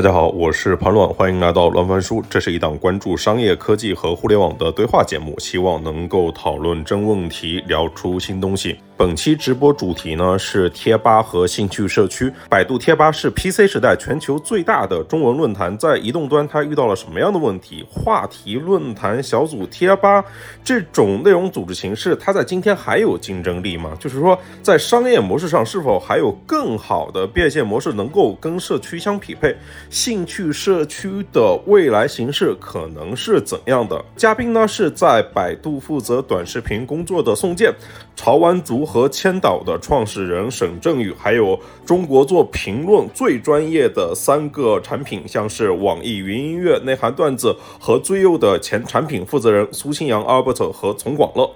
大家好，我是潘乱，欢迎来到乱翻书。这是一档关注商业科技和互联网的对话节目，希望能够讨论真问题，聊出新东西。本期直播主题呢是贴吧和兴趣社区。百度贴吧是 PC 时代全球最大的中文论坛，在移动端它遇到了什么样的问题？话题论坛小组贴吧这种内容组织形式，它在今天还有竞争力吗？就是说，在商业模式上是否还有更好的变现模式能够跟社区相匹配？兴趣社区的未来形式可能是怎样的？嘉宾呢是在百度负责短视频工作的宋健，潮玩族。和千岛的创始人沈振宇，还有中国做评论最专业的三个产品，像是网易云音乐、内涵段子和最右的前产品负责人苏新阳、Albert 和丛广乐，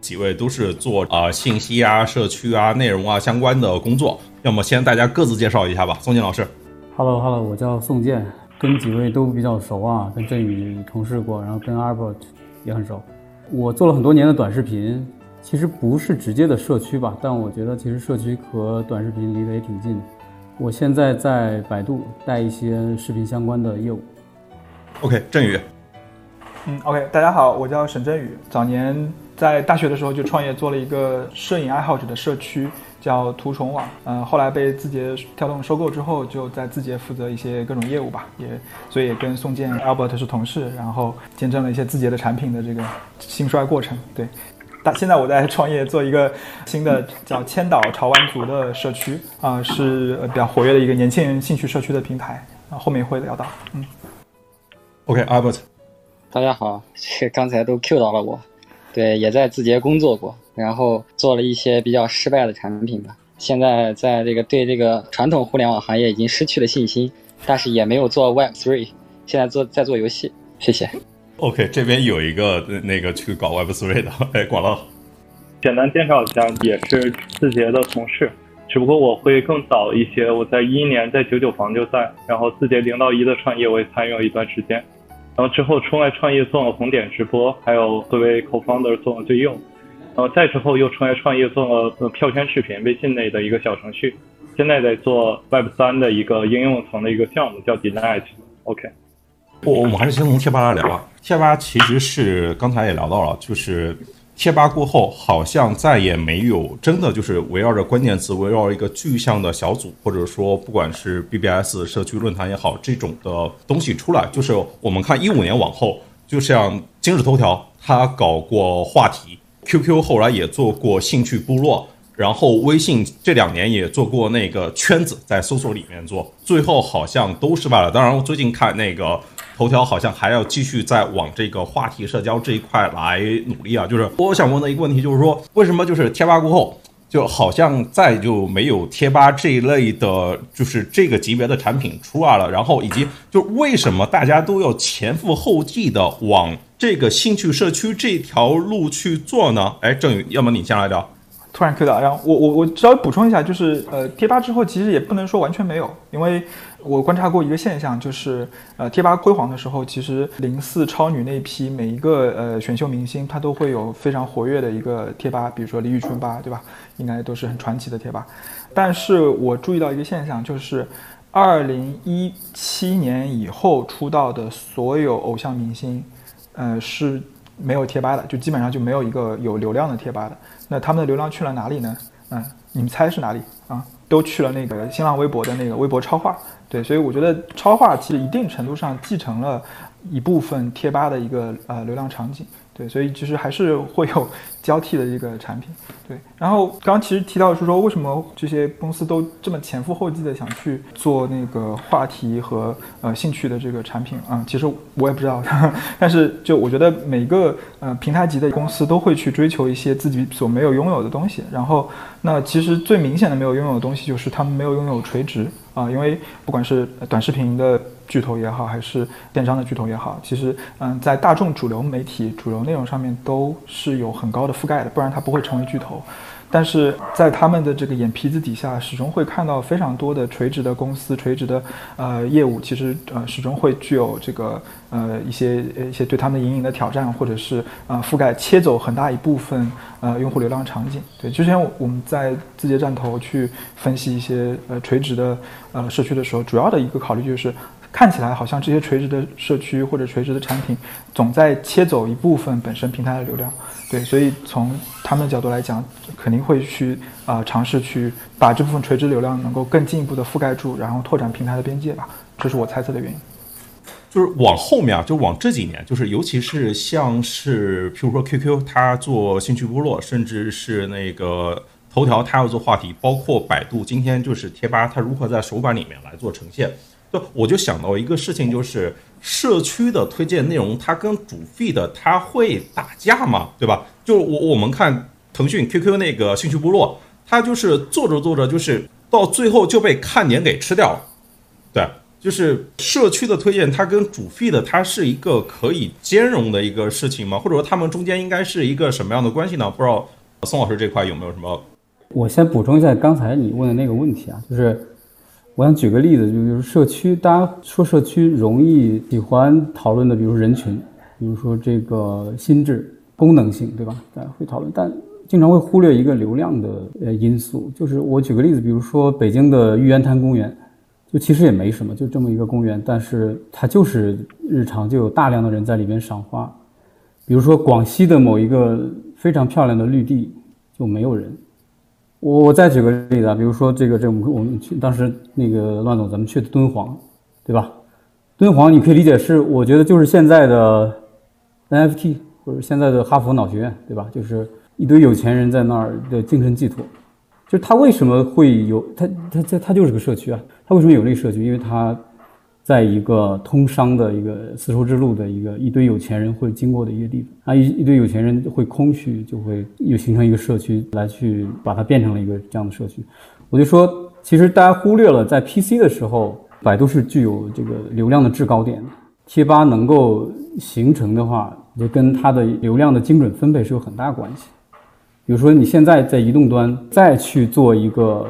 几位都是做啊信息啊、社区啊、内容啊相关的工作。要么先大家各自介绍一下吧，宋健老师。Hello Hello，我叫宋健，跟几位都比较熟啊，跟振宇同事过，然后跟 Albert 也很熟。我做了很多年的短视频。其实不是直接的社区吧，但我觉得其实社区和短视频离得也挺近的。我现在在百度带一些视频相关的业务。OK，振宇。嗯，OK，大家好，我叫沈振宇。早年在大学的时候就创业做了一个摄影爱好者的社区，叫图虫网。嗯，后来被字节跳动收购之后，就在字节负责一些各种业务吧，也所以也跟宋健、Albert 是同事，然后见证了一些字节的产品的这个兴衰过程。对。现在我在创业做一个新的叫千岛潮玩族的社区啊，是比较活跃的一个年轻人兴趣社区的平台啊，后面会聊到。嗯，OK，Albert，大家好，刚才都 Q 到了我，对，也在字节工作过，然后做了一些比较失败的产品吧，现在在这个对这个传统互联网行业已经失去了信心，但是也没有做 Web Three，现在做在做游戏，谢谢。OK，这边有一个那个去搞 Web Three 的，哎，广乐。简单介绍一下，也是字节的同事，只不过我会更早一些。我在一一年在九九房就在，然后字节零到一的创业我也参与了一段时间，然后之后出来创业做了红点直播，还有作为 co-founder 做了最右，然后再之后又出来创业做了票圈视频，微信内的一个小程序，现在在做 Web 三的一个应用层的一个项目，叫 Delight。OK。我我们还是先从贴吧来聊啊。贴吧其实是刚才也聊到了，就是贴吧过后好像再也没有真的就是围绕着关键词，围绕一个具象的小组，或者说不管是 BBS 社区论坛也好，这种的东西出来。就是我们看一五年往后，就像今日头条，它搞过话题，QQ 后来也做过兴趣部落。然后微信这两年也做过那个圈子，在搜索里面做，最后好像都失败了。当然，我最近看那个头条，好像还要继续再往这个话题社交这一块来努力啊。就是我想问的一个问题，就是说为什么就是贴吧过后，就好像再就没有贴吧这一类的，就是这个级别的产品出来了？然后以及就为什么大家都要前赴后继的往这个兴趣社区这条路去做呢？哎，郑宇，要么你先来聊。突然 Q 到，然后我我我稍微补充一下，就是呃，贴吧之后其实也不能说完全没有，因为我观察过一个现象，就是呃，贴吧辉煌的时候，其实零四超女那批每一个呃选秀明星，他都会有非常活跃的一个贴吧，比如说李宇春吧，对吧？应该都是很传奇的贴吧。但是我注意到一个现象，就是二零一七年以后出道的所有偶像明星，呃，是没有贴吧的，就基本上就没有一个有流量的贴吧的。那他们的流量去了哪里呢？嗯，你们猜是哪里啊？都去了那个新浪微博的那个微博超话。对，所以我觉得超话其实一定程度上继承了一部分贴吧的一个呃流量场景。对，所以其实还是会有 交替的一个产品。对，然后刚刚其实提到是说，为什么这些公司都这么前赴后继的想去做那个话题和呃兴趣的这个产品啊？其实我也不知道，但是就我觉得每个呃平台级的公司都会去追求一些自己所没有拥有的东西。然后那其实最明显的没有拥有的东西就是他们没有拥有垂直啊，因为不管是短视频的巨头也好，还是电商的巨头也好，其实嗯，在大众主流媒体、主流内容上面都是有很高的覆盖的，不然它不会成为巨头。但是在他们的这个眼皮子底下，始终会看到非常多的垂直的公司、垂直的呃业务，其实呃始终会具有这个呃一些一些对他们隐隐的挑战，或者是呃覆盖切走很大一部分呃用户流量场景。对，之前我们在字节站头去分析一些呃垂直的呃社区的时候，主要的一个考虑就是。看起来好像这些垂直的社区或者垂直的产品，总在切走一部分本身平台的流量，对，所以从他们的角度来讲，肯定会去啊尝试去把这部分垂直流量能够更进一步的覆盖住，然后拓展平台的边界吧，这是我猜测的原因。就是往后面啊，就往这几年，就是尤其是像是譬如说 QQ，它做兴趣部落，甚至是那个头条，它要做话题，包括百度，今天就是贴吧，它如何在手板里面来做呈现。我就想到一个事情，就是社区的推荐内容，它跟主 feed 它会打架吗？对吧？就我我们看腾讯 QQ 那个兴趣部落，它就是做着做着，就是到最后就被看点给吃掉了。对，就是社区的推荐，它跟主 feed 它是一个可以兼容的一个事情吗？或者说他们中间应该是一个什么样的关系呢？不知道宋老师这块有没有什么？我先补充一下刚才你问的那个问题啊，就是。我想举个例子，就比如社区，大家说社区容易喜欢讨论的，比如人群，比如说这个心智、功能性，对吧？大家会讨论，但经常会忽略一个流量的呃因素。就是我举个例子，比如说北京的玉渊潭公园，就其实也没什么，就这么一个公园，但是它就是日常就有大量的人在里面赏花。比如说广西的某一个非常漂亮的绿地，就没有人。我我再举个例子啊，比如说这个这我们我们去当时那个乱总咱们去的敦煌，对吧？敦煌你可以理解是我觉得就是现在的 NFT 或者现在的哈佛脑学院，对吧？就是一堆有钱人在那儿的精神寄托。就是他为什么会有他他他他就是个社区啊？他为什么有这个社区？因为他。在一个通商的一个丝绸之路的一个一堆有钱人会经过的一个地方啊，一一堆有钱人会空虚，就会又形成一个社区来去把它变成了一个这样的社区。我就说，其实大家忽略了，在 PC 的时候，百度是具有这个流量的制高点的，贴吧能够形成的话，就跟它的流量的精准分配是有很大关系。比如说，你现在在移动端再去做一个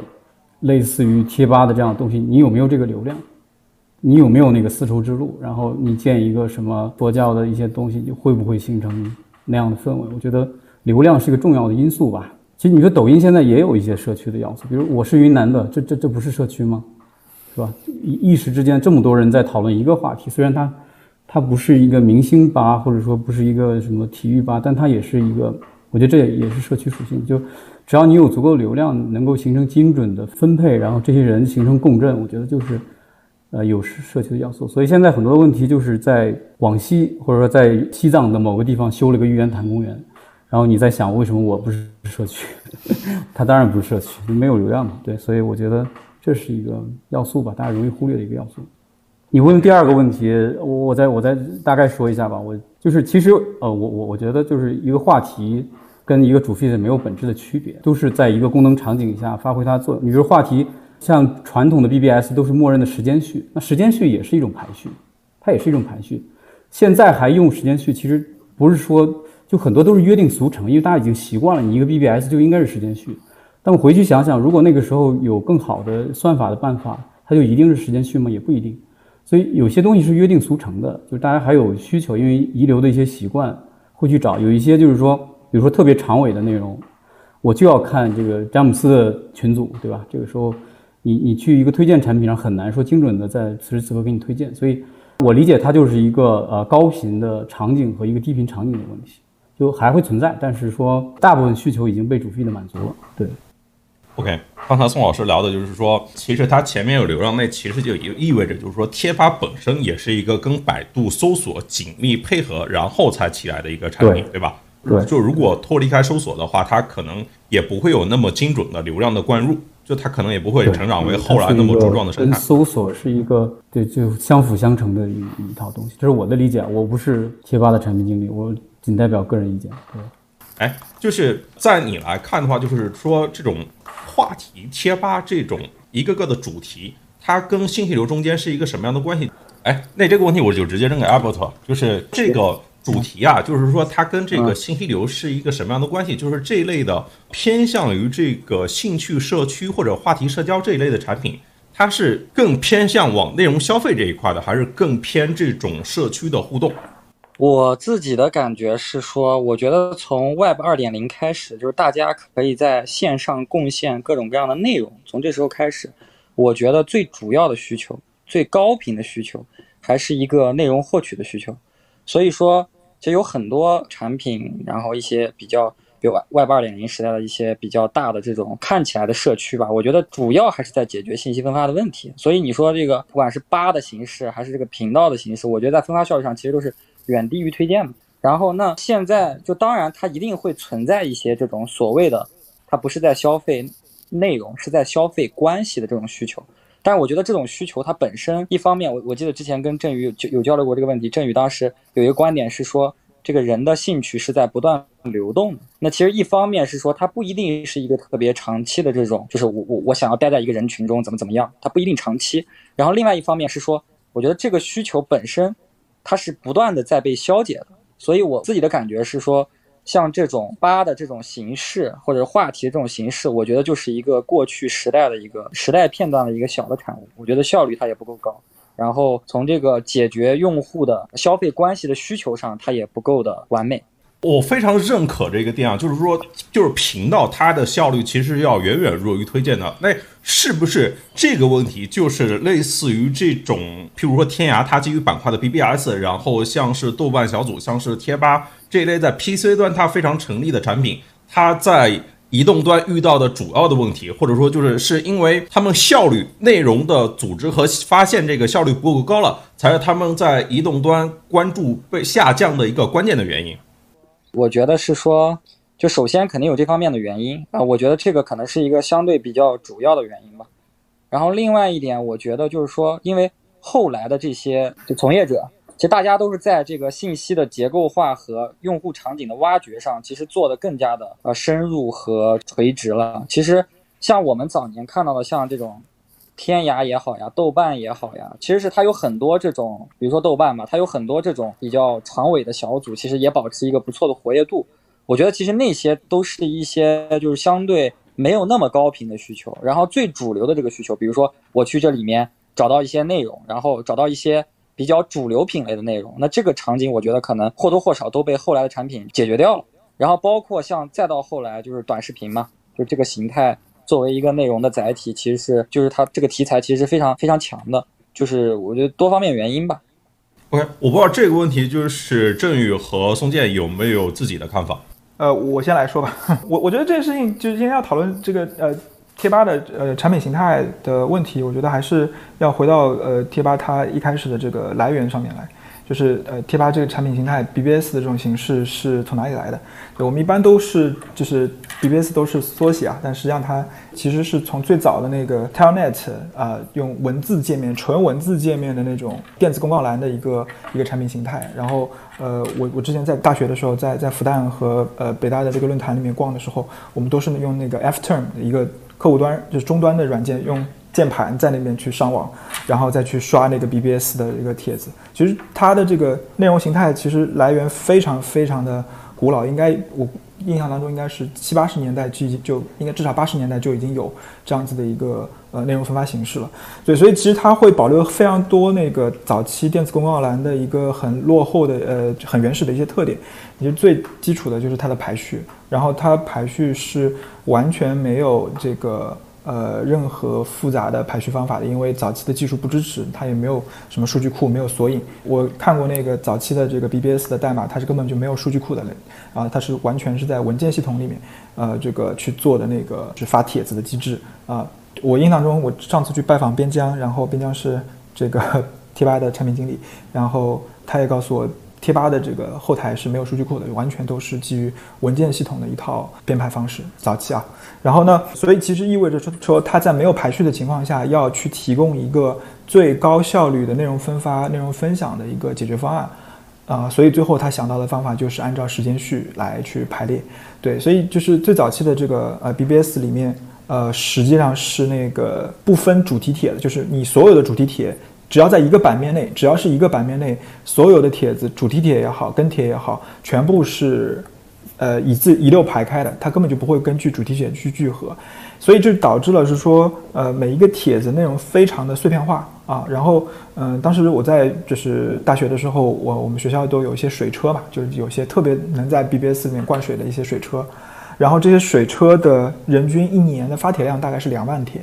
类似于贴吧的这样的东西，你有没有这个流量？你有没有那个丝绸之路？然后你建一个什么佛教的一些东西，你会不会形成那样的氛围？我觉得流量是一个重要的因素吧。其实你说抖音现在也有一些社区的要素，比如我是云南的，这这这不是社区吗？是吧？一一时之间这么多人在讨论一个话题，虽然它它不是一个明星吧，或者说不是一个什么体育吧，但它也是一个，我觉得这也是社区属性。就只要你有足够流量，能够形成精准的分配，然后这些人形成共振，我觉得就是。呃，有社区的要素，所以现在很多的问题就是在广西或者说在西藏的某个地方修了个玉渊潭公园，然后你在想为什么我不是 社区？它当然不是社区，没有流量嘛。对，所以我觉得这是一个要素吧，大家容易忽略的一个要素。你问第二个问题，我我再我再大概说一下吧。我就是其实呃，我我我觉得就是一个话题跟一个主 feed 没有本质的区别，都是在一个功能场景下发挥它的作用。你比如话题。像传统的 BBS 都是默认的时间序，那时间序也是一种排序，它也是一种排序。现在还用时间序，其实不是说就很多都是约定俗成，因为大家已经习惯了，你一个 BBS 就应该是时间序。但我回去想想，如果那个时候有更好的算法的办法，它就一定是时间序吗？也不一定。所以有些东西是约定俗成的，就是大家还有需求，因为遗留的一些习惯会去找。有一些就是说，比如说特别长尾的内容，我就要看这个詹姆斯的群组，对吧？这个时候。你你去一个推荐产品上很难说精准的在此时此刻给你推荐，所以我理解它就是一个呃高频的场景和一个低频场景的问题，就还会存在，但是说大部分需求已经被主 feed 满足了。对，OK，刚才宋老师聊的就是说，其实它前面有流量，那其实就意意味着就是说贴吧本身也是一个跟百度搜索紧密配合，然后才起来的一个产品，对吧？对，就如果脱离开搜索的话，它可能也不会有那么精准的流量的灌入。就他可能也不会成长为后来那么茁壮的生态。跟搜索是一个对，就相辅相成的一一套东西，这是我的理解。我不是贴吧的产品经理，我仅代表个人意见。对，哎，就是在你来看的话，就是说这种话题贴吧这种一个个的主题，它跟信息流中间是一个什么样的关系？哎，那这个问题我就直接扔给 Albert，就是这个主题啊，就是说它跟这个信息流是一个什么样的关系？就是这一类的偏向于这个兴趣社区或者话题社交这一类的产品，它是更偏向往内容消费这一块的，还是更偏这种社区的互动？我自己的感觉是说，我觉得从 Web 二点零开始，就是大家可以在线上贡献各种各样的内容。从这时候开始，我觉得最主要的需求、最高频的需求，还是一个内容获取的需求。所以说，其实有很多产品，然后一些比较，比如 Web 二点零时代的一些比较大的这种看起来的社区吧，我觉得主要还是在解决信息分发的问题。所以你说这个，不管是八的形式，还是这个频道的形式，我觉得在分发效率上其实都是。远低于推荐的。然后那现在就当然它一定会存在一些这种所谓的，它不是在消费内容，是在消费关系的这种需求。但是我觉得这种需求它本身，一方面我我记得之前跟振宇有有交流过这个问题，振宇当时有一个观点是说，这个人的兴趣是在不断流动的。那其实一方面是说它不一定是一个特别长期的这种，就是我我我想要待在一个人群中怎么怎么样，它不一定长期。然后另外一方面是说，我觉得这个需求本身。它是不断的在被消解的，所以我自己的感觉是说，像这种八的这种形式或者话题这种形式，我觉得就是一个过去时代的一个时代片段的一个小的产物。我觉得效率它也不够高，然后从这个解决用户的消费关系的需求上，它也不够的完美。我非常认可这个点啊，就是说，就是频道它的效率其实要远远弱于推荐的。那是不是这个问题就是类似于这种，譬如说天涯它基于板块的 BBS，然后像是豆瓣小组、像是贴吧这一类在 PC 端它非常成立的产品，它在移动端遇到的主要的问题，或者说就是是因为他们效率、内容的组织和发现这个效率不够高了，才是他们在移动端关注被下降的一个关键的原因。我觉得是说，就首先肯定有这方面的原因啊，我觉得这个可能是一个相对比较主要的原因吧。然后另外一点，我觉得就是说，因为后来的这些就从业者，其实大家都是在这个信息的结构化和用户场景的挖掘上，其实做的更加的呃深入和垂直了。其实像我们早年看到的，像这种。天涯也好呀，豆瓣也好呀，其实是它有很多这种，比如说豆瓣嘛，它有很多这种比较长尾的小组，其实也保持一个不错的活跃度。我觉得其实那些都是一些就是相对没有那么高频的需求，然后最主流的这个需求，比如说我去这里面找到一些内容，然后找到一些比较主流品类的内容，那这个场景我觉得可能或多或少都被后来的产品解决掉了。然后包括像再到后来就是短视频嘛，就这个形态。作为一个内容的载体，其实是就是它这个题材其实是非常非常强的，就是我觉得多方面原因吧。OK，我不知道这个问题就是郑宇和宋健有没有自己的看法。呃，我先来说吧。我我觉得这件事情就是今天要讨论这个呃贴吧的呃产品形态的问题，我觉得还是要回到呃贴吧它一开始的这个来源上面来。就是呃贴吧这个产品形态 BBS 的这种形式是从哪里来的？对我们一般都是就是 BBS 都是缩写啊，但实际上它其实是从最早的那个 Telnet 啊，用文字界面纯文字界面的那种电子公告栏的一个一个产品形态。然后呃我我之前在大学的时候，在在复旦和呃北大的这个论坛里面逛的时候，我们都是用那个 Fterm 的一个客户端就是终端的软件用。键盘在那边去上网，然后再去刷那个 BBS 的一个帖子。其实它的这个内容形态其实来源非常非常的古老，应该我印象当中应该是七八十年代就就应该至少八十年代就已经有这样子的一个呃内容分发形式了。对，所以其实它会保留非常多那个早期电子公告栏的一个很落后的呃很原始的一些特点。其实最基础的就是它的排序，然后它排序是完全没有这个。呃，任何复杂的排序方法的，因为早期的技术不支持，它也没有什么数据库，没有索引。我看过那个早期的这个 BBS 的代码，它是根本就没有数据库的，啊，它是完全是在文件系统里面，呃，这个去做的那个是发帖子的机制啊。我印象中，我上次去拜访边疆，然后边疆是这个 贴吧的产品经理，然后他也告诉我。贴吧的这个后台是没有数据库的，完全都是基于文件系统的一套编排方式。早期啊，然后呢，所以其实意味着说，说它在没有排序的情况下，要去提供一个最高效率的内容分发、内容分享的一个解决方案啊。所以最后他想到的方法就是按照时间序来去排列。对，所以就是最早期的这个呃 BBS 里面，呃，实际上是那个不分主题帖的，就是你所有的主题帖。只要在一个版面内，只要是一个版面内，所有的帖子，主题帖也好，跟帖也好，全部是，呃，一字一溜排开的，它根本就不会根据主题帖去聚合，所以这导致了是说，呃，每一个帖子内容非常的碎片化啊。然后，嗯，当时我在就是大学的时候，我我们学校都有一些水车嘛，就是有些特别能在 BBS 里面灌水的一些水车，然后这些水车的人均一年的发帖量大概是两万帖，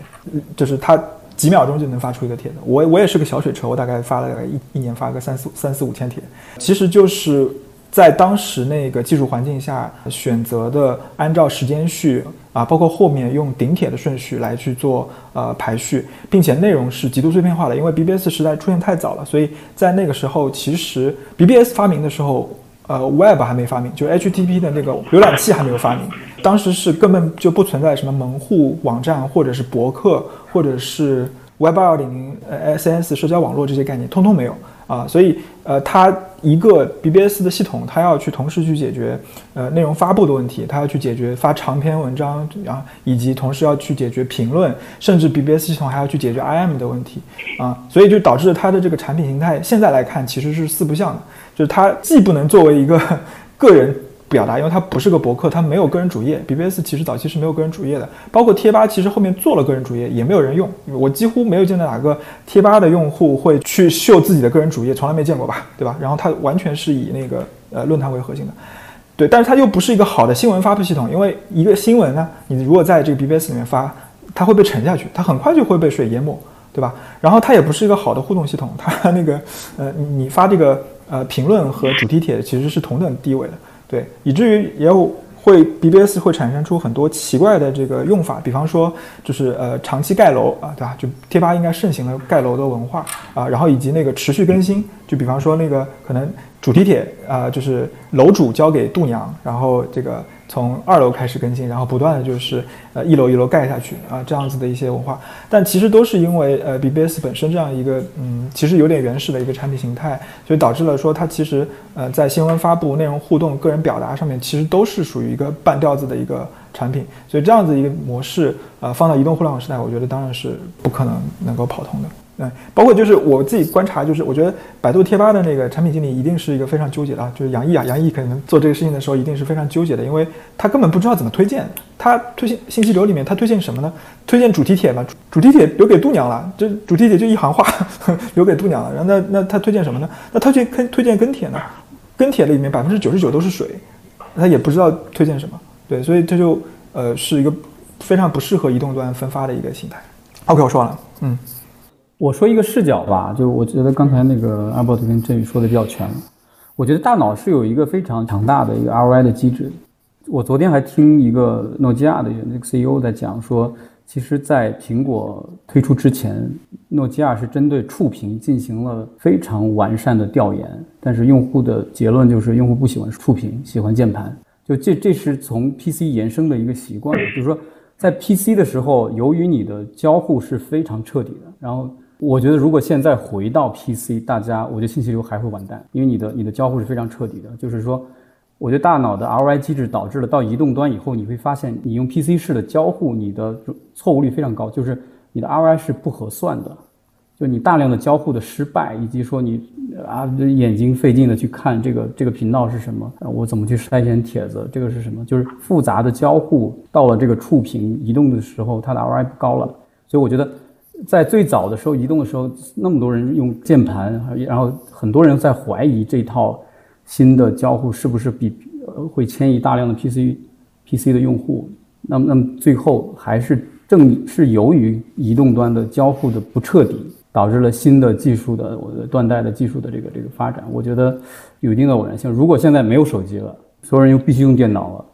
就是它。几秒钟就能发出一个帖子，我我也是个小水车，我大概发了大概一一年发个三四三四五千帖，其实就是在当时那个技术环境下选择的，按照时间序啊，包括后面用顶帖的顺序来去做呃排序，并且内容是极度碎片化的，因为 BBS 时代出现太早了，所以在那个时候其实 BBS 发明的时候。呃，Web 还没发明，就 HTTP 的那个浏览器还没有发明。当时是根本就不存在什么门户网站，或者是博客，或者是 Web 二零呃 SNS 社交网络这些概念，通通没有啊。所以呃，它一个 BBS 的系统，它要去同时去解决呃内容发布的问题，它要去解决发长篇文章啊，以及同时要去解决评论，甚至 BBS 系统还要去解决 IM 的问题啊。所以就导致它的这个产品形态现在来看其实是四不像的。就是它既不能作为一个 个人表达，因为它不是个博客，它没有个人主页。BBS 其实早期是没有个人主页的，包括贴吧，其实后面做了个人主页，也没有人用。我几乎没有见到哪个贴吧的用户会去秀自己的个人主页，从来没见过吧，对吧？然后它完全是以那个呃论坛为核心的，对。但是它又不是一个好的新闻发布系统，因为一个新闻呢，你如果在这个 BBS 里面发，它会被沉下去，它很快就会被水淹没，对吧？然后它也不是一个好的互动系统，它那个呃，你发这个。呃，评论和主题帖其实是同等地位的，对，以至于也有会 BBS 会产生出很多奇怪的这个用法，比方说就是呃长期盖楼啊，对吧？就贴吧应该盛行了盖楼的文化啊，然后以及那个持续更新，就比方说那个可能主题帖啊，就是楼主交给度娘，然后这个。从二楼开始更新，然后不断的就是呃一楼一楼盖下去啊，这样子的一些文化，但其实都是因为呃 BBS 本身这样一个嗯，其实有点原始的一个产品形态，所以导致了说它其实呃在新闻发布、内容互动、个人表达上面，其实都是属于一个半吊子的一个产品，所以这样子一个模式呃放到移动互联网时代，我觉得当然是不可能能够跑通的。嗯，包括就是我自己观察，就是我觉得百度贴吧的那个产品经理一定是一个非常纠结的啊，就是杨毅啊，杨毅可能做这个事情的时候一定是非常纠结的，因为他根本不知道怎么推荐。他推荐信息流里面，他推荐什么呢？推荐主题帖嘛，主题帖留给度娘了，这主题帖就一行话 留给度娘了。然后那那他推荐什么呢？那他去推推荐跟帖呢？跟帖里面百分之九十九都是水，他也不知道推荐什么。对，所以这就呃是一个非常不适合移动端分发的一个形态。OK，我说完了，嗯。我说一个视角吧，就我觉得刚才那个阿伯特跟振宇说的比较全。我觉得大脑是有一个非常强大的一个 ROI 的机制。我昨天还听一个诺基亚的那个 CEO 在讲说，其实，在苹果推出之前，诺基亚是针对触屏进行了非常完善的调研，但是用户的结论就是用户不喜欢触屏，喜欢键盘。就这，这是从 PC 延伸的一个习惯，就是说，在 PC 的时候，由于你的交互是非常彻底的，然后。我觉得如果现在回到 PC，大家我觉得信息流还会完蛋，因为你的你的交互是非常彻底的。就是说，我觉得大脑的 ROI 机制导致了到移动端以后，你会发现你用 PC 式的交互，你的错误率非常高，就是你的 ROI 是不合算的。就你大量的交互的失败，以及说你啊眼睛费劲的去看这个这个频道是什么，我怎么去筛选帖子，这个是什么？就是复杂的交互到了这个触屏移动的时候，它的 ROI 不高了。所以我觉得。在最早的时候，移动的时候，那么多人用键盘，然后很多人在怀疑这套新的交互是不是比会迁移大量的 PC PC 的用户。那么，那么最后还是正是由于移动端的交互的不彻底，导致了新的技术的我的断代的技术的这个这个发展。我觉得有一定的偶然性。如果现在没有手机了，所有人又必须用电脑了，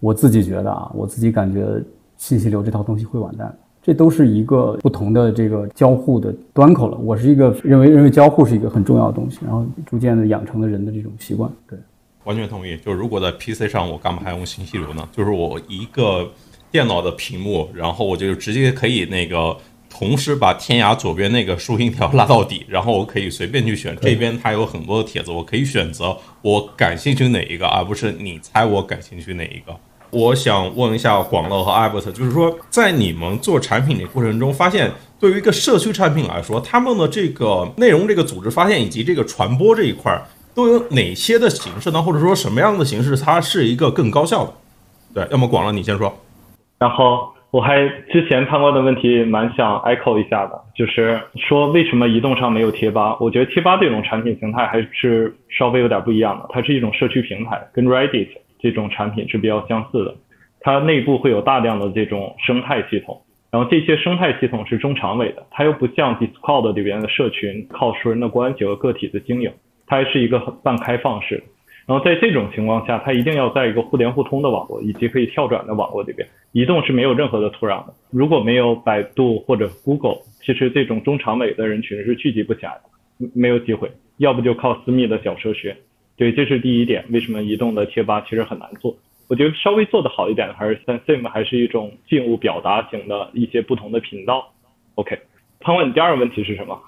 我自己觉得啊，我自己感觉信息流这套东西会完蛋。这都是一个不同的这个交互的端口了。我是一个认为认为交互是一个很重要的东西，然后逐渐的养成了人的这种习惯。对，完全同意。就如果在 PC 上，我干嘛还用信息流呢？就是我一个电脑的屏幕，然后我就直接可以那个同时把天涯左边那个竖音条拉到底，然后我可以随便去选。这边它有很多的帖子，我可以选择我感兴趣哪一个，而不是你猜我感兴趣哪一个。我想问一下广乐和艾伯特，就是说，在你们做产品的过程中，发现对于一个社区产品来说，他们的这个内容、这个组织发现以及这个传播这一块，都有哪些的形式呢？或者说什么样的形式它是一个更高效的？对，要么广乐你先说。然后我还之前看过的问题蛮想 echo 一下的，就是说为什么移动上没有贴吧？我觉得贴吧这种产品形态还是稍微有点不一样的，它是一种社区平台，跟 Reddit 这种产品是比较相似的。它内部会有大量的这种生态系统，然后这些生态系统是中长尾的，它又不像 Discord 里边的社群靠熟人的关系和个体的经营，它还是一个半开放式的。然后在这种情况下，它一定要在一个互联互通的网络以及可以跳转的网络里边。移动是没有任何的土壤的。如果没有百度或者 Google，其实这种中长尾的人群是聚集不起来的，没有机会。要不就靠私密的小社群。对，这是第一点。为什么移动的贴吧其实很难做？我觉得稍微做得好一点的还是像 Sim，还是一种静物表达型的一些不同的频道。OK，潘问，你第二个问题是什么？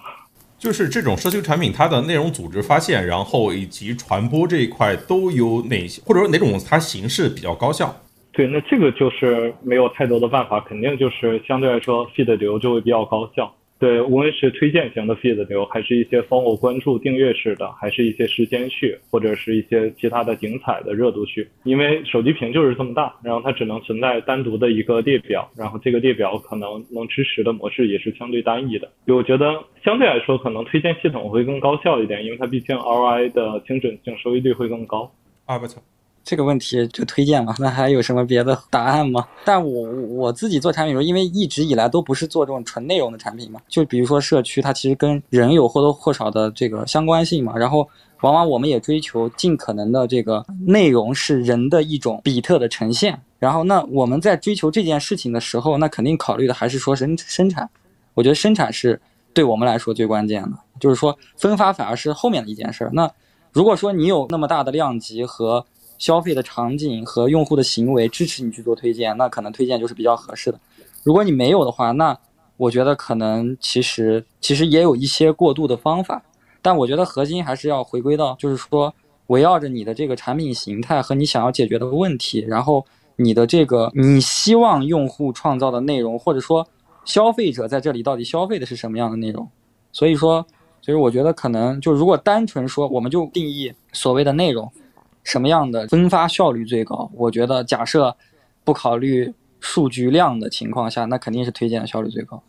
就是这种社区产品，它的内容组织发现，然后以及传播这一块都有哪些，或者说哪种它形式比较高效？对，那这个就是没有太多的办法，肯定就是相对来说 feed 流就会比较高效。对，无论是推荐型的 feed 流，还是一些 follow 关注订阅式的，还是一些时间序，或者是一些其他的精彩的热度序。因为手机屏就是这么大，然后它只能存在单独的一个列表，然后这个列表可能能支持的模式也是相对单一的。我觉得相对来说，可能推荐系统会更高效一点，因为它毕竟 ROI 的精准性、收益率会更高。啊不错。这个问题就推荐嘛，那还有什么别的答案吗？但我我自己做产品的时候，因为一直以来都不是做这种纯内容的产品嘛，就比如说社区，它其实跟人有或多或少的这个相关性嘛。然后往往我们也追求尽可能的这个内容是人的一种比特的呈现。然后那我们在追求这件事情的时候，那肯定考虑的还是说生生产。我觉得生产是对我们来说最关键的，就是说分发反而是后面的一件事儿。那如果说你有那么大的量级和消费的场景和用户的行为支持你去做推荐，那可能推荐就是比较合适的。如果你没有的话，那我觉得可能其实其实也有一些过渡的方法。但我觉得核心还是要回归到，就是说围绕着你的这个产品形态和你想要解决的问题，然后你的这个你希望用户创造的内容，或者说消费者在这里到底消费的是什么样的内容。所以说，所以我觉得可能就如果单纯说，我们就定义所谓的内容。什么样的分发效率最高？我觉得，假设不考虑数据量的情况下，那肯定是推荐的效率最高。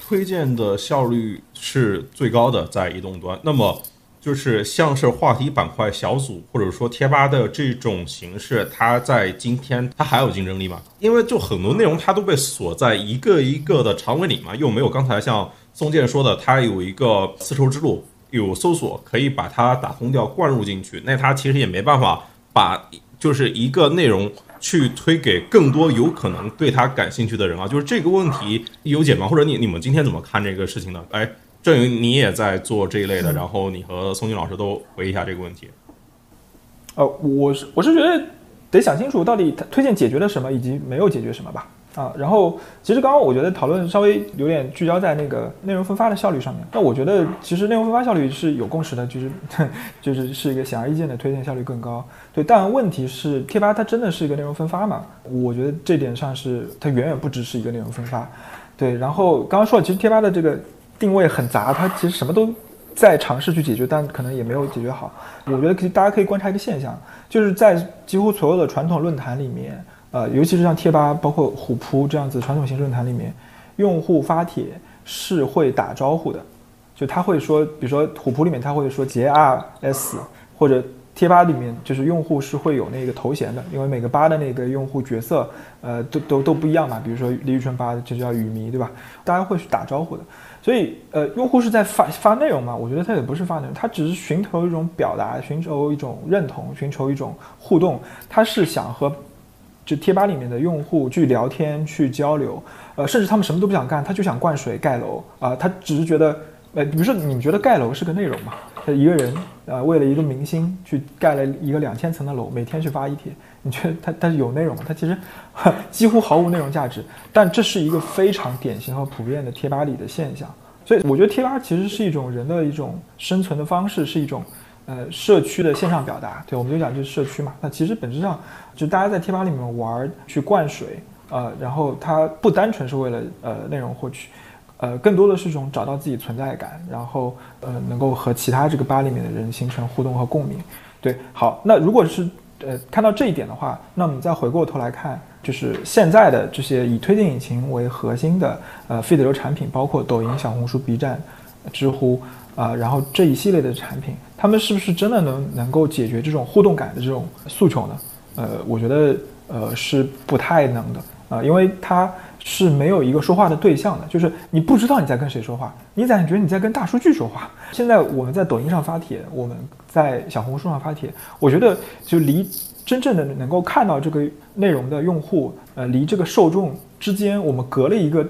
推荐的效率是最高的，在移动端。那么，就是像是话题板块小组，或者说贴吧的这种形式，它在今天它还有竞争力吗？因为就很多内容它都被锁在一个一个的长尾里嘛，又没有刚才像宋健说的，它有一个丝绸之路。有搜索可以把它打通掉，灌入进去，那它其实也没办法把就是一个内容去推给更多有可能对它感兴趣的人啊。就是这个问题有解吗？或者你你们今天怎么看这个事情呢？哎，郑云你也在做这一类的，然后你和宋军老师都回一下这个问题。呃，我是我是觉得得想清楚到底推荐解决了什么，以及没有解决什么吧。啊，然后其实刚刚我觉得讨论稍微有点聚焦在那个内容分发的效率上面。那我觉得其实内容分发效率是有共识的，就是 就是是一个显而易见的推荐效率更高。对，但问题是贴吧它真的是一个内容分发吗？我觉得这点上是它远远不只是一个内容分发。对，然后刚刚说了，其实贴吧的这个定位很杂，它其实什么都在尝试去解决，但可能也没有解决好。我觉得可以，大家可以观察一个现象，就是在几乎所有的传统论坛里面。呃，尤其是像贴吧，包括虎扑这样子传统型论坛里面，用户发帖是会打招呼的，就他会说，比如说虎扑里面他会说 J R S，或者贴吧里面就是用户是会有那个头衔的，因为每个吧的那个用户角色，呃，都都都不一样嘛。比如说李宇春吧就叫雨迷，对吧？大家会去打招呼的，所以呃，用户是在发发内容嘛？我觉得他也不是发内容，他只是寻求一种表达，寻求一种认同，寻求一种互动，他是想和。就贴吧里面的用户去聊天、去交流，呃，甚至他们什么都不想干，他就想灌水盖楼啊，他只是觉得，呃，比如说你们觉得盖楼是个内容吗？他一个人啊，为了一个明星去盖了一个两千层的楼，每天去发一帖，你觉得他他是有内容吗？他其实 几乎毫无内容价值，但这是一个非常典型和普遍的贴吧里的现象，所以我觉得贴吧其实是一种人的一种生存的方式，是一种。呃社区的线上表达，对，我们就讲就是社区嘛。那其实本质上就大家在贴吧里面玩去灌水，呃，然后它不单纯是为了呃内容获取，呃，更多的是一种找到自己存在感，然后呃能够和其他这个吧里面的人形成互动和共鸣。对，好，那如果是呃看到这一点的话，那我们再回过头来看。就是现在的这些以推荐引擎为核心的呃 feed 流产品，包括抖音、小红书、B 站、知乎啊，然后这一系列的产品，他们是不是真的能能够解决这种互动感的这种诉求呢？呃，我觉得呃是不太能的啊，因为它是没有一个说话的对象的，就是你不知道你在跟谁说话，你感觉你在跟大数据说话。现在我们在抖音上发帖，我们在小红书上发帖，我觉得就离。真正的能够看到这个内容的用户，呃，离这个受众之间，我们隔了一个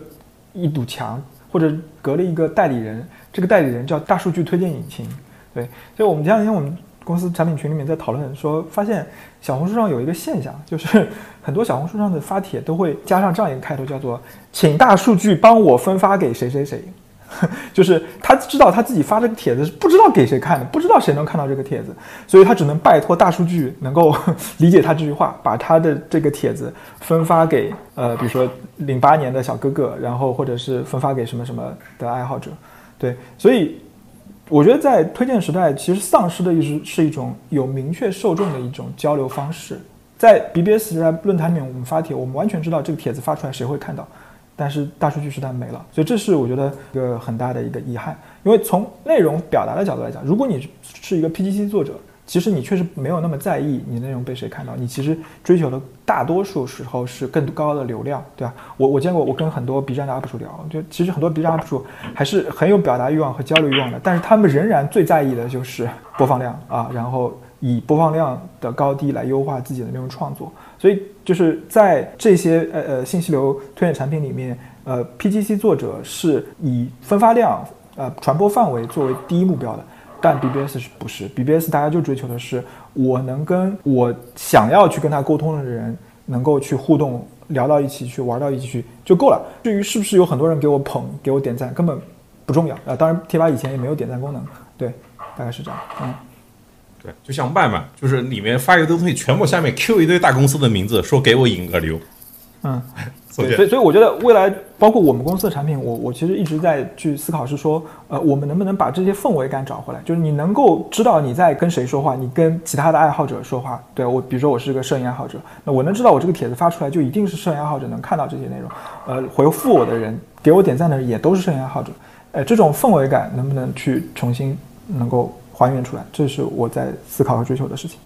一堵墙，或者隔了一个代理人。这个代理人叫大数据推荐引擎，对。所以我们前两天我们公司产品群里面在讨论说，发现小红书上有一个现象，就是 很多小红书上的发帖都会加上这样一个开头，叫做“请大数据帮我分发给谁谁谁”。就是他知道他自己发这个帖子是不知道给谁看的，不知道谁能看到这个帖子，所以他只能拜托大数据能够 理解他这句话，把他的这个帖子分发给呃，比如说零八年的小哥哥，然后或者是分发给什么什么的爱好者。对，所以我觉得在推荐时代，其实丧失的一直是一种有明确受众的一种交流方式。在 BBS 在论坛里面，我们发帖，我们完全知道这个帖子发出来谁会看到。但是大数据时代没了，所以这是我觉得一个很大的一个遗憾。因为从内容表达的角度来讲，如果你是一个 PGC 作者，其实你确实没有那么在意你内容被谁看到，你其实追求的大多数时候是更高的流量，对吧？我我见过，我跟很多 B 站的 UP 主聊，就其实很多 B 站 UP 主还是很有表达欲望和交流欲望的，但是他们仍然最在意的就是播放量啊，然后以播放量的高低来优化自己的内容创作。所以就是在这些呃呃信息流推荐产品里面，呃 PGC 作者是以分发量、呃传播范围作为第一目标的，但 BBS 是不是？BBS 大家就追求的是我能跟我想要去跟他沟通的人能够去互动，聊到一起去，玩到一起去就够了。至于是不是有很多人给我捧、给我点赞，根本不重要啊。当然，贴吧以前也没有点赞功能，对，大概是这样，嗯。对，就像麦麦，就是里面发一堆东西，全部下面 Q 一堆大公司的名字，说给我引个流。嗯，所以所以我觉得未来包括我们公司的产品，我我其实一直在去思考，是说，呃，我们能不能把这些氛围感找回来？就是你能够知道你在跟谁说话，你跟其他的爱好者说话。对我，比如说我是个摄影爱好者，那我能知道我这个帖子发出来，就一定是摄影爱好者能看到这些内容。呃，回复我的人，给我点赞的人也都是摄影爱好者。呃，这种氛围感能不能去重新能够？还原出来，这是我在思考和追求的事情。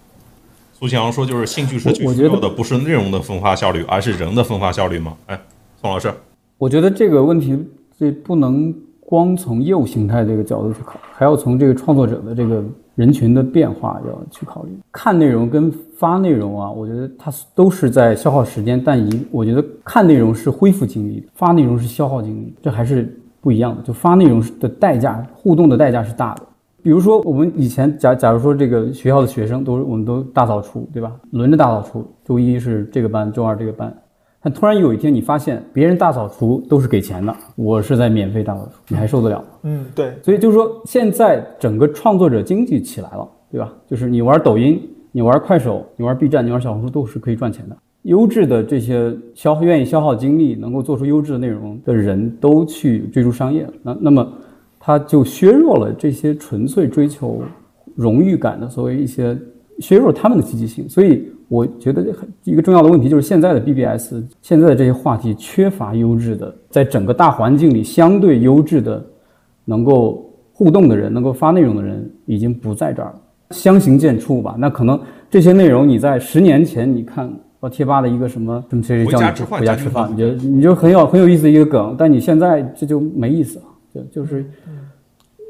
苏强说：“就是兴趣社区需要的不是内容的分发效率，而是人的分发效率吗？”哎，宋老师，我觉得这个问题这不能光从业务形态这个角度去考，还要从这个创作者的这个人群的变化要去考虑。看内容跟发内容啊，我觉得它都是在消耗时间，但一我觉得看内容是恢复精力，发内容是消耗精力，这还是不一样的。就发内容的代价，互动的代价是大的。比如说，我们以前假假如说这个学校的学生都是我们都大扫除，对吧？轮着大扫除，周一是这个班，周二这个班。但突然有一天你发现别人大扫除都是给钱的，我是在免费大扫除，你还受得了吗？嗯，对。所以就是说，现在整个创作者经济起来了，对吧？就是你玩抖音，你玩快手，你玩 B 站，你玩小红书都是可以赚钱的。优质的这些消愿意消耗精力，能够做出优质的内容的人都去追逐商业了。那那么。它就削弱了这些纯粹追求荣誉感的所谓一些削弱他们的积极性，所以我觉得一个重要的问题就是现在的 BBS 现在的这些话题缺乏优质的，在整个大环境里相对优质的能够互动的人，能够发内容的人已经不在这儿了，相形见绌吧。那可能这些内容你在十年前你看到贴吧的一个什么什么谁谁叫你回家吃饭，你就你就很有很有意思的一个梗，但你现在这就没意思了，就就是。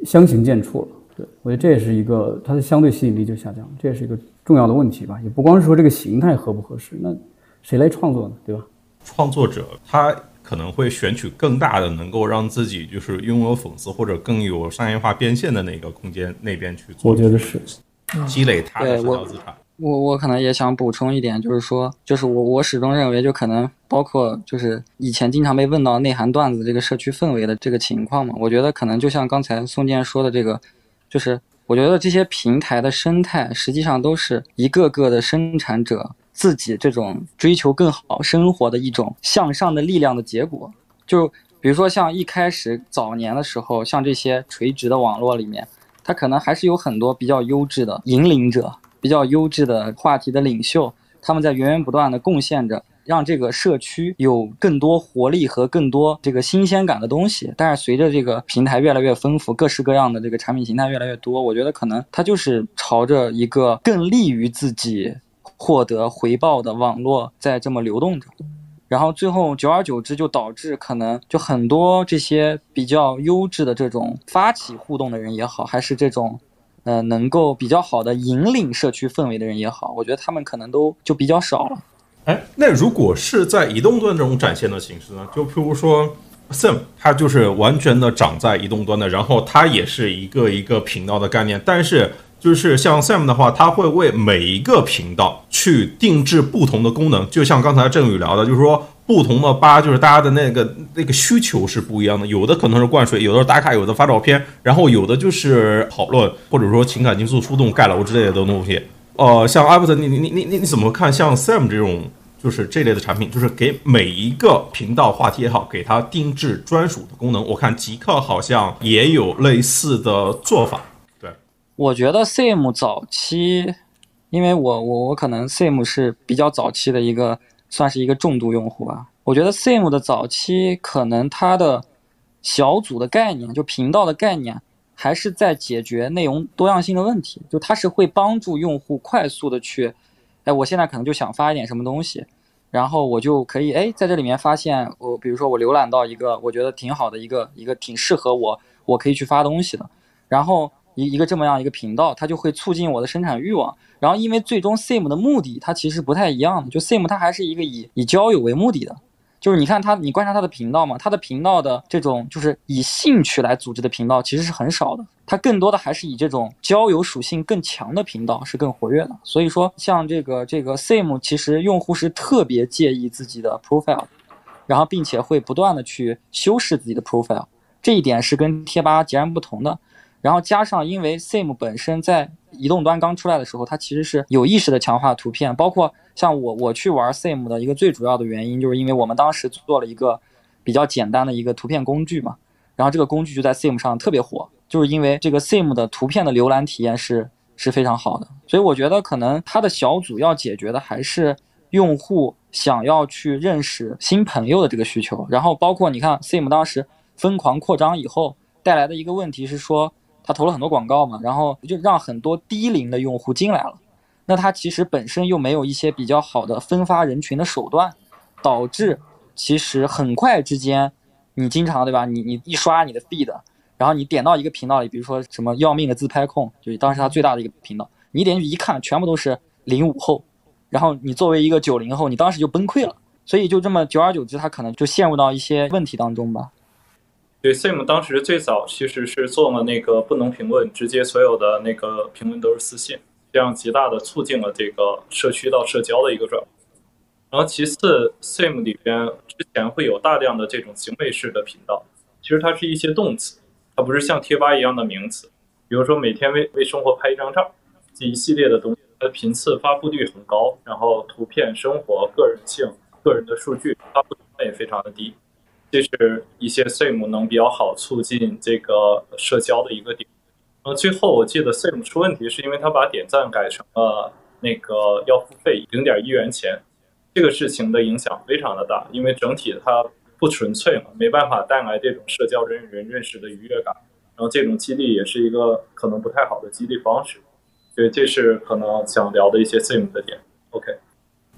相形见绌了，对我觉得这也是一个它的相对吸引力就下降，这也是一个重要的问题吧。也不光是说这个形态合不合适，那谁来创作呢？对吧？创作者他可能会选取更大的，能够让自己就是拥有粉丝或者更有商业化变现的那个空间那边去做。我觉得是积累他的社交资产。我我可能也想补充一点，就是说，就是我我始终认为，就可能包括就是以前经常被问到内涵段子这个社区氛围的这个情况嘛，我觉得可能就像刚才宋健说的这个，就是我觉得这些平台的生态，实际上都是一个个的生产者自己这种追求更好生活的一种向上的力量的结果。就比如说像一开始早年的时候，像这些垂直的网络里面，它可能还是有很多比较优质的引领者，比较优质的话题的领袖，他们在源源不断的贡献着。让这个社区有更多活力和更多这个新鲜感的东西，但是随着这个平台越来越丰富，各式各样的这个产品形态越来越多，我觉得可能它就是朝着一个更利于自己获得回报的网络在这么流动着，然后最后久而久之就导致可能就很多这些比较优质的这种发起互动的人也好，还是这种呃能够比较好的引领社区氛围的人也好，我觉得他们可能都就比较少了。哎，那如果是在移动端这种展现的形式呢？就譬如说，Sam，它就是完全的长在移动端的，然后它也是一个一个频道的概念。但是，就是像 Sam 的话，它会为每一个频道去定制不同的功能。就像刚才郑宇聊的，就是说不同的吧，就是大家的那个那个需求是不一样的。有的可能是灌水，有的是打卡，有的发照片，然后有的就是讨论，或者说情感因素触动、盖楼之类的东西。呃，像阿布特，你你你你你你怎么看？像 Sam 这种？就是这类的产品，就是给每一个频道话题也好，给它定制专属的功能。我看极客好像也有类似的做法。对，我觉得 Sim 早期，因为我我我可能 Sim 是比较早期的一个，算是一个重度用户吧。我觉得 Sim 的早期可能它的小组的概念，就频道的概念，还是在解决内容多样性的问题。就它是会帮助用户快速的去。哎，我现在可能就想发一点什么东西，然后我就可以哎在这里面发现我，比如说我浏览到一个我觉得挺好的一个一个挺适合我，我可以去发东西的，然后一一个这么样一个频道，它就会促进我的生产欲望。然后因为最终 Sim 的目的它其实不太一样的，就 Sim 它还是一个以以交友为目的的。就是你看他，你观察他的频道嘛，他的频道的这种就是以兴趣来组织的频道其实是很少的，它更多的还是以这种交友属性更强的频道是更活跃的。所以说，像这个这个 Sim，其实用户是特别介意自己的 profile，然后并且会不断的去修饰自己的 profile，这一点是跟贴吧截然不同的。然后加上，因为 Sim 本身在移动端刚出来的时候，它其实是有意识的强化图片，包括像我我去玩 Sim 的一个最主要的原因，就是因为我们当时做了一个比较简单的一个图片工具嘛，然后这个工具就在 Sim 上特别火，就是因为这个 Sim 的图片的浏览体验是是非常好的，所以我觉得可能它的小组要解决的还是用户想要去认识新朋友的这个需求，然后包括你看 Sim 当时疯狂扩张以后带来的一个问题是说。他投了很多广告嘛，然后就让很多低龄的用户进来了。那他其实本身又没有一些比较好的分发人群的手段，导致其实很快之间，你经常对吧？你你一刷你的 feed，然后你点到一个频道里，比如说什么要命的自拍控，就是当时他最大的一个频道，你点进去一看，全部都是零五后，然后你作为一个九零后，你当时就崩溃了。所以就这么久而久之，他可能就陷入到一些问题当中吧。对，Sim 当时最早其实是做了那个不能评论，直接所有的那个评论都是私信，这样极大的促进了这个社区到社交的一个转。然后其次，Sim 里边之前会有大量的这种行为式的频道，其实它是一些动词，它不是像贴吧一样的名词。比如说每天为为生活拍一张照，这一系列的东西，它的频次发布率很高，然后图片、生活、个人性、个人的数据发布成本也非常的低。这是一些 Sim 能比较好促进这个社交的一个点。呃，最后我记得 Sim 出问题是因为他把点赞改成了那个要付费零点一元钱，这个事情的影响非常的大，因为整体它不纯粹嘛，没办法带来这种社交人与人认识的愉悦感，然后这种激励也是一个可能不太好的激励方式。所以，这是可能想聊的一些 Sim 的点。OK。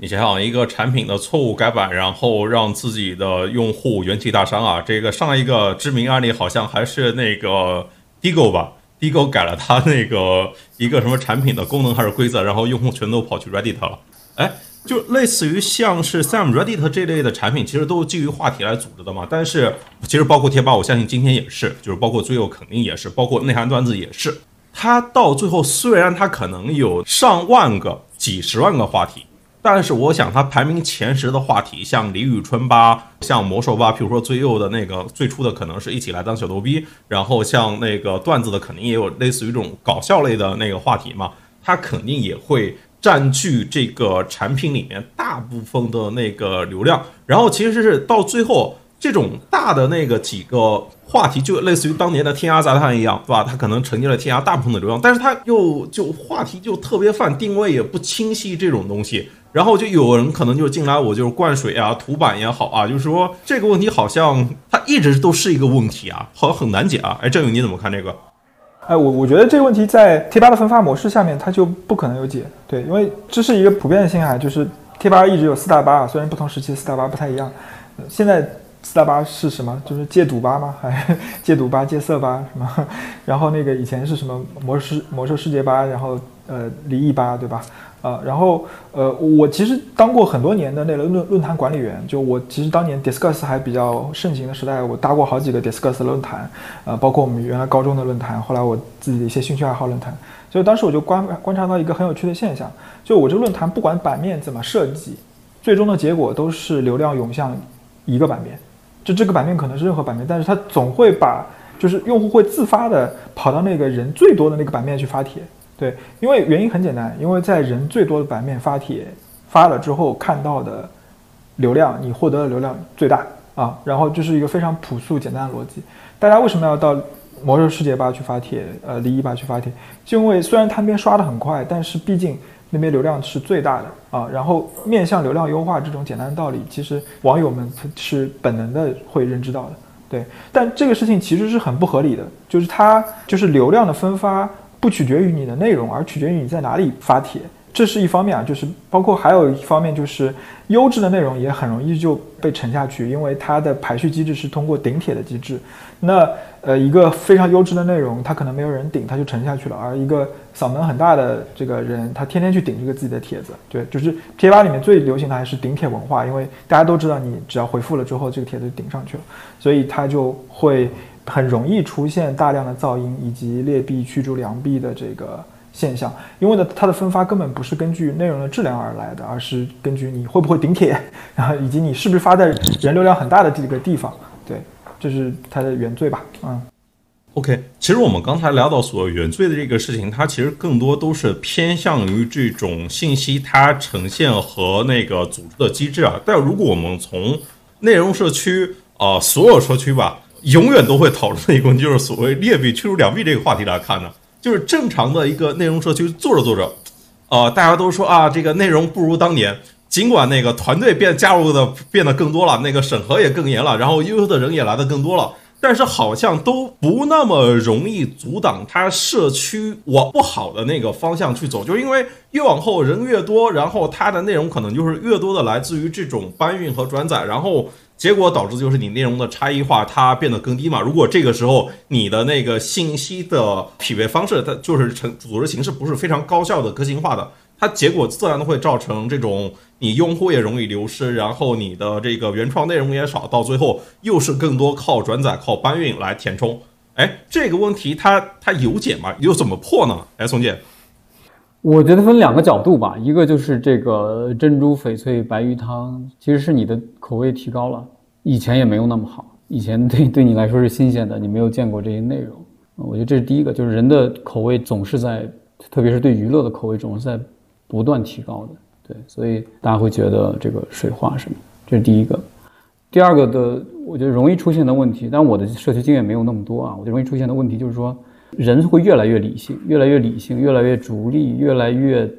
你想想，一个产品的错误改版，然后让自己的用户元气大伤啊！这个上一个知名案例好像还是那个 Digo 吧，Digo 改了它那个一个什么产品的功能还是规则，然后用户全都跑去 Reddit 了。哎，就类似于像是 Sam Reddit 这类的产品，其实都是基于话题来组织的嘛。但是其实包括贴吧，我相信今天也是，就是包括最后肯定也是，包括内涵段子也是。它到最后虽然它可能有上万个、几十万个话题。但是我想它排名前十的话题，像李宇春吧，像魔兽吧，比如说最右的那个最初的可能是一起来当小逗逼，然后像那个段子的肯定也有类似于这种搞笑类的那个话题嘛，它肯定也会占据这个产品里面大部分的那个流量，然后其实是到最后这种大的那个几个。话题就类似于当年的天涯杂谈一样，对吧？它可能承接了天涯大部分的流量，但是它又就话题就特别泛，定位也不清晰这种东西，然后就有人可能就进来，我就是灌水啊，图版也好啊，就是说这个问题好像它一直都是一个问题啊，好像很难解啊。哎，郑勇你怎么看这个？哎，我我觉得这个问题在贴吧的分发模式下面，它就不可能有解，对，因为这是一个普遍性啊，就是贴吧一直有四大吧，虽然不同时期四大吧不太一样，现在。四大吧是什么？就是戒赌吧吗？还 戒赌吧、戒色吧什么？然后那个以前是什么魔兽魔兽世界吧？然后呃离异吧，对吧？啊，然后呃我其实当过很多年的那个论论坛管理员，就我其实当年 Discuss 还比较盛行的时代，我搭过好几个 Discuss 论坛，呃，包括我们原来高中的论坛，后来我自己的一些兴趣爱好论坛。所以当时我就观观察到一个很有趣的现象，就我这个论坛不管版面怎么设计，最终的结果都是流量涌向一个版面。就这个版面可能是任何版面，但是它总会把，就是用户会自发的跑到那个人最多的那个版面去发帖，对，因为原因很简单，因为在人最多的版面发帖发了之后看到的流量，你获得的流量最大啊，然后这是一个非常朴素简单的逻辑。大家为什么要到魔兽世界吧去发帖，呃，离异吧去发帖？就因为虽然他那边刷的很快，但是毕竟。那边流量是最大的啊，然后面向流量优化这种简单的道理，其实网友们是本能的会认知到的，对。但这个事情其实是很不合理的，就是它就是流量的分发不取决于你的内容，而取决于你在哪里发帖。这是一方面啊，就是包括还有一方面，就是优质的内容也很容易就被沉下去，因为它的排序机制是通过顶帖的机制。那呃，一个非常优质的内容，它可能没有人顶，它就沉下去了；而一个嗓门很大的这个人，他天天去顶这个自己的帖子，对，就是贴吧里面最流行的还是顶帖文化，因为大家都知道，你只要回复了之后，这个帖子就顶上去了，所以它就会很容易出现大量的噪音以及劣币驱逐良币的这个。现象，因为呢，它的分发根本不是根据内容的质量而来的，而是根据你会不会顶帖，然后以及你是不是发在人流量很大的这个地方。对，这是它的原罪吧？嗯。OK，其实我们刚才聊到所谓原罪的这个事情，它其实更多都是偏向于这种信息它呈现和那个组织的机制啊。但如果我们从内容社区啊，所有社区吧，永远都会讨论的一个问题，就是所谓劣币驱逐良币这个话题来看呢。就是正常的一个内容社区做着做着，呃，大家都说啊，这个内容不如当年。尽管那个团队变加入的变得更多了，那个审核也更严了，然后优秀的人也来的更多了，但是好像都不那么容易阻挡他社区往不好的那个方向去走。就因为越往后人越多，然后它的内容可能就是越多的来自于这种搬运和转载，然后。结果导致就是你内容的差异化它变得更低嘛。如果这个时候你的那个信息的匹配方式，它就是成组织形式不是非常高效的、个性化的，它结果自然都会造成这种你用户也容易流失，然后你的这个原创内容也少，到最后又是更多靠转载、靠搬运来填充。哎，这个问题它它有解吗？又怎么破呢？哎，宋健。我觉得分两个角度吧，一个就是这个珍珠翡翠白鱼汤，其实是你的口味提高了，以前也没有那么好，以前对对你来说是新鲜的，你没有见过这些内容。我觉得这是第一个，就是人的口味总是在，特别是对娱乐的口味总是在不断提高的，对，所以大家会觉得这个水化什么，这是第一个。第二个的，我觉得容易出现的问题，但我的社区经验没有那么多啊，我觉得容易出现的问题就是说。人会越来越理性，越来越理性，越来越逐利，越来越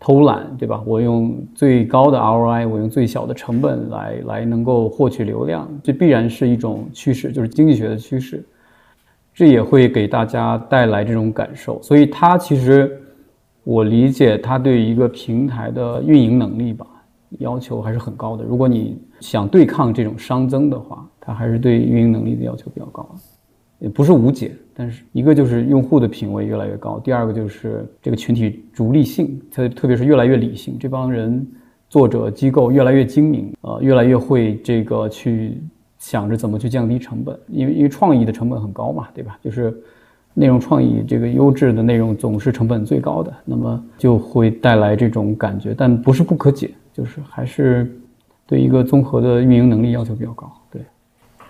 偷懒，对吧？我用最高的 ROI，我用最小的成本来来能够获取流量，这必然是一种趋势，就是经济学的趋势。这也会给大家带来这种感受，所以它其实我理解它对一个平台的运营能力吧要求还是很高的。如果你想对抗这种熵增的话，它还是对运营能力的要求比较高。也不是无解，但是一个就是用户的品味越来越高，第二个就是这个群体逐利性，特特别是越来越理性，这帮人作者机构越来越精明，呃，越来越会这个去想着怎么去降低成本，因为因为创意的成本很高嘛，对吧？就是内容创意这个优质的内容总是成本最高的，那么就会带来这种感觉，但不是不可解，就是还是对一个综合的运营能力要求比较高。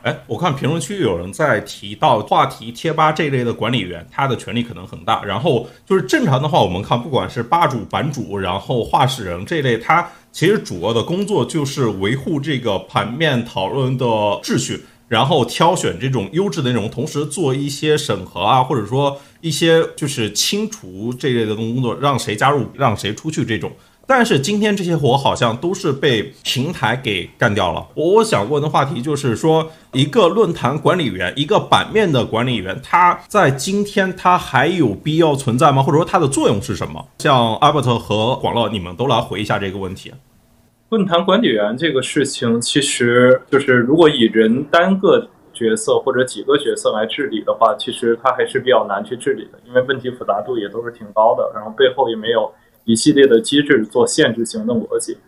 哎，我看评论区有人在提到话题贴吧这类的管理员，他的权力可能很大。然后就是正常的话，我们看不管是吧主、版主，然后画事人这类，他其实主要的工作就是维护这个盘面讨论的秩序。然后挑选这种优质的内容，同时做一些审核啊，或者说一些就是清除这类的工作，让谁加入，让谁出去这种。但是今天这些活好像都是被平台给干掉了。我想问的话题就是说，一个论坛管理员，一个版面的管理员，他在今天他还有必要存在吗？或者说他的作用是什么？像阿伯特和广乐，你们都来回一下这个问题。论坛管理员这个事情，其实就是如果以人单个角色或者几个角色来治理的话，其实它还是比较难去治理的，因为问题复杂度也都是挺高的，然后背后也没有一系列的机制做限制型的逻辑。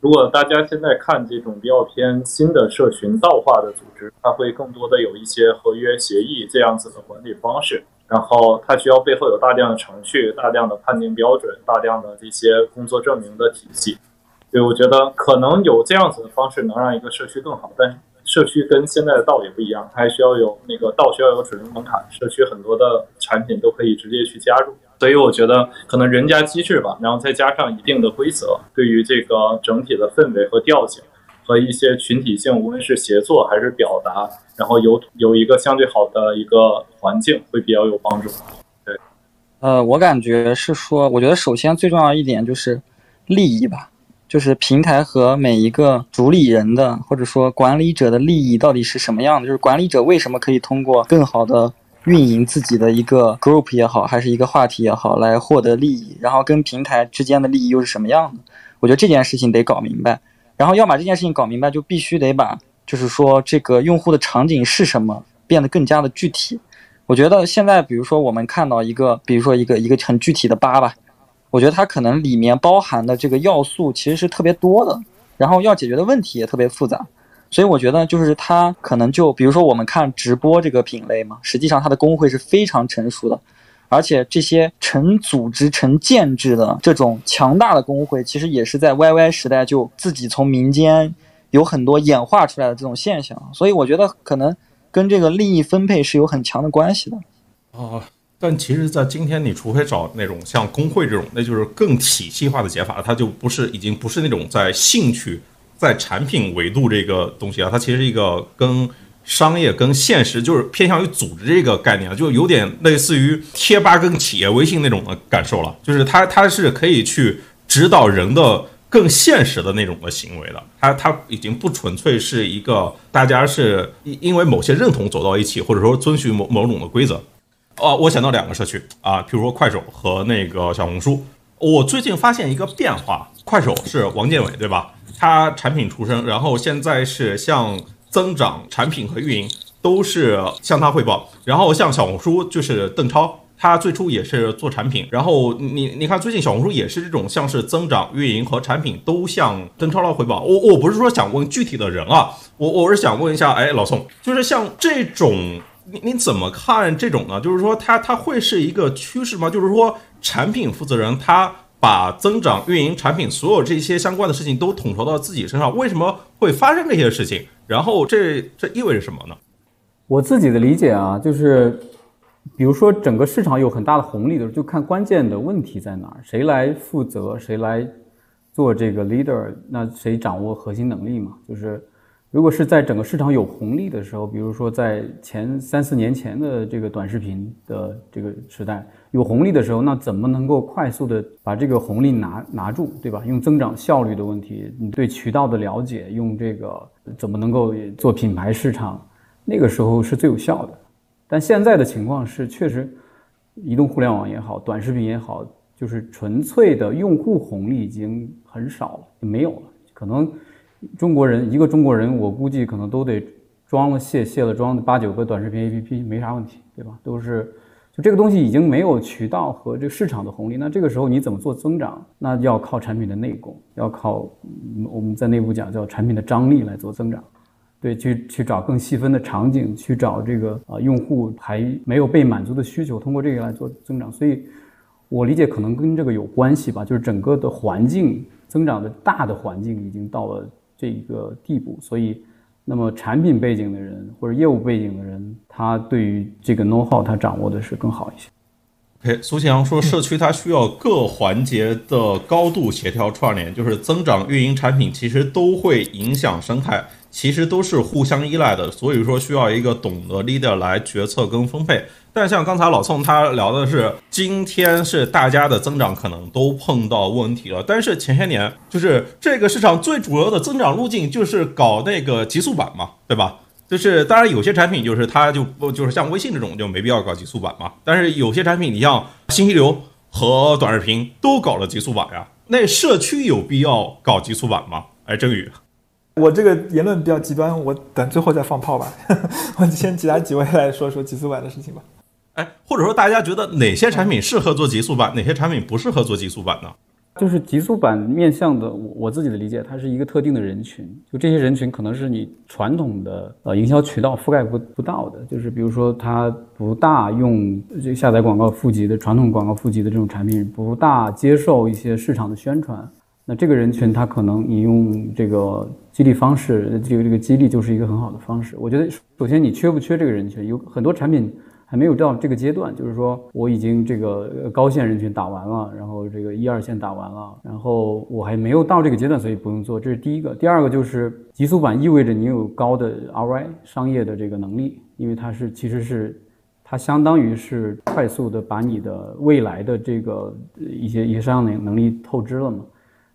如果大家现在看这种比较偏新的社群道化的组织，它会更多的有一些合约协议这样子的管理方式，然后它需要背后有大量的程序、大量的判定标准、大量的这些工作证明的体系。对，我觉得可能有这样子的方式能让一个社区更好，但是社区跟现在的道也不一样，它还需要有那个道需要有准入门槛，社区很多的产品都可以直接去加入，所以我觉得可能人家机制吧，然后再加上一定的规则，对于这个整体的氛围和调性和一些群体性，无论是协作还是表达，然后有有一个相对好的一个环境，会比较有帮助。对，呃，我感觉是说，我觉得首先最重要一点就是利益吧。就是平台和每一个主理人的或者说管理者的利益到底是什么样的？就是管理者为什么可以通过更好的运营自己的一个 group 也好，还是一个话题也好，来获得利益？然后跟平台之间的利益又是什么样的？我觉得这件事情得搞明白。然后要把这件事情搞明白，就必须得把就是说这个用户的场景是什么变得更加的具体。我觉得现在比如说我们看到一个，比如说一个一个很具体的八吧。我觉得它可能里面包含的这个要素其实是特别多的，然后要解决的问题也特别复杂，所以我觉得就是它可能就比如说我们看直播这个品类嘛，实际上它的工会是非常成熟的，而且这些成组织成建制的这种强大的工会，其实也是在 YY 时代就自己从民间有很多演化出来的这种现象，所以我觉得可能跟这个利益分配是有很强的关系的。哦。但其实，在今天，你除非找那种像工会这种，那就是更体系化的解法，它就不是已经不是那种在兴趣、在产品维度这个东西啊，它其实一个跟商业、跟现实，就是偏向于组织这个概念就有点类似于贴吧跟企业微信那种的感受了。就是它，它是可以去指导人的更现实的那种的行为的。它，它已经不纯粹是一个大家是因因为某些认同走到一起，或者说遵循某某种的规则。哦，我想到两个社区啊，比如说快手和那个小红书。我最近发现一个变化，快手是王建伟对吧？他产品出身，然后现在是向增长、产品和运营都是向他汇报。然后像小红书就是邓超，他最初也是做产品。然后你你看最近小红书也是这种像是增长、运营和产品都向邓超来汇报。我我不是说想问具体的人啊，我我是想问一下，哎，老宋，就是像这种。你你怎么看这种呢？就是说，它它会是一个趋势吗？就是说，产品负责人他把增长、运营、产品所有这些相关的事情都统筹到自己身上，为什么会发生这些事情？然后这这意味着什么呢？我自己的理解啊，就是比如说整个市场有很大的红利的时候，就看关键的问题在哪儿，谁来负责，谁来做这个 leader，那谁掌握核心能力嘛？就是。如果是在整个市场有红利的时候，比如说在前三四年前的这个短视频的这个时代有红利的时候，那怎么能够快速的把这个红利拿拿住，对吧？用增长效率的问题，你对渠道的了解，用这个怎么能够做品牌市场，那个时候是最有效的。但现在的情况是，确实，移动互联网也好，短视频也好，就是纯粹的用户红利已经很少了，没有了，可能。中国人一个中国人，我估计可能都得装了卸卸了装八九个短视频 APP 没啥问题，对吧？都是这个东西已经没有渠道和这个市场的红利，那这个时候你怎么做增长？那要靠产品的内功，要靠我们在内部讲叫产品的张力来做增长。对，去去找更细分的场景，去找这个啊用户还没有被满足的需求，通过这个来做增长。所以，我理解可能跟这个有关系吧，就是整个的环境增长的大的环境已经到了这个地步，所以。那么产品背景的人或者业务背景的人，他对于这个 know how 他掌握的是更好一些。OK，苏阳说，社区它需要各环节的高度协调串联，就是增长、运营、产品，其实都会影响生态，其实都是互相依赖的。所以说，需要一个懂得 leader 来决策跟分配。但像刚才老宋他聊的是，今天是大家的增长可能都碰到问题了。但是前些年就是这个市场最主要的增长路径就是搞那个极速版嘛，对吧？就是当然有些产品就是它就不就是像微信这种就没必要搞极速版嘛。但是有些产品你像信息流和短视频都搞了极速版呀，那社区有必要搞极速版吗？哎，郑宇，我这个言论比较极端，我等最后再放炮吧。我先其他几位来说说极速版的事情吧。哎，或者说大家觉得哪些产品适合做极速版，哪些产品不适合做极速版呢？就是极速版面向的，我我自己的理解，它是一个特定的人群，就这些人群可能是你传统的呃营销渠道覆盖不不到的，就是比如说它不大用这个下载广告付集的传统广告付集的这种产品，不大接受一些市场的宣传，那这个人群他可能你用这个激励方式，这个这个激励就是一个很好的方式。我觉得首先你缺不缺这个人群，有很多产品。还没有到这个阶段，就是说我已经这个高线人群打完了，然后这个一二线打完了，然后我还没有到这个阶段，所以不用做。这是第一个。第二个就是极速版意味着你有高的 ROI 商业的这个能力，因为它是其实是它相当于是快速的把你的未来的这个一些一些商业能能力透支了嘛。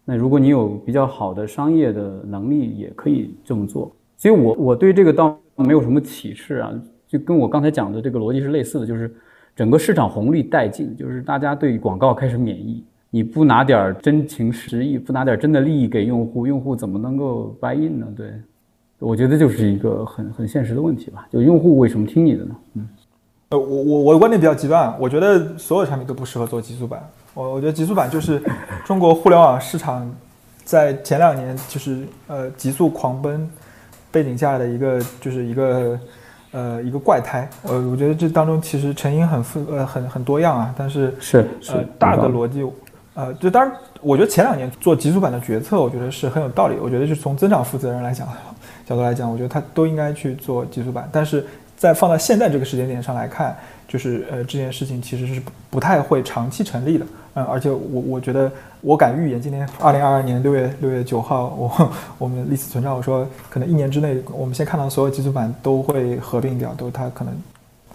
那如果你有比较好的商业的能力，也可以这么做。所以我我对这个倒没有什么启示啊。就跟我刚才讲的这个逻辑是类似的，就是整个市场红利殆尽，就是大家对广告开始免疫。你不拿点真情实意，不拿点真的利益给用户，用户怎么能够 buy in 呢？对，我觉得就是一个很很现实的问题吧。就用户为什么听你的呢？嗯，呃，我我我的观点比较极端，我觉得所有产品都不适合做极速版。我我觉得极速版就是中国互联网市场在前两年就是呃急速狂奔背景下的一个就是一个。呃，一个怪胎，呃，我觉得这当中其实成因很复呃很很多样啊，但是是是大的逻辑，呃，就当然，我觉得前两年做极速版的决策，我觉得是很有道理。我觉得是从增长负责人来讲角度来讲，我觉得他都应该去做极速版，但是在放到现在这个时间点上来看。就是呃，这件事情其实是不太会长期成立的，嗯，而且我我觉得我敢预言，今年二零二二年六月六月九号，我我们历史存照我说，可能一年之内，我们先看到所有基础版都会合并掉，都它可能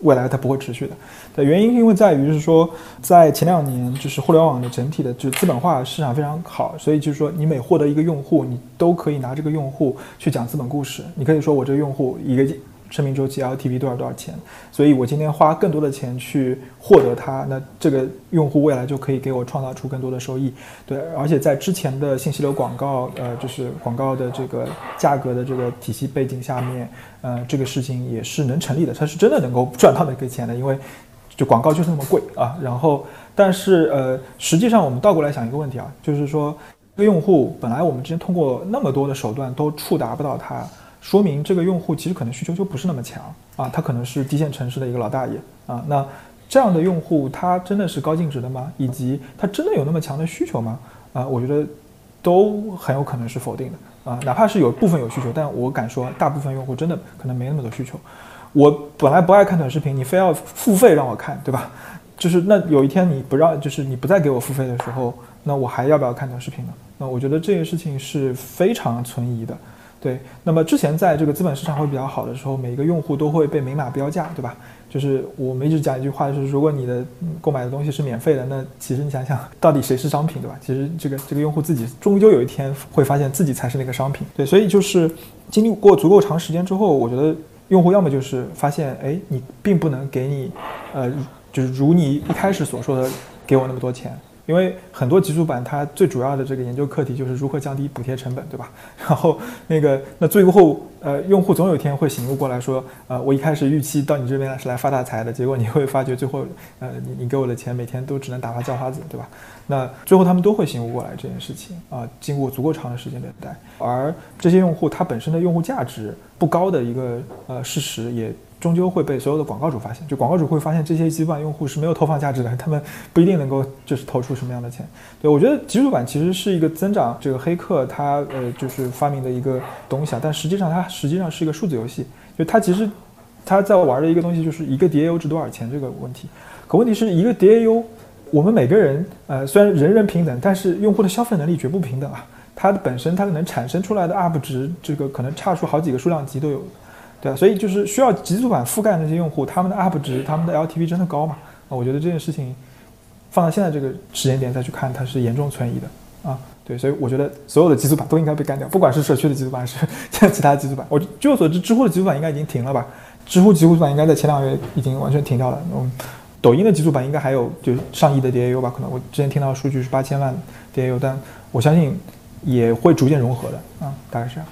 未来它不会持续的。的原因因为在于是说，在前两年就是互联网的整体的就资本化市场非常好，所以就是说你每获得一个用户，你都可以拿这个用户去讲资本故事，你可以说我这个用户一个。生命周期 LTV 多少多少钱？所以我今天花更多的钱去获得它，那这个用户未来就可以给我创造出更多的收益。对，而且在之前的信息流广告，呃，就是广告的这个价格的这个体系背景下面，呃，这个事情也是能成立的，它是真的能够赚到那个钱的，因为就广告就是那么贵啊。然后，但是呃，实际上我们倒过来想一个问题啊，就是说，一个用户本来我们之前通过那么多的手段都触达不到他。说明这个用户其实可能需求就不是那么强啊，他可能是低线城市的一个老大爷啊。那这样的用户他真的是高净值的吗？以及他真的有那么强的需求吗？啊，我觉得都很有可能是否定的啊。哪怕是有部分有需求，但我敢说大部分用户真的可能没那么多需求。我本来不爱看短视频，你非要付费让我看，对吧？就是那有一天你不让，就是你不再给我付费的时候，那我还要不要看短视频呢？那我觉得这件事情是非常存疑的。对，那么之前在这个资本市场会比较好的时候，每一个用户都会被明码标价，对吧？就是我们一直讲一句话，就是如果你的购买的东西是免费的，那其实你想想到底谁是商品，对吧？其实这个这个用户自己终究有一天会发现自己才是那个商品。对，所以就是经历过足够长时间之后，我觉得用户要么就是发现，哎，你并不能给你，呃，就是如你一开始所说的给我那么多钱因为很多极速版它最主要的这个研究课题就是如何降低补贴成本，对吧？然后那个那最后呃，用户总有一天会醒悟过来说，呃，我一开始预期到你这边来是来发大财的，结果你会发觉最后呃，你你给我的钱每天都只能打发叫花子，对吧？那最后他们都会醒悟过来这件事情啊，经过足够长的时间等待，而这些用户他本身的用户价值不高的一个呃事实也。终究会被所有的广告主发现，就广告主会发现这些极速版用户是没有投放价值的，他们不一定能够就是投出什么样的钱。对我觉得极速版其实是一个增长这个黑客他呃就是发明的一个东西啊，但实际上它实际上是一个数字游戏，就它其实它在玩的一个东西就是一个 DAU 值多少钱这个问题。可问题是一个 DAU，我们每个人呃虽然人人平等，但是用户的消费能力绝不平等啊，它的本身它能产生出来的 UP 值这个可能差出好几个数量级都有。对啊，所以就是需要极速版覆盖那些用户，他们的 UP 值、他们的 LTV 真的高吗？啊，我觉得这件事情放到现在这个时间点再去看，它是严重存疑的啊。对，所以我觉得所有的极速版都应该被干掉，不管是社区的极速版还是像其他极速版。我据我所知，知乎的极速版应该已经停了吧？知乎极速版应该在前两个月已经完全停掉了。嗯，抖音的极速版应该还有就上亿的 DAU 吧？可能我之前听到的数据是八千万 DAU，但我相信也会逐渐融合的啊，大概是这样。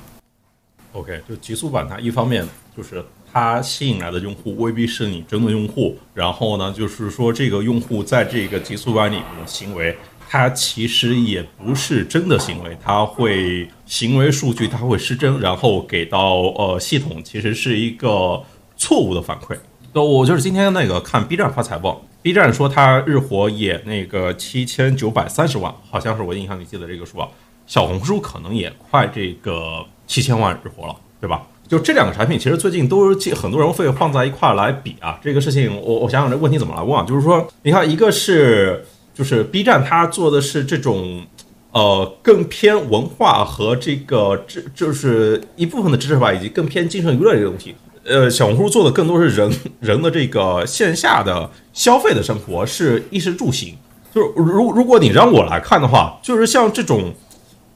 OK，就极速版，它一方面就是它吸引来的用户未必是你真的用户，然后呢，就是说这个用户在这个极速版里面的行为，它其实也不是真的行为，它会行为数据它会失真，然后给到呃系统，其实是一个错误的反馈。那我就是今天那个看 B 站发财报，B 站说它日活也那个七千九百三十万，好像是我印象里记得这个数啊。小红书可能也快这个。七千万日活了，对吧？就这两个产品，其实最近都是很多人会放在一块来比啊。这个事情，我我想想这问题怎么来问啊？就是说，你看，一个是就是 B 站，它做的是这种呃更偏文化和这个知，就是一部分的知识吧，以及更偏精神娱乐这个东西。呃，小红书做的更多是人 人的这个线下的消费的生活，是衣食住行。就是如如果你让我来看的话，就是像这种。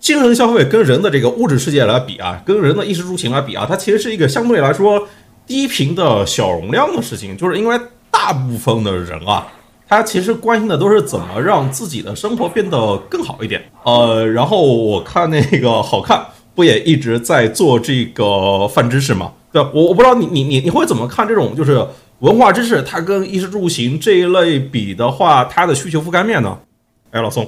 精神消费跟人的这个物质世界来比啊，跟人的衣食住行来比啊，它其实是一个相对来说低频的小容量的事情。就是因为大部分的人啊，他其实关心的都是怎么让自己的生活变得更好一点。呃，然后我看那个好看不也一直在做这个泛知识嘛？对我我不知道你你你你会怎么看这种就是文化知识，它跟衣食住行这一类比的话，它的需求覆盖面呢？哎，老宋。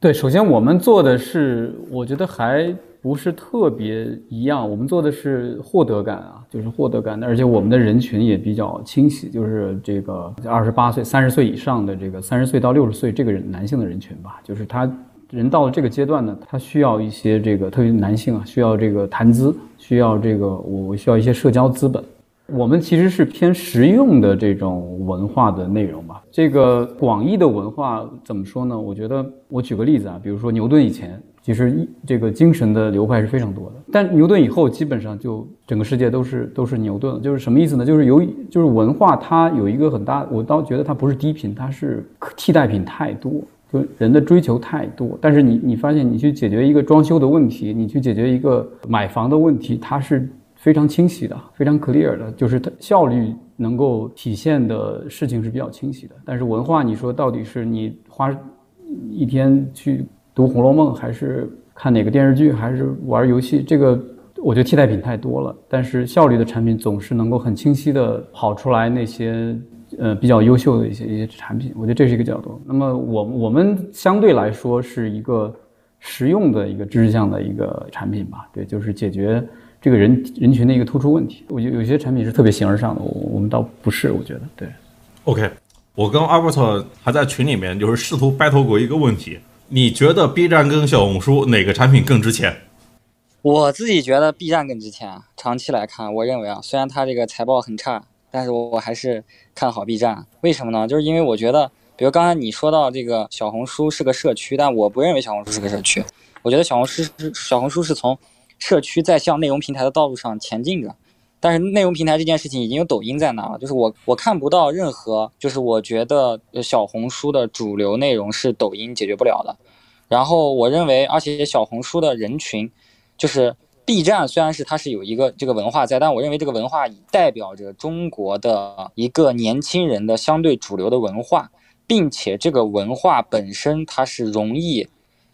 对，首先我们做的是，我觉得还不是特别一样。我们做的是获得感啊，就是获得感，而且我们的人群也比较清晰，就是这个二十八岁、三十岁以上的这个三十岁到六十岁这个人男性的人群吧。就是他人到了这个阶段呢，他需要一些这个，特别男性啊，需要这个谈资，需要这个我我需要一些社交资本。我们其实是偏实用的这种文化的内容吧。这个广义的文化怎么说呢？我觉得我举个例子啊，比如说牛顿以前，其实这个精神的流派是非常多的。但牛顿以后，基本上就整个世界都是都是牛顿。就是什么意思呢？就是由于就是文化它有一个很大，我倒觉得它不是低频，它是替代品太多，就人的追求太多。但是你你发现你去解决一个装修的问题，你去解决一个买房的问题，它是。非常清晰的，非常 clear 的，就是它效率能够体现的事情是比较清晰的。但是文化，你说到底是你花一天去读《红楼梦》，还是看哪个电视剧，还是玩游戏？这个我觉得替代品太多了。但是效率的产品总是能够很清晰的跑出来那些呃比较优秀的一些一些产品。我觉得这是一个角度。那么我我们相对来说是一个实用的一个知识向的一个产品吧？对，就是解决。这个人人群的一个突出问题，我觉得有些产品是特别形而上的，我我们倒不是，我觉得对。OK，我跟阿伯特还在群里面就是试图 battle 过一个问题，你觉得 B 站跟小红书哪个产品更值钱？我自己觉得 B 站更值钱，长期来看，我认为啊，虽然它这个财报很差，但是我还是看好 B 站。为什么呢？就是因为我觉得，比如刚才你说到这个小红书是个社区，但我不认为小红书是个社区，我觉得小红书是小红书是从。社区在向内容平台的道路上前进着，但是内容平台这件事情已经有抖音在那了，就是我我看不到任何，就是我觉得小红书的主流内容是抖音解决不了的。然后我认为，而且小红书的人群，就是 B 站虽然是它是有一个这个文化在，但我认为这个文化代表着中国的一个年轻人的相对主流的文化。并且这个文化本身它是容易，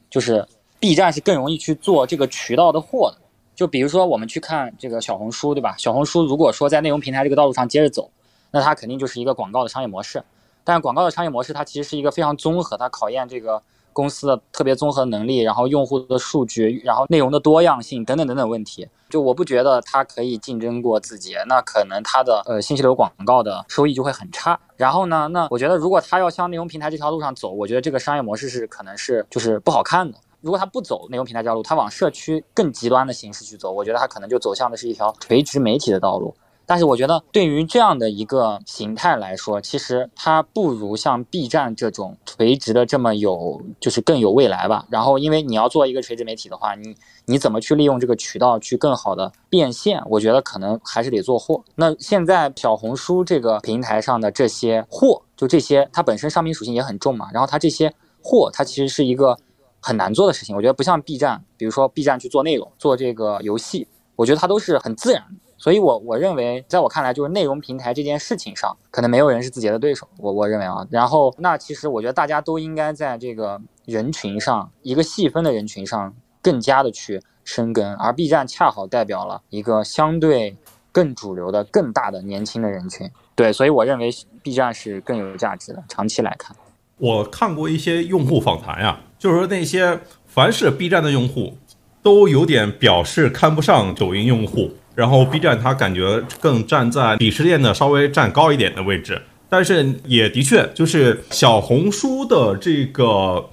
就是 B 站是更容易去做这个渠道的货的。就比如说我们去看这个小红书，对吧？小红书如果说在内容平台这个道路上接着走，那它肯定就是一个广告的商业模式。但广告的商业模式它其实是一个非常综合，它考验这个。公司的特别综合能力，然后用户的数据，然后内容的多样性等等等等问题，就我不觉得它可以竞争过字节，那可能它的呃信息流广告的收益就会很差。然后呢，那我觉得如果它要向内容平台这条路上走，我觉得这个商业模式是可能是就是不好看的。如果它不走内容平台这条路，它往社区更极端的形式去走，我觉得它可能就走向的是一条垂直媒体的道路。但是我觉得，对于这样的一个形态来说，其实它不如像 B 站这种垂直的这么有，就是更有未来吧。然后，因为你要做一个垂直媒体的话，你你怎么去利用这个渠道去更好的变现？我觉得可能还是得做货。那现在小红书这个平台上的这些货，就这些，它本身商品属性也很重嘛。然后它这些货，它其实是一个很难做的事情。我觉得不像 B 站，比如说 B 站去做内容、做这个游戏，我觉得它都是很自然。所以，我我认为，在我看来，就是内容平台这件事情上，可能没有人是字节的对手。我我认为啊，然后那其实我觉得大家都应该在这个人群上，一个细分的人群上，更加的去深耕。而 B 站恰好代表了一个相对更主流的、更大的年轻的人群。对，所以我认为 B 站是更有价值的。长期来看，我看过一些用户访谈呀，就是说那些凡是 B 站的用户，都有点表示看不上抖音用户。然后 B 站它感觉更站在鄙视链的稍微站高一点的位置，但是也的确就是小红书的这个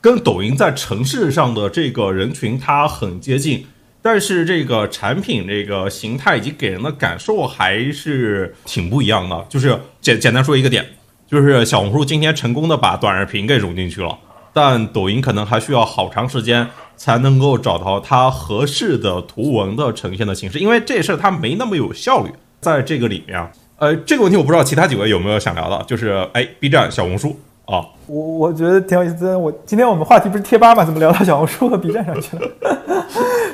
跟抖音在城市上的这个人群它很接近，但是这个产品这个形态以及给人的感受还是挺不一样的。就是简简单说一个点，就是小红书今天成功的把短视频给融进去了，但抖音可能还需要好长时间。才能够找到它合适的图文的呈现的形式，因为这事儿它没那么有效率。在这个里面，呃，这个问题我不知道其他几位有没有想聊的，就是哎，B 站、小红书啊，我我觉得挺有意思的。我今天我们话题不是贴吧嘛，怎么聊到小红书和 B 站上去了？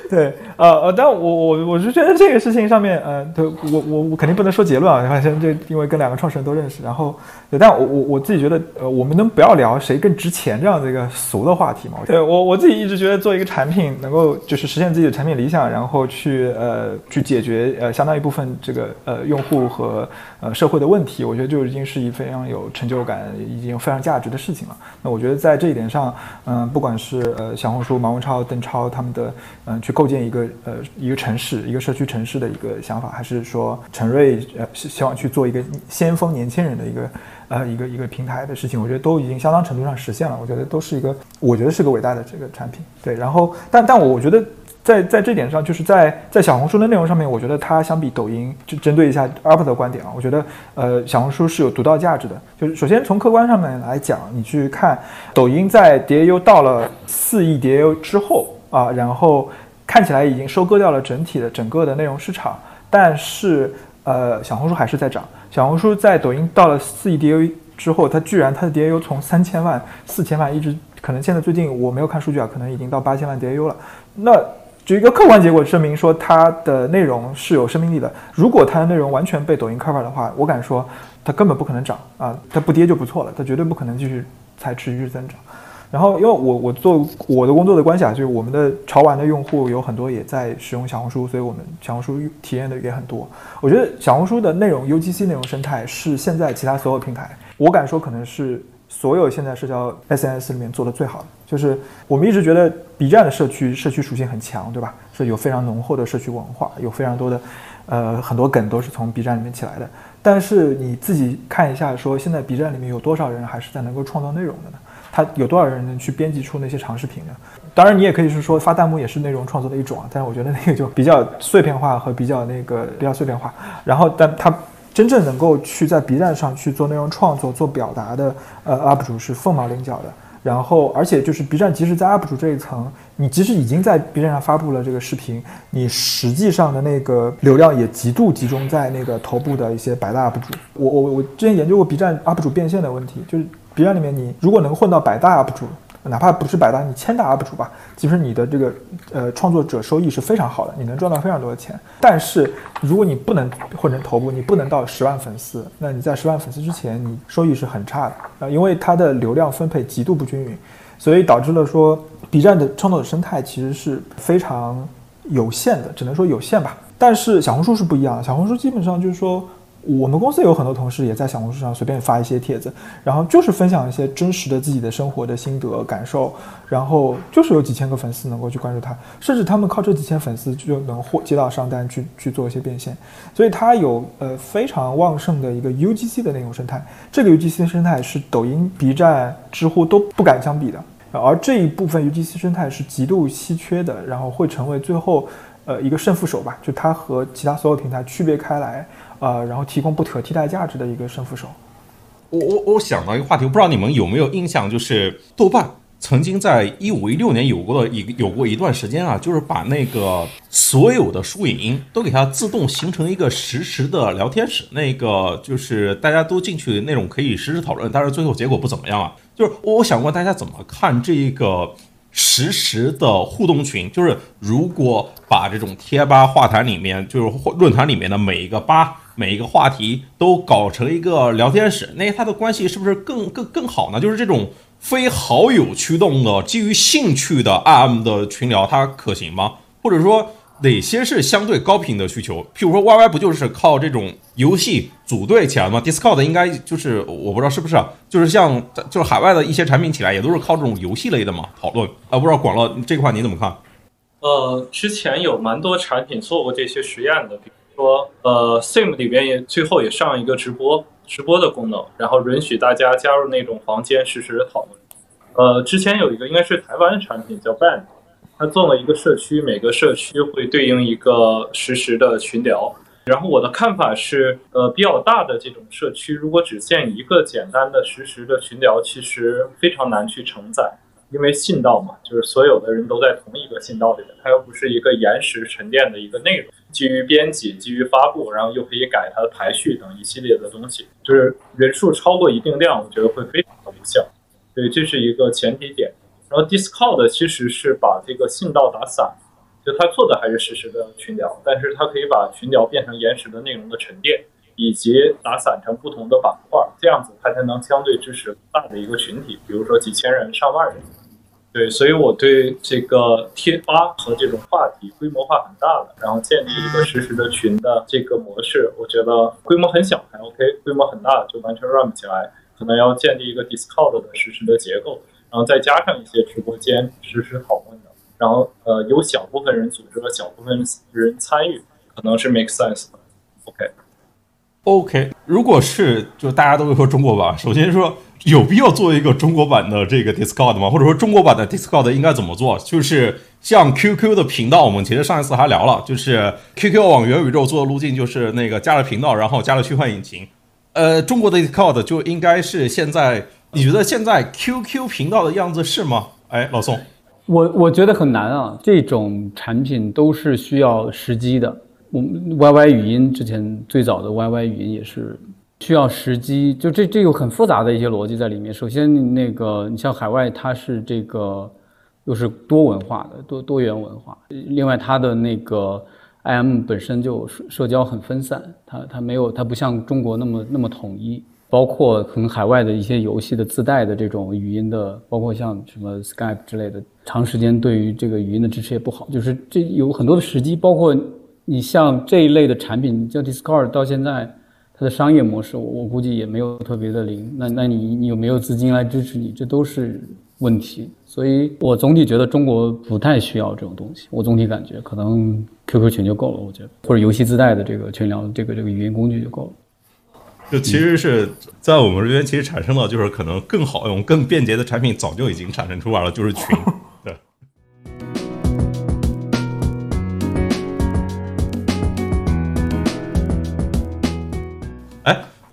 对，呃呃，但我我我是觉得这个事情上面，呃，对我我我肯定不能说结论啊，反正这因为跟两个创始人都认识，然后，对，但我我我自己觉得，呃，我们能不要聊谁更值钱这样的一个俗的话题吗？对我我自己一直觉得做一个产品能够就是实现自己的产品理想，然后去呃去解决呃相当一部分这个呃用户和呃社会的问题，我觉得就已经是一非常有成就感，已经非常价值的事情了。那我觉得在这一点上，嗯，不管是呃小红书、马文超、邓超他们的，嗯，去。构建一个呃一个城市一个社区城市的一个想法，还是说陈瑞呃希望去做一个先锋年轻人的一个呃一个一个平台的事情，我觉得都已经相当程度上实现了。我觉得都是一个，我觉得是个伟大的这个产品。对，然后但但我觉得在在这点上，就是在在小红书的内容上面，我觉得它相比抖音，就针对一下 UP 的观点啊，我觉得呃小红书是有独到价值的。就是首先从客观上面来讲，你去看抖音在 DAU 到了四亿 DAU 之后啊，然后。看起来已经收割掉了整体的整个的内容市场，但是呃，小红书还是在涨。小红书在抖音到了四亿 DAU 之后，它居然它的 DAU 从三千万、四千万一直可能现在最近我没有看数据啊，可能已经到八千万 DAU 了。那就一个客观结果证明说它的内容是有生命力的。如果它的内容完全被抖音 cover 的话，我敢说它根本不可能涨啊，它不跌就不错了，它绝对不可能继续才持续增长。然后，因为我我做我的工作的关系啊，就是我们的潮玩的用户有很多也在使用小红书，所以我们小红书体验的也很多。我觉得小红书的内容 UGC 内容生态是现在其他所有平台，我敢说可能是所有现在社交 SNS 里面做的最好的。就是我们一直觉得 B 站的社区社区属性很强，对吧？是有非常浓厚的社区文化，有非常多的呃很多梗都是从 B 站里面起来的。但是你自己看一下，说现在 B 站里面有多少人还是在能够创造内容的呢？他有多少人能去编辑出那些长视频呢？当然，你也可以是说发弹幕也是内容创作的一种啊。但是我觉得那个就比较碎片化和比较那个比较碎片化。然后，但他真正能够去在 B 站上去做内容创作、做表达的呃 UP 主是凤毛麟角的。然后，而且就是 B 站即使在 UP 主这一层，你即使已经在 B 站上发布了这个视频，你实际上的那个流量也极度集中在那个头部的一些白大 UP 主。我我我之前研究过 B 站 UP 主变现的问题，就是。B 站里面，你如果能混到百大 UP 主，哪怕不是百大，你千大 UP 主吧，其实你的这个呃创作者收益是非常好的，你能赚到非常多的钱。但是如果你不能混成头部，你不能到十万粉丝，那你在十万粉丝之前，你收益是很差的啊，因为它的流量分配极度不均匀，所以导致了说 B 站的创作者生态其实是非常有限的，只能说有限吧。但是小红书是不一样的，小红书基本上就是说。我们公司有很多同事也在小红书上随便发一些帖子，然后就是分享一些真实的自己的生活的心得感受，然后就是有几千个粉丝能够去关注他，甚至他们靠这几千粉丝就能获接到商单去去做一些变现，所以它有呃非常旺盛的一个 UGC 的内容生态，这个 UGC 生态是抖音、B 站、知乎都不敢相比的，而这一部分 UGC 生态是极度稀缺的，然后会成为最后呃一个胜负手吧，就它和其他所有平台区别开来。呃，然后提供不可替代价值的一个胜负手。我我我想到一个话题，不知道你们有没有印象，就是豆瓣曾经在一五一六年有过的一有过一段时间啊，就是把那个所有的书影音都给它自动形成一个实时的聊天室，那个就是大家都进去那种可以实时讨论，但是最后结果不怎么样啊。就是我想问大家怎么看这个实时的互动群？就是如果把这种贴吧、话坛里面，就是论坛里面的每一个吧。每一个话题都搞成一个聊天室，那它的关系是不是更更更好呢？就是这种非好友驱动的、基于兴趣的 IM 的群聊，它可行吗？或者说哪些是相对高频的需求？譬如说 YY 不就是靠这种游戏组队起来吗？Discord 应该就是我不知道是不是，就是像就是海外的一些产品起来也都是靠这种游戏类的嘛讨论啊？不知道广乐这块你怎么看？呃，之前有蛮多产品做过这些实验的。说呃，Sim 里边也最后也上一个直播直播的功能，然后允许大家加入那种房间实时讨论。呃，之前有一个应该是台湾的产品叫 Band，它做了一个社区，每个社区会对应一个实时的群聊。然后我的看法是，呃，比较大的这种社区，如果只建一个简单的实时的群聊，其实非常难去承载。因为信道嘛，就是所有的人都在同一个信道里面，它又不是一个延时沉淀的一个内容，基于编辑、基于发布，然后又可以改它的排序等一系列的东西，就是人数超过一定量，我觉得会非常的无效。对，这是一个前提点。然后 Discord 其实是把这个信道打散，就它做的还是实时的群聊，但是它可以把群聊变成延时的内容的沉淀。以及打散成不同的板块，这样子它才能相对支持大的一个群体，比如说几千人、上万人。对，所以我对这个贴吧和这种话题规模化很大的，然后建立一个实时的群的这个模式，我觉得规模很小还 OK，规模很大就完全 run 起来，可能要建立一个 Discord 的实时的结构，然后再加上一些直播间实时讨论的，然后呃有小部分人组织了小部分人参与，可能是 make sense 的。OK。OK，如果是就大家都会说中国版，首先说有必要做一个中国版的这个 Discord 吗？或者说中国版的 Discord 应该怎么做？就是像 QQ 的频道，我们其实上一次还聊了，就是 QQ 往元宇宙做的路径，就是那个加了频道，然后加了虚幻引擎。呃，中国的 Discord 就应该是现在，你觉得现在 QQ 频道的样子是吗？哎，老宋，我我觉得很难啊，这种产品都是需要时机的。我们 YY 语音之前最早的 YY 语音也是需要时机，就这这有很复杂的一些逻辑在里面。首先，那个你像海外，它是这个又是多文化的多多元文化，另外它的那个 IM 本身就社社交很分散，它它没有它不像中国那么那么统一，包括可能海外的一些游戏的自带的这种语音的，包括像什么 Skype 之类的，长时间对于这个语音的支持也不好，就是这有很多的时机，包括。你像这一类的产品，叫 Discord，到现在它的商业模式，我我估计也没有特别的灵。那那你你有没有资金来支持你？这都是问题。所以我总体觉得中国不太需要这种东西。我总体感觉可能 QQ 群就够了，我觉得，或者游戏自带的这个群聊这个这个语音工具就够了。就其实是在我们这边，其实产生了就是可能更好用、更便捷的产品，早就已经产生出来了，就是群。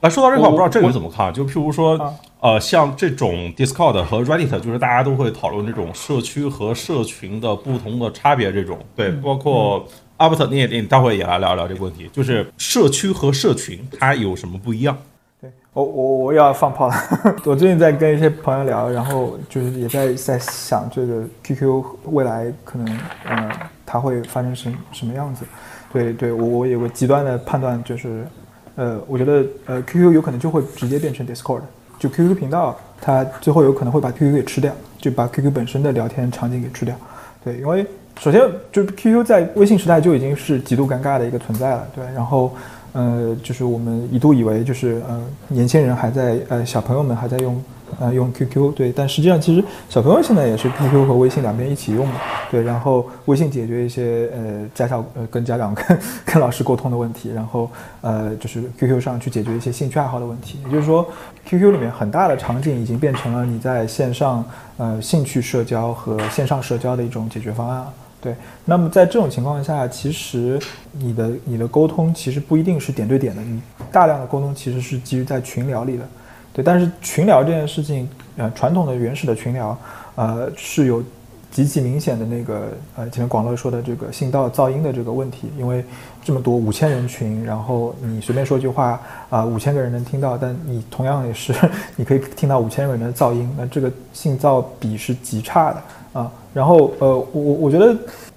哎，说到这块，我不知道这个怎么看？就譬如说，呃，像这种 Discord 和 Reddit，就是大家都会讨论这种社区和社群的不同的差别。这种对，包括阿伯特，你也你待会也来聊聊这个问题，就是社区和社群它有什么不一样？对我我我也要放炮了。我最近在跟一些朋友聊，然后就是也在在想这个 QQ 未来可能呃它会发生什什么样子。对对，我我有个极端的判断就是，呃，我觉得呃 QQ 有可能就会直接变成 Discord，就 QQ 频道它最后有可能会把 QQ 给吃掉，就把 QQ 本身的聊天场景给吃掉。对，因为首先就 QQ 在微信时代就已经是极度尴尬的一个存在了，对，然后。呃，就是我们一度以为就是呃年轻人还在呃小朋友们还在用呃用 QQ 对，但实际上其实小朋友现在也是 QQ 和微信两边一起用嘛，对，然后微信解决一些呃家校呃跟家长跟跟老师沟通的问题，然后呃就是 QQ 上去解决一些兴趣爱好的问题，也就是说 QQ 里面很大的场景已经变成了你在线上呃兴趣社交和线上社交的一种解决方案。对，那么在这种情况下，其实你的你的沟通其实不一定是点对点的，你大量的沟通其实是基于在群聊里的。对，但是群聊这件事情，呃，传统的原始的群聊，呃，是有极其明显的那个呃，前面广乐说的这个信道噪音的这个问题，因为这么多五千人群，然后你随便说句话啊，五千个人能听到，但你同样也是 你可以听到五千个人的噪音，那这个信噪比是极差的。啊，然后呃，我我觉得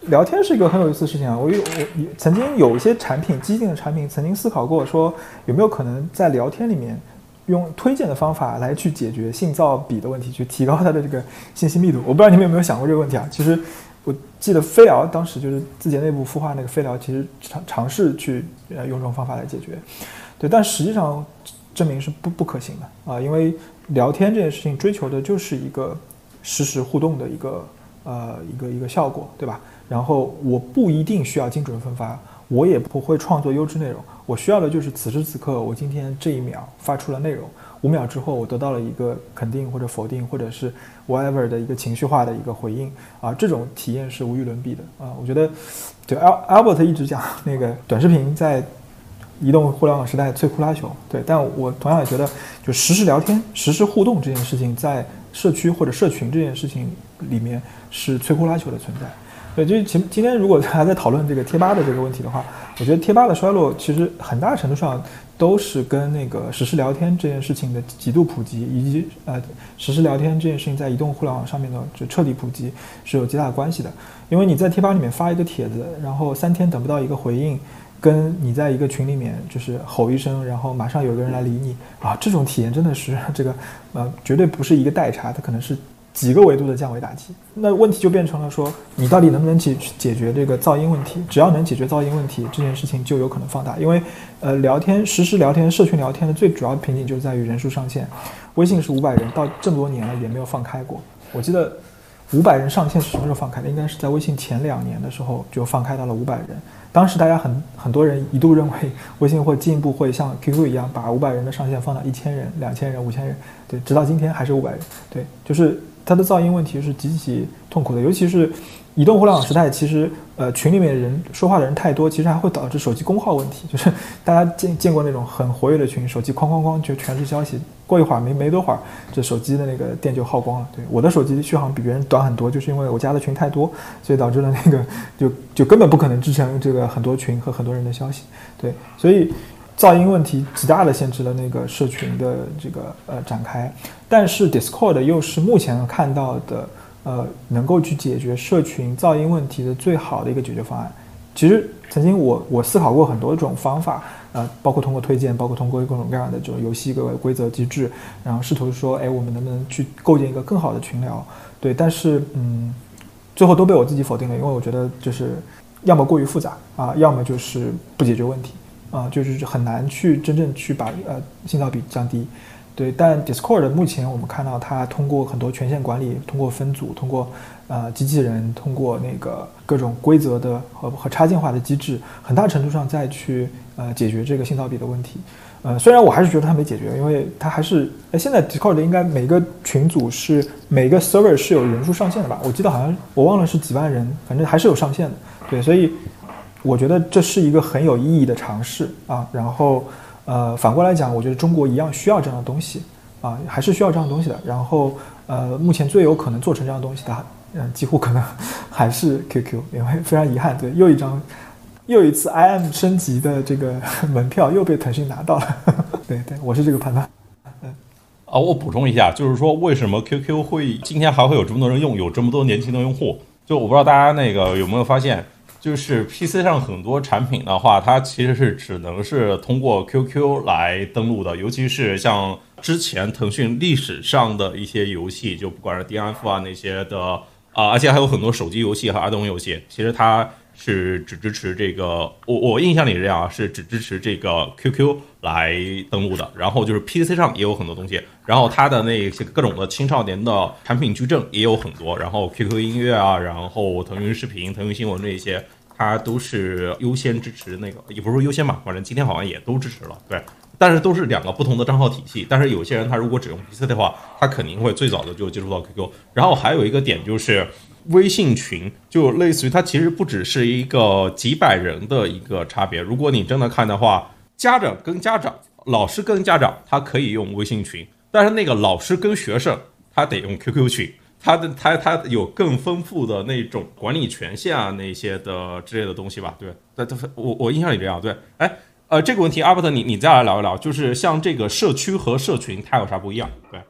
聊天是一个很有意思的事情啊。我有我曾经有一些产品，激进的产品，曾经思考过说有没有可能在聊天里面用推荐的方法来去解决信噪比的问题，去提高它的这个信息密度。我不知道你们有没有想过这个问题啊？其实我记得飞聊当时就是字节内部孵化那个飞聊，其实尝尝试去呃用这种方法来解决，对，但实际上证明是不不可行的啊，因为聊天这件事情追求的就是一个。实时互动的一个呃一个一个效果，对吧？然后我不一定需要精准分发，我也不会创作优质内容，我需要的就是此时此刻我今天这一秒发出了内容，五秒之后我得到了一个肯定或者否定或者是 whatever 的一个情绪化的一个回应啊，这种体验是无与伦比的啊！我觉得，就 Al Albert 一直讲那个短视频在移动互联网时代摧枯拉朽，对，但我同样也觉得，就实时聊天、实时互动这件事情在。社区或者社群这件事情里面是摧枯拉朽的存在，对，就是今今天如果大家在讨论这个贴吧的这个问题的话，我觉得贴吧的衰落其实很大程度上都是跟那个实时聊天这件事情的极度普及，以及呃实时聊天这件事情在移动互联网上面的就彻底普及是有极大关系的。因为你在贴吧里面发一个帖子，然后三天等不到一个回应。跟你在一个群里面就是吼一声，然后马上有个人来理你啊，这种体验真的是这个呃，绝对不是一个代差，它可能是几个维度的降维打击。那问题就变成了说，你到底能不能解解决这个噪音问题？只要能解决噪音问题，这件事情就有可能放大。因为呃，聊天实时聊天、社群聊天的最主要瓶颈就在于人数上限。微信是五百人，到这么多年了也没有放开过。我记得五百人上限是什么时候放开的？应该是在微信前两年的时候就放开到了五百人。当时大家很很多人一度认为微信会进一步会像 QQ 一样把五百人的上限放到一千人、两千人、五千人，对，直到今天还是五百人，对，就是它的噪音问题是极其痛苦的，尤其是移动互联网时代，其实呃群里面人说话的人太多，其实还会导致手机功耗问题，就是大家见见过那种很活跃的群，手机哐哐哐就全是消息。过一会儿没没多会儿，这手机的那个电就耗光了。对，我的手机续航比别人短很多，就是因为我加的群太多，所以导致了那个 就就根本不可能支撑这个很多群和很多人的消息。对，所以噪音问题极大的限制了那个社群的这个呃展开。但是 Discord 又是目前看到的呃能够去解决社群噪音问题的最好的一个解决方案。其实曾经我我思考过很多种方法。呃，包括通过推荐，包括通过各种各样的这种游戏个规则机制，然后试图说，哎，我们能不能去构建一个更好的群聊？对，但是嗯，最后都被我自己否定了，因为我觉得就是要么过于复杂啊，要么就是不解决问题啊，就是很难去真正去把呃信噪比降低。对，但 Discord 目前我们看到它通过很多权限管理，通过分组，通过呃机器人，通过那个各种规则的和和插件化的机制，很大程度上再去呃解决这个信噪比的问题。呃，虽然我还是觉得它没解决，因为它还是哎，现在 Discord 应该每个群组是每个 server 是有人数上限的吧？我记得好像我忘了是几万人，反正还是有上限的。对，所以我觉得这是一个很有意义的尝试啊。然后。呃，反过来讲，我觉得中国一样需要这样的东西，啊，还是需要这样的东西的。然后，呃，目前最有可能做成这样的东西的，嗯，几乎可能 还是 QQ，因为非常遗憾，对，又一张，又一次 IM 升级的这个 门票又被腾讯拿到了。对对，我是这个判断。啊，我补充一下，就是说为什么 QQ 会今天还会有这么多人用，有这么多年轻的用户？就我不知道大家那个有没有发现，就是 PC 上很多产品的话，它其实是只能是通过 QQ 来登录的，尤其是像之前腾讯历史上的一些游戏，就不管是 DNF 啊那些的啊，而且还有很多手机游戏和儿童游戏，其实它。是只支持这个，我我印象里是这样啊，是只支持这个 QQ 来登录的。然后就是 PC 上也有很多东西，然后它的那些各种的青少年的产品矩阵也有很多。然后 QQ 音乐啊，然后腾讯视频、腾讯新闻这些，它都是优先支持那个，也不是说优先吧，反正今天好像也都支持了。对，但是都是两个不同的账号体系。但是有些人他如果只用 PC 的话，他肯定会最早的就接触到 QQ。然后还有一个点就是。微信群就类似于它其实不只是一个几百人的一个差别。如果你真的看的话，家长跟家长、老师跟家长，他可以用微信群，但是那个老师跟学生，他得用 QQ 群，他的他他有更丰富的那种管理权限啊那些的之类的东西吧？对，但都我我印象里这样。对，哎，呃，这个问题阿伯特，你你再来聊一聊，就是像这个社区和社群，它有啥不一样？对。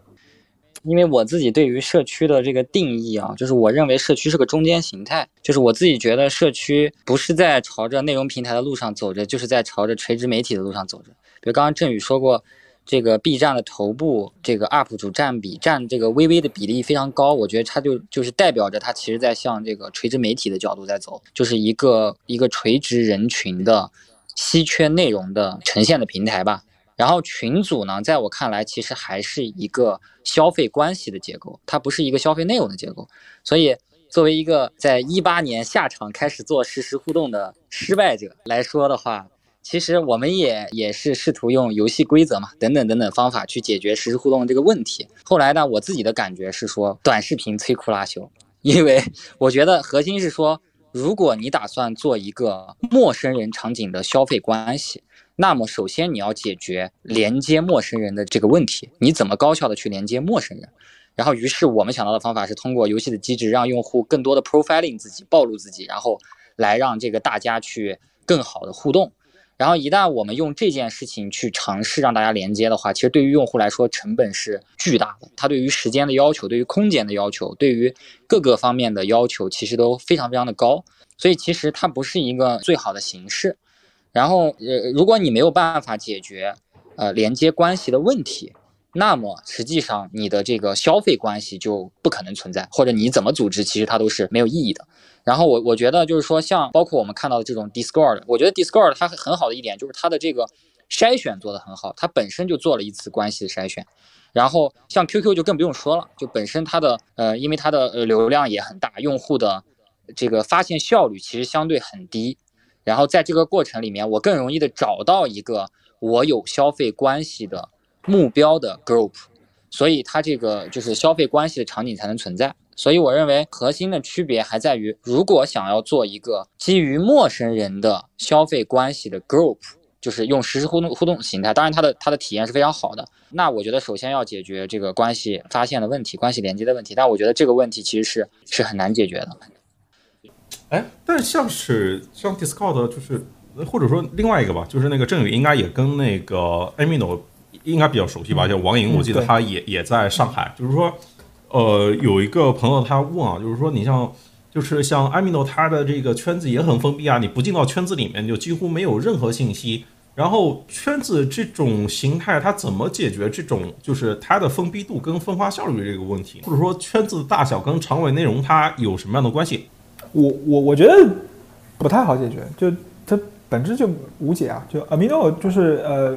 因为我自己对于社区的这个定义啊，就是我认为社区是个中间形态，就是我自己觉得社区不是在朝着内容平台的路上走着，就是在朝着垂直媒体的路上走着。比如刚刚振宇说过，这个 B 站的头部这个 UP 主占比占这个微微的比例非常高，我觉得它就就是代表着它其实在向这个垂直媒体的角度在走，就是一个一个垂直人群的稀缺内容的呈现的平台吧。然后群组呢，在我看来，其实还是一个消费关系的结构，它不是一个消费内容的结构。所以，作为一个在一八年下场开始做实时互动的失败者来说的话，其实我们也也是试图用游戏规则嘛，等等等等方法去解决实时互动这个问题。后来呢，我自己的感觉是说，短视频摧枯拉朽，因为我觉得核心是说，如果你打算做一个陌生人场景的消费关系。那么，首先你要解决连接陌生人的这个问题，你怎么高效的去连接陌生人？然后，于是我们想到的方法是通过游戏的机制，让用户更多的 profiling 自己，暴露自己，然后来让这个大家去更好的互动。然后，一旦我们用这件事情去尝试让大家连接的话，其实对于用户来说成本是巨大的，它对于时间的要求、对于空间的要求、对于各个方面的要求，其实都非常非常的高。所以，其实它不是一个最好的形式。然后，呃，如果你没有办法解决，呃，连接关系的问题，那么实际上你的这个消费关系就不可能存在，或者你怎么组织，其实它都是没有意义的。然后我我觉得就是说，像包括我们看到的这种 Discord，我觉得 Discord 它很好的一点就是它的这个筛选做得很好，它本身就做了一次关系的筛选。然后像 QQ 就更不用说了，就本身它的呃，因为它的呃流量也很大，用户的这个发现效率其实相对很低。然后在这个过程里面，我更容易的找到一个我有消费关系的目标的 group，所以它这个就是消费关系的场景才能存在。所以我认为核心的区别还在于，如果想要做一个基于陌生人的消费关系的 group，就是用实时互动互动形态，当然它的它的体验是非常好的。那我觉得首先要解决这个关系发现的问题，关系连接的问题。但我觉得这个问题其实是是很难解决的。哎，但像是像 Discord，就是或者说另外一个吧，就是那个郑宇应该也跟那个 Amino 应该比较熟悉吧？叫王莹，我记得他也也在上海。就是说，呃，有一个朋友他问啊，就是说你像就是像 Amino，他的这个圈子也很封闭啊，你不进到圈子里面就几乎没有任何信息。然后圈子这种形态，它怎么解决这种就是它的封闭度跟分发效率这个问题？或者说圈子大小跟长尾内容它有什么样的关系？我我我觉得不太好解决，就它本质就无解啊。就 Amino 就是呃，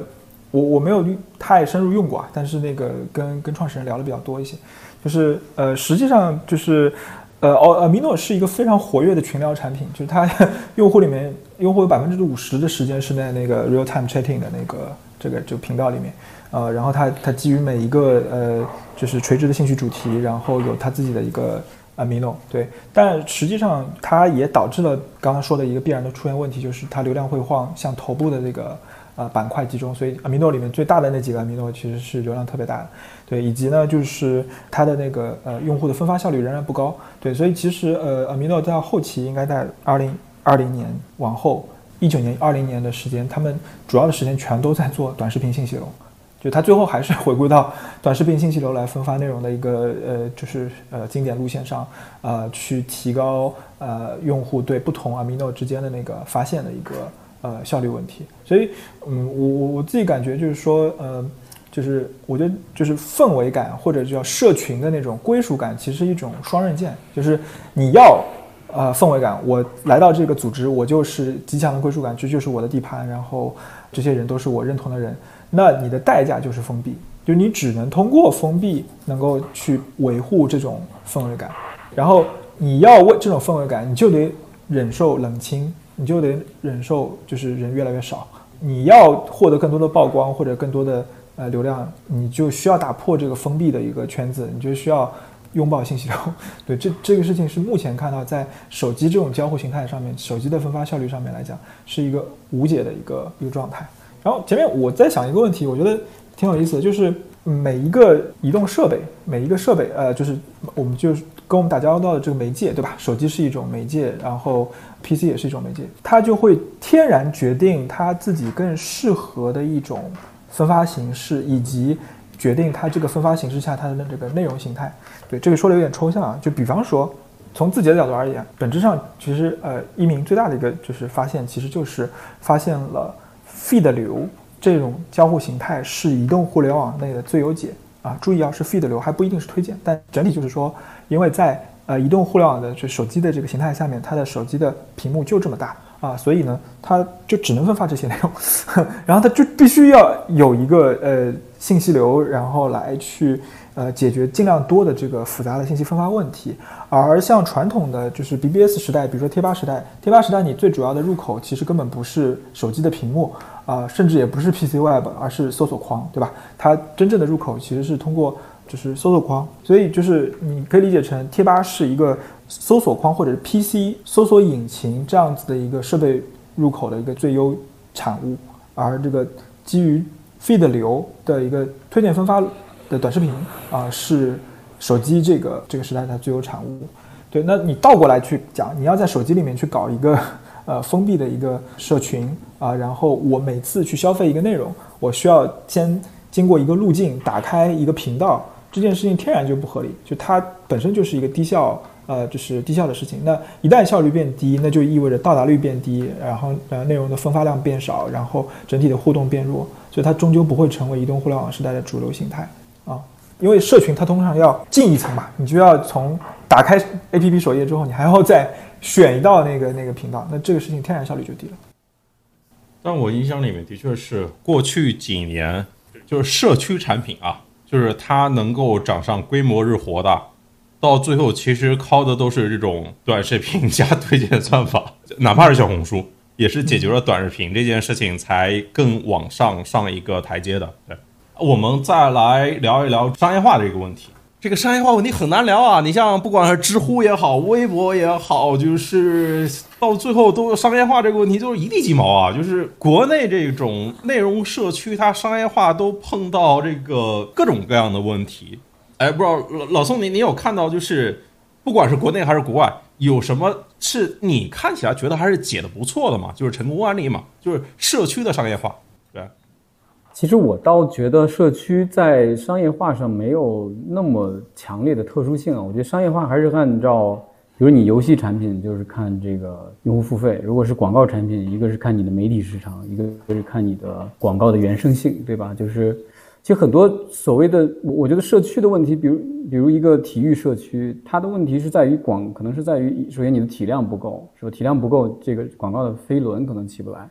我我没有太深入用过啊，但是那个跟跟创始人聊的比较多一些，就是呃，实际上就是呃，Amino 是一个非常活跃的群聊产品，就是它 用户里面用户有百分之五十的时间是在那个 real time chatting 的那个这个就频道里面，呃，然后它它基于每一个呃就是垂直的兴趣主题，然后有它自己的一个。Amino 对，但实际上它也导致了刚刚说的一个必然的出现问题，就是它流量会往向头部的这个呃板块集中，所以 Amino 里面最大的那几个 Amino 其实是流量特别大的，对，以及呢就是它的那个呃用户的分发效率仍然不高，对，所以其实呃 Amino 到后期应该在二零二零年往后一九年二零年的时间，他们主要的时间全都在做短视频信息流，就它最后还是回归到短视频信息流来分发内容的一个呃，就是呃经典路线上，呃，去提高呃用户对不同 amino 之间的那个发现的一个呃效率问题。所以，嗯，我我我自己感觉就是说，呃，就是我觉得就是氛围感或者叫社群的那种归属感，其实是一种双刃剑，就是你要。呃，氛围感，我来到这个组织，我就是极强的归属感，这就是我的地盘，然后这些人都是我认同的人。那你的代价就是封闭，就你只能通过封闭能够去维护这种氛围感。然后你要为这种氛围感，你就得忍受冷清，你就得忍受就是人越来越少。你要获得更多的曝光或者更多的呃流量，你就需要打破这个封闭的一个圈子，你就需要。拥抱信息流，对这这个事情是目前看到在手机这种交互形态上面，手机的分发效率上面来讲，是一个无解的一个一个状态。然后前面我在想一个问题，我觉得挺有意思的，就是每一个移动设备，每一个设备，呃，就是我们就是跟我们打交道的这个媒介，对吧？手机是一种媒介，然后 PC 也是一种媒介，它就会天然决定它自己更适合的一种分发形式，以及决定它这个分发形式下它的这个内容形态。对这个说的有点抽象啊，就比方说，从字节的角度而言，本质上其实呃，一鸣最大的一个就是发现，其实就是发现了 feed 流这种交互形态是移动互联网内的最优解啊。注意啊，是 feed 流还不一定是推荐，但整体就是说，因为在呃移动互联网的就手机的这个形态下面，它的手机的屏幕就这么大啊，所以呢，它就只能分发这些内容，然后它就必须要有一个呃信息流，然后来去。呃，解决尽量多的这个复杂的信息分发问题，而像传统的就是 BBS 时代，比如说贴吧时代，贴吧时代你最主要的入口其实根本不是手机的屏幕啊，甚至也不是 PC Web，而是搜索框，对吧？它真正的入口其实是通过就是搜索框，所以就是你可以理解成贴吧是一个搜索框或者是 PC 搜索引擎这样子的一个设备入口的一个最优产物，而这个基于 feed 流的一个推荐分发。的短视频啊，是手机这个这个时代的最优产物。对，那你倒过来去讲，你要在手机里面去搞一个呃封闭的一个社群啊，然后我每次去消费一个内容，我需要先经过一个路径，打开一个频道，这件事情天然就不合理，就它本身就是一个低效呃，就是低效的事情。那一旦效率变低，那就意味着到达率变低，然后呃内容的分发量变少，然后整体的互动变弱，所以它终究不会成为移动互联网时代的主流形态啊。因为社群它通常要进一层嘛，你就要从打开 APP 首页之后，你还要再选一道那个那个频道，那这个事情天然效率就低了。但我印象里面的确是过去几年，就是社区产品啊，就是它能够涨上规模日活的，到最后其实靠的都是这种短视频加推荐算法，哪怕是小红书，也是解决了短视频这件事情才更往上上一个台阶的，对。我们再来聊一聊商业化的这个问题。这个商业化问题很难聊啊！你像不管是知乎也好，微博也好，就是到最后都商业化这个问题都是一地鸡毛啊！就是国内这种内容社区，它商业化都碰到这个各种各样的问题。哎，不知道老老宋，你你有看到就是不管是国内还是国外，有什么是你看起来觉得还是解的不错的吗？就是成功案例嘛？就是社区的商业化。对其实我倒觉得社区在商业化上没有那么强烈的特殊性啊。我觉得商业化还是按照，比如你游戏产品就是看这个用户付费；如果是广告产品，一个是看你的媒体市场，一个就是看你的广告的原生性，对吧？就是其实很多所谓的，我觉得社区的问题，比如比如一个体育社区，它的问题是在于广，可能是在于首先你的体量不够，是吧？体量不够，这个广告的飞轮可能起不来。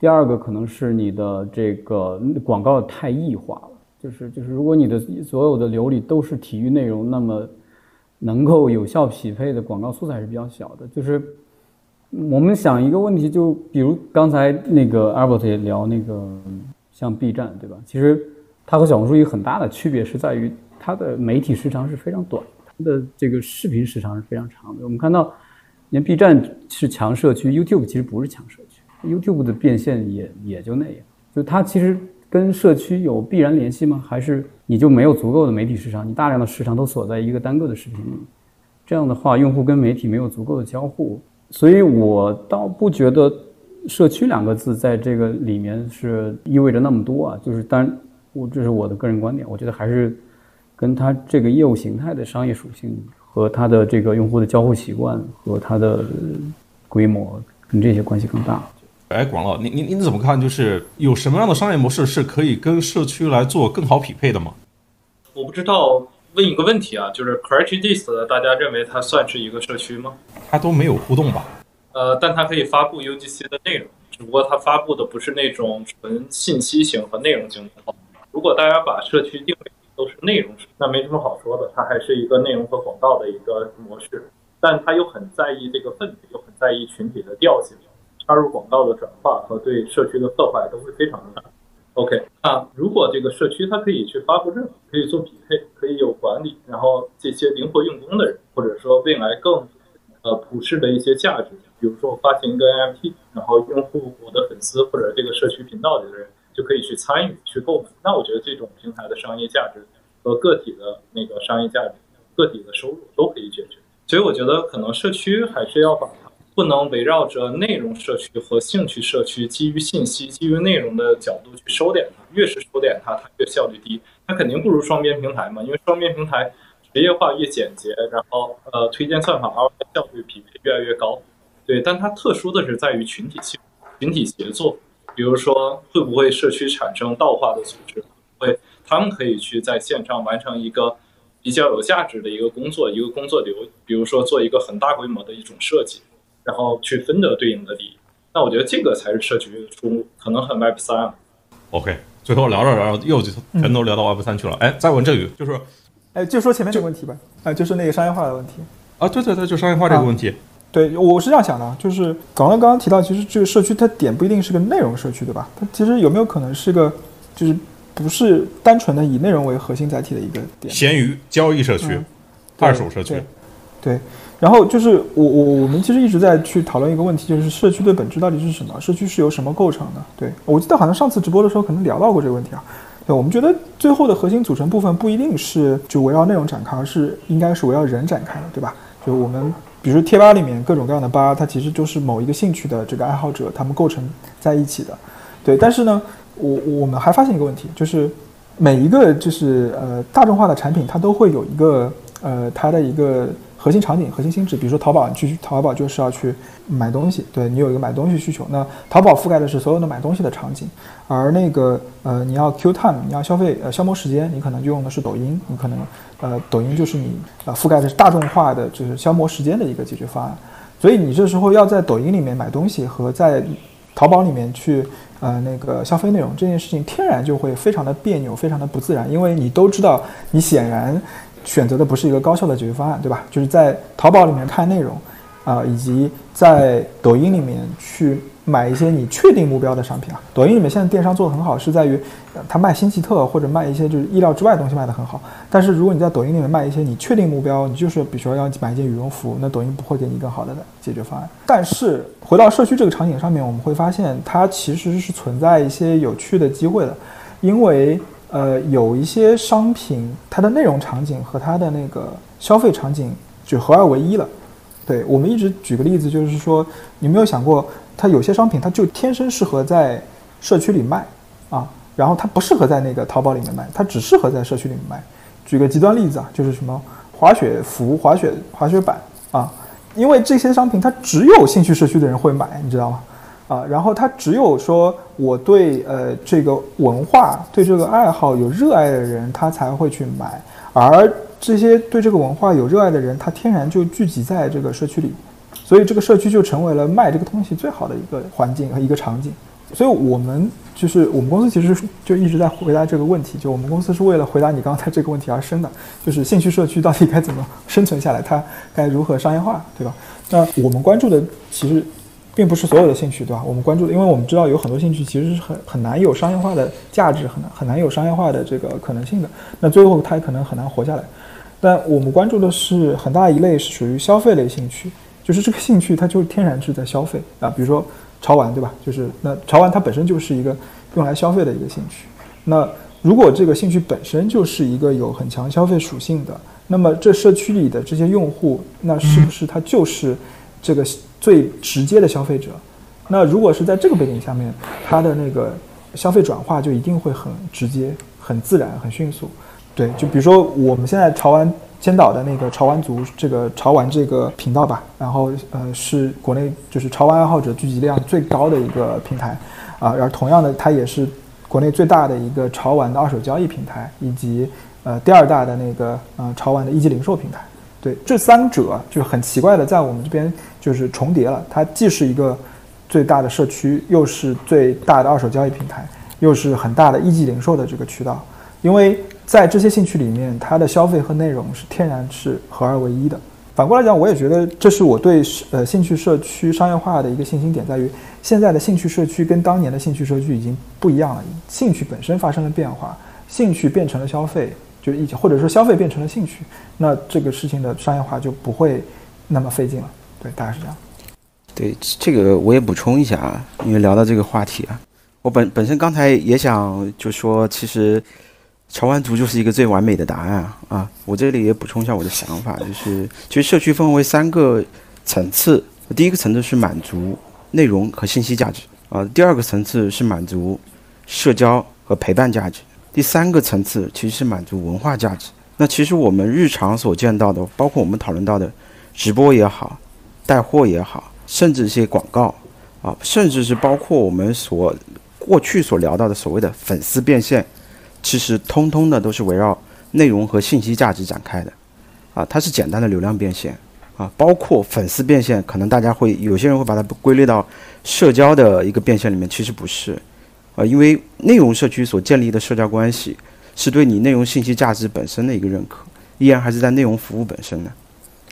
第二个可能是你的这个广告太异化了，就是就是如果你的所有的流里都是体育内容，那么能够有效匹配的广告素材是比较小的。就是我们想一个问题，就比如刚才那个 Albert 也聊那个像 B 站，对吧？其实它和小红书一个很大的区别是在于它的媒体时长是非常短，它的这个视频时长是非常长的。我们看到，连 B 站是强社区，YouTube 其实不是强社区。YouTube 的变现也也就那样，就它其实跟社区有必然联系吗？还是你就没有足够的媒体市场？你大量的市场都锁在一个单个的视频里，这样的话，用户跟媒体没有足够的交互。所以我倒不觉得“社区”两个字在这个里面是意味着那么多啊。就是，当然，我这是我的个人观点，我觉得还是跟它这个业务形态的商业属性和它的这个用户的交互习惯和它的规模跟这些关系更大。哎，广老，你你你怎么看？就是有什么样的商业模式是可以跟社区来做更好匹配的吗？我不知道，问一个问题啊，就是 c r a t c h d i s 大家认为它算是一个社区吗？它都没有互动吧？呃，但它可以发布 UGC 的内容，只不过它发布的不是那种纯信息型和内容型的。如果大家把社区定位都是内容，那没什么好说的，它还是一个内容和广告的一个模式。但它又很在意这个氛围，又很在意群体的调性。插入广告的转化和对社区的破坏都会非常的大。OK，那如果这个社区它可以去发布任务，可以做匹配，可以有管理，然后这些灵活用工的人，或者说未来更呃普世的一些价值，比如说我发行一个 NFT，然后用户我的粉丝或者这个社区频道里的人就可以去参与去购买，那我觉得这种平台的商业价值和个体的那个商业价值、个体的收入都可以解决。所以我觉得可能社区还是要把它。不能围绕着内容社区和兴趣社区，基于信息、基于内容的角度去收敛它。越是收敛它，它越效率低。它肯定不如双边平台嘛，因为双边平台职业化越简洁，然后呃推荐算法 r 效率匹配越来越高。对，但它特殊的是在于群体性、群体协作。比如说，会不会社区产生道化的组织？会，他们可以去在线上完成一个比较有价值的一个工作，一个工作流。比如说，做一个很大规模的一种设计。然后去分得对应的利益，那我觉得这个才是社区的出路，可能很 Web 三。OK，最后聊着聊着又就全都聊到 Web 三去了。哎，再问这个，就是，哎，就说前面这个问题吧，啊，就是那个商业化的问题。啊，对对对，就商业化这个问题。对，我是这样想的，就是刚刚刚刚提到，其实这个社区它点不一定是个内容社区，对吧？它其实有没有可能是个，就是不是单纯的以内容为核心载体的一个点？闲鱼交易社区，二手社区，对。然后就是我我我们其实一直在去讨论一个问题，就是社区的本质到底是什么？社区是由什么构成的？对我记得好像上次直播的时候可能聊到过这个问题啊。对，我们觉得最后的核心组成部分不一定是就围绕内容展开，而是应该是围绕人展开的，对吧？就我们比如说贴吧里面各种各样的吧，它其实就是某一个兴趣的这个爱好者他们构成在一起的。对，但是呢，我我们还发现一个问题，就是每一个就是呃大众化的产品，它都会有一个呃它的一个。核心场景、核心心智，比如说淘宝，你去淘宝就是要去买东西，对你有一个买东西需求。那淘宝覆盖的是所有的买东西的场景，而那个呃，你要 Q time，你要消费呃消磨时间，你可能就用的是抖音，你可能呃抖音就是你呃覆盖的是大众化的就是消磨时间的一个解决方案。所以你这时候要在抖音里面买东西和在淘宝里面去呃那个消费内容这件事情，天然就会非常的别扭，非常的不自然，因为你都知道，你显然。选择的不是一个高效的解决方案，对吧？就是在淘宝里面看内容，啊，以及在抖音里面去买一些你确定目标的商品啊。抖音里面现在电商做的很好，是在于它卖新奇特或者卖一些就是意料之外的东西卖的很好。但是如果你在抖音里面卖一些你确定目标，你就是比如说要买一件羽绒服，那抖音不会给你更好的解决方案。但是回到社区这个场景上面，我们会发现它其实是存在一些有趣的机会的，因为。呃，有一些商品，它的内容场景和它的那个消费场景就合二为一了。对我们一直举个例子，就是说，你没有想过，它有些商品它就天生适合在社区里卖啊，然后它不适合在那个淘宝里面卖，它只适合在社区里面卖。举个极端例子啊，就是什么滑雪服、滑雪滑雪板啊，因为这些商品它只有兴趣社区的人会买，你知道吗？啊，然后他只有说我对呃这个文化、对这个爱好有热爱的人，他才会去买。而这些对这个文化有热爱的人，他天然就聚集在这个社区里，所以这个社区就成为了卖这个东西最好的一个环境和一个场景。所以我们就是我们公司其实就一直在回答这个问题，就我们公司是为了回答你刚才这个问题而生的，就是兴趣社区到底该怎么生存下来，它该如何商业化，对吧？那我们关注的其实。并不是所有的兴趣，对吧？我们关注的，因为我们知道有很多兴趣其实是很很难有商业化的价值，很难很难有商业化的这个可能性的。那最后它也可能很难活下来。但我们关注的是很大一类是属于消费类兴趣，就是这个兴趣它就是天然是在消费啊，比如说潮玩，对吧？就是那潮玩它本身就是一个用来消费的一个兴趣。那如果这个兴趣本身就是一个有很强消费属性的，那么这社区里的这些用户，那是不是它就是这个？最直接的消费者，那如果是在这个背景下面，它的那个消费转化就一定会很直接、很自然、很迅速。对，就比如说我们现在潮玩千岛的那个潮玩族这个潮玩这个频道吧，然后呃是国内就是潮玩爱好者聚集量最高的一个平台啊，然后同样的它也是国内最大的一个潮玩的二手交易平台，以及呃第二大的那个呃潮玩的一级零售平台。对，这三者就很奇怪的，在我们这边就是重叠了。它既是一个最大的社区，又是最大的二手交易平台，又是很大的一级零售的这个渠道。因为在这些兴趣里面，它的消费和内容是天然是合二为一的。反过来讲，我也觉得这是我对呃兴趣社区商业化的一个信心点，在于现在的兴趣社区跟当年的兴趣社区已经不一样了。兴趣本身发生了变化，兴趣变成了消费。就一起，或者说消费变成了兴趣，那这个事情的商业化就不会那么费劲了。对，大概是这样。对，这个我也补充一下啊，因为聊到这个话题啊，我本本身刚才也想就说，其实潮玩族就是一个最完美的答案啊！我这里也补充一下我的想法，就是其实社区分为三个层次，第一个层次是满足内容和信息价值啊，第二个层次是满足社交和陪伴价值。第三个层次其实是满足文化价值。那其实我们日常所见到的，包括我们讨论到的直播也好，带货也好，甚至一些广告啊，甚至是包括我们所过去所聊到的所谓的粉丝变现，其实通通的都是围绕内容和信息价值展开的啊。它是简单的流量变现啊，包括粉丝变现，可能大家会有些人会把它归类到社交的一个变现里面，其实不是。啊，因为内容社区所建立的社交关系，是对你内容信息价值本身的一个认可，依然还是在内容服务本身的。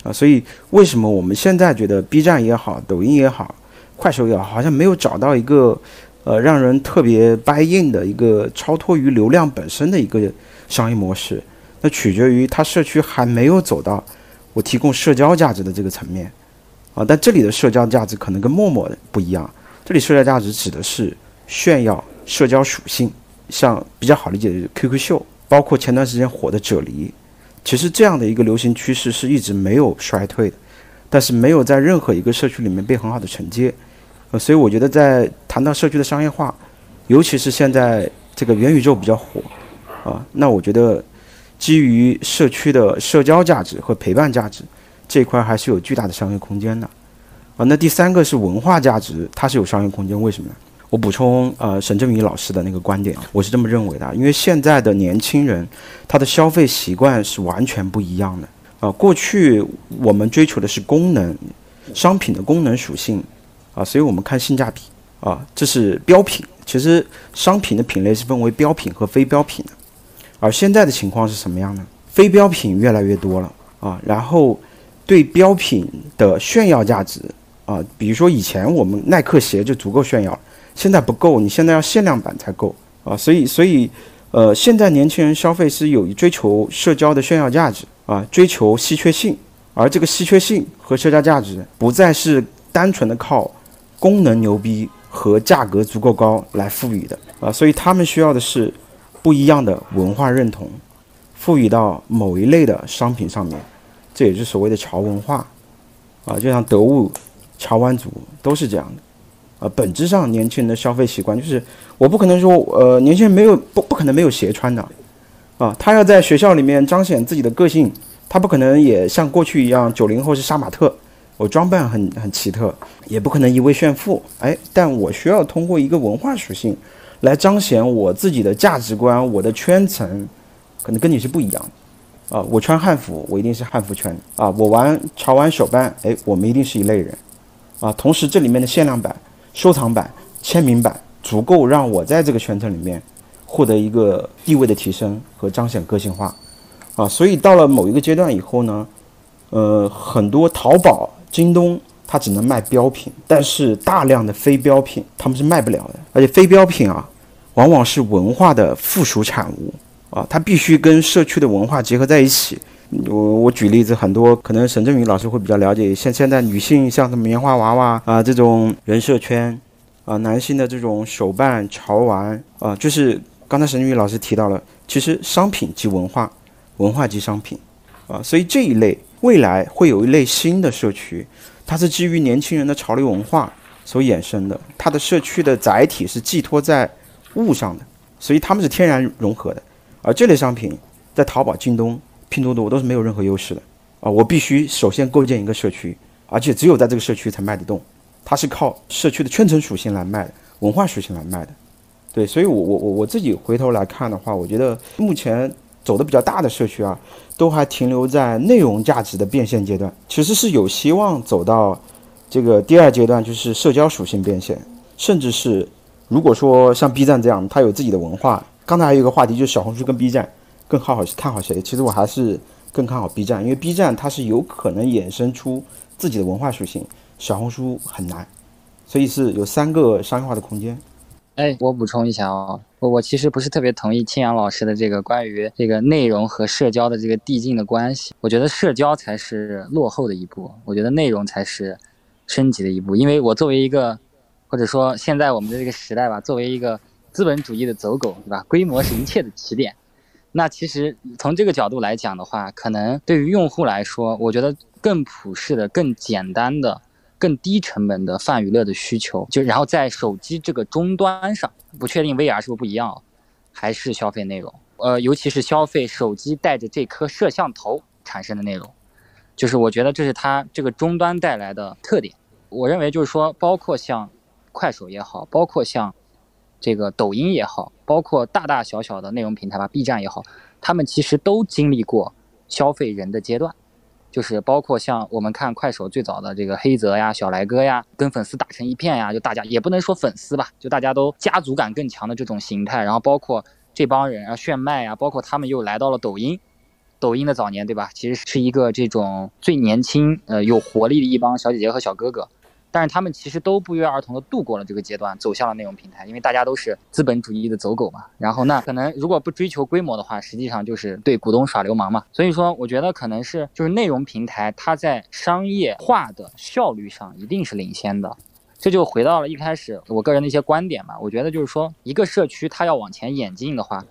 啊，所以为什么我们现在觉得 B 站也好，抖音也好，快手也好，好像没有找到一个，呃，让人特别 buy in 的一个超脱于流量本身的一个商业模式？那取决于它社区还没有走到我提供社交价值的这个层面。啊，但这里的社交价值可能跟陌陌不一样，这里社交价值指的是炫耀。社交属性，像比较好理解的 QQ 秀，包括前段时间火的啫喱，其实这样的一个流行趋势是一直没有衰退的，但是没有在任何一个社区里面被很好的承接，呃，所以我觉得在谈到社区的商业化，尤其是现在这个元宇宙比较火，啊，那我觉得基于社区的社交价值和陪伴价值这一块还是有巨大的商业空间的，啊，那第三个是文化价值，它是有商业空间，为什么呢？我补充，呃，沈振宇老师的那个观点，我是这么认为的，因为现在的年轻人，他的消费习惯是完全不一样的。啊，过去我们追求的是功能，商品的功能属性，啊，所以我们看性价比，啊，这是标品。其实商品的品类是分为标品和非标品的，而现在的情况是什么样呢？非标品越来越多了，啊，然后对标品的炫耀价值，啊，比如说以前我们耐克鞋就足够炫耀了。现在不够，你现在要限量版才够啊！所以，所以，呃，现在年轻人消费是有追求社交的炫耀价值啊，追求稀缺性，而这个稀缺性和社交价值不再是单纯的靠功能牛逼和价格足够高来赋予的啊，所以他们需要的是不一样的文化认同，赋予到某一类的商品上面，这也是所谓的潮文化啊，就像得物、潮玩族都是这样的。呃，本质上年轻人的消费习惯就是，我不可能说，呃，年轻人没有不不可能没有鞋穿的，啊，他要在学校里面彰显自己的个性，他不可能也像过去一样，九零后是杀马特，我装扮很很奇特，也不可能一味炫富，哎，但我需要通过一个文化属性，来彰显我自己的价值观，我的圈层，可能跟你是不一样的，啊，我穿汉服，我一定是汉服圈，啊，我玩潮玩手办，哎，我们一定是一类人，啊，同时这里面的限量版。收藏版、签名版足够让我在这个圈层里面获得一个地位的提升和彰显个性化，啊，所以到了某一个阶段以后呢，呃，很多淘宝、京东它只能卖标品，但是大量的非标品他们是卖不了的，而且非标品啊，往往是文化的附属产物啊，它必须跟社区的文化结合在一起。我我举例子，很多可能沈振宇老师会比较了解。像现在女性像什么棉花娃娃啊这种人设圈，啊男性的这种手办潮玩啊，就是刚才沈振宇老师提到了，其实商品即文化，文化即商品，啊，所以这一类未来会有一类新的社区，它是基于年轻人的潮流文化所衍生的，它的社区的载体是寄托在物上的，所以他们是天然融合的。而这类商品在淘宝、京东、拼多多我都是没有任何优势的啊！我必须首先构建一个社区，而且只有在这个社区才卖得动，它是靠社区的圈层属性来卖的，文化属性来卖的。对，所以我我我我自己回头来看的话，我觉得目前走的比较大的社区啊，都还停留在内容价值的变现阶段，其实是有希望走到这个第二阶段，就是社交属性变现，甚至是如果说像 B 站这样，它有自己的文化。刚才还有一个话题，就是小红书跟 B 站更好好看好谁？其实我还是更看好 B 站，因为 B 站它是有可能衍生出自己的文化属性，小红书很难，所以是有三个商业化的空间。哎，我补充一下啊，我我其实不是特别同意青阳老师的这个关于这个内容和社交的这个递进的关系。我觉得社交才是落后的一步，我觉得内容才是升级的一步。因为我作为一个，或者说现在我们的这个时代吧，作为一个。资本主义的走狗，对吧？规模是一切的起点。那其实从这个角度来讲的话，可能对于用户来说，我觉得更普适的、更简单的、更低成本的泛娱乐的需求，就然后在手机这个终端上，不确定 VR 是不是不一样，还是消费内容。呃，尤其是消费手机带着这颗摄像头产生的内容，就是我觉得这是它这个终端带来的特点。我认为就是说，包括像快手也好，包括像。这个抖音也好，包括大大小小的内容平台吧，B 站也好，他们其实都经历过消费人的阶段，就是包括像我们看快手最早的这个黑泽呀、小来哥呀，跟粉丝打成一片呀，就大家也不能说粉丝吧，就大家都家族感更强的这种形态。然后包括这帮人啊炫迈呀，包括他们又来到了抖音，抖音的早年对吧，其实是一个这种最年轻呃有活力的一帮小姐姐和小哥哥。但是他们其实都不约而同的度过了这个阶段，走向了内容平台，因为大家都是资本主义的走狗嘛。然后那可能如果不追求规模的话，实际上就是对股东耍流氓嘛。所以说，我觉得可能是就是内容平台它在商业化的效率上一定是领先的。这就回到了一开始我个人的一些观点嘛。我觉得就是说，一个社区它要往前演进的话，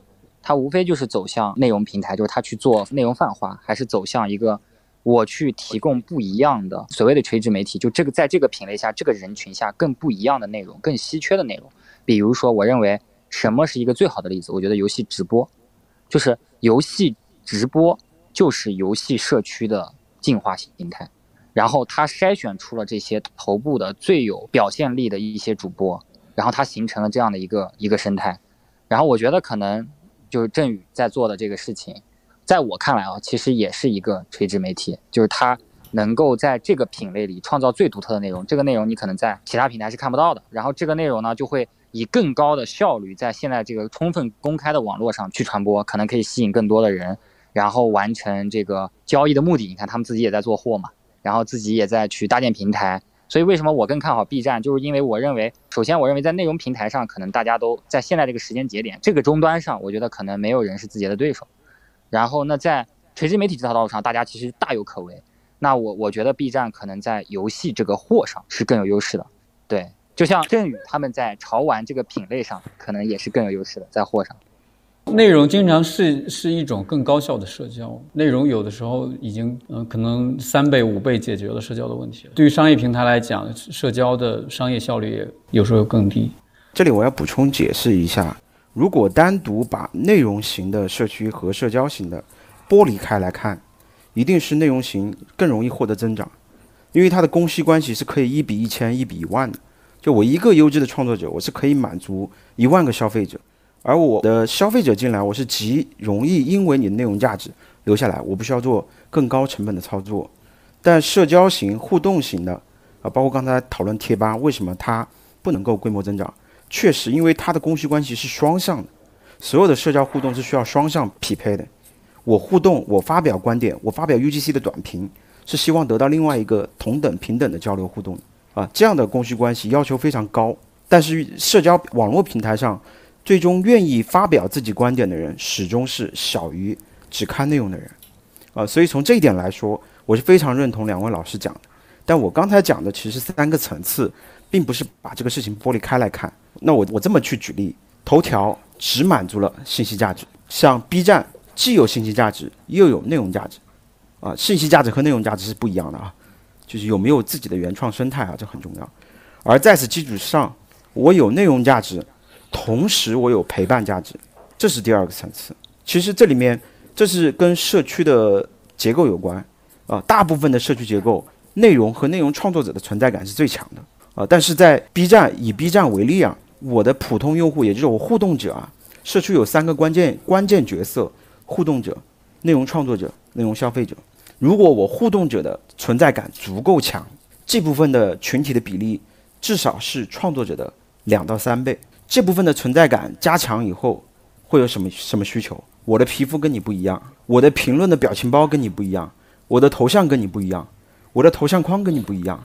它无非就是走向内容平台，就是它去做内容泛化，还是走向一个。我去提供不一样的所谓的垂直媒体，就这个在这个品类下，这个人群下更不一样的内容，更稀缺的内容。比如说，我认为什么是一个最好的例子？我觉得游戏直播，就是游戏直播就是游戏社区的进化形态。然后它筛选出了这些头部的最有表现力的一些主播，然后它形成了这样的一个一个生态。然后我觉得可能就是振宇在做的这个事情。在我看来啊，其实也是一个垂直媒体，就是它能够在这个品类里创造最独特的内容。这个内容你可能在其他平台是看不到的。然后这个内容呢，就会以更高的效率在现在这个充分公开的网络上去传播，可能可以吸引更多的人，然后完成这个交易的目的。你看他们自己也在做货嘛，然后自己也在去搭建平台。所以为什么我更看好 B 站，就是因为我认为，首先我认为在内容平台上，可能大家都在现在这个时间节点，这个终端上，我觉得可能没有人是字节的对手。然后，那在垂直媒体这条道路上，大家其实大有可为。那我我觉得 B 站可能在游戏这个货上是更有优势的，对，就像振宇他们在潮玩这个品类上，可能也是更有优势的，在货上。内容经常是是一种更高效的社交，内容有的时候已经嗯可能三倍五倍解决了社交的问题。对于商业平台来讲，社交的商业效率也有时候更低。这里我要补充解释一下。如果单独把内容型的社区和社交型的剥离开来看，一定是内容型更容易获得增长，因为它的供需关系是可以一比一千、一比一万的。就我一个优质的创作者，我是可以满足一万个消费者，而我的消费者进来，我是极容易因为你的内容价值留下来，我不需要做更高成本的操作。但社交型、互动型的啊，包括刚才讨论贴吧，为什么它不能够规模增长？确实，因为它的供需关系是双向的，所有的社交互动是需要双向匹配的。我互动，我发表观点，我发表 UGC 的短评，是希望得到另外一个同等平等的交流互动啊。这样的供需关系要求非常高，但是社交网络平台上，最终愿意发表自己观点的人始终是小于只看内容的人啊。所以从这一点来说，我是非常认同两位老师讲的。但我刚才讲的其实三个层次，并不是把这个事情剥离开来看。那我我这么去举例，头条只满足了信息价值，像 B 站既有信息价值又有内容价值，啊，信息价值和内容价值是不一样的啊，就是有没有自己的原创生态啊，这很重要。而在此基础上，我有内容价值，同时我有陪伴价值，这是第二个层次。其实这里面这是跟社区的结构有关啊，大部分的社区结构内容和内容创作者的存在感是最强的啊。但是在 B 站以 B 站为例啊，我的普通用户也就是我互动者啊，社区有三个关键关键角色：互动者、内容创作者、内容消费者。如果我互动者的存在感足够强，这部分的群体的比例至少是创作者的两到三倍。这部分的存在感加强以后，会有什么什么需求？我的皮肤跟你不一样，我的评论的表情包跟你不一样，我的头像跟你不一样，我的头像框跟你不一样，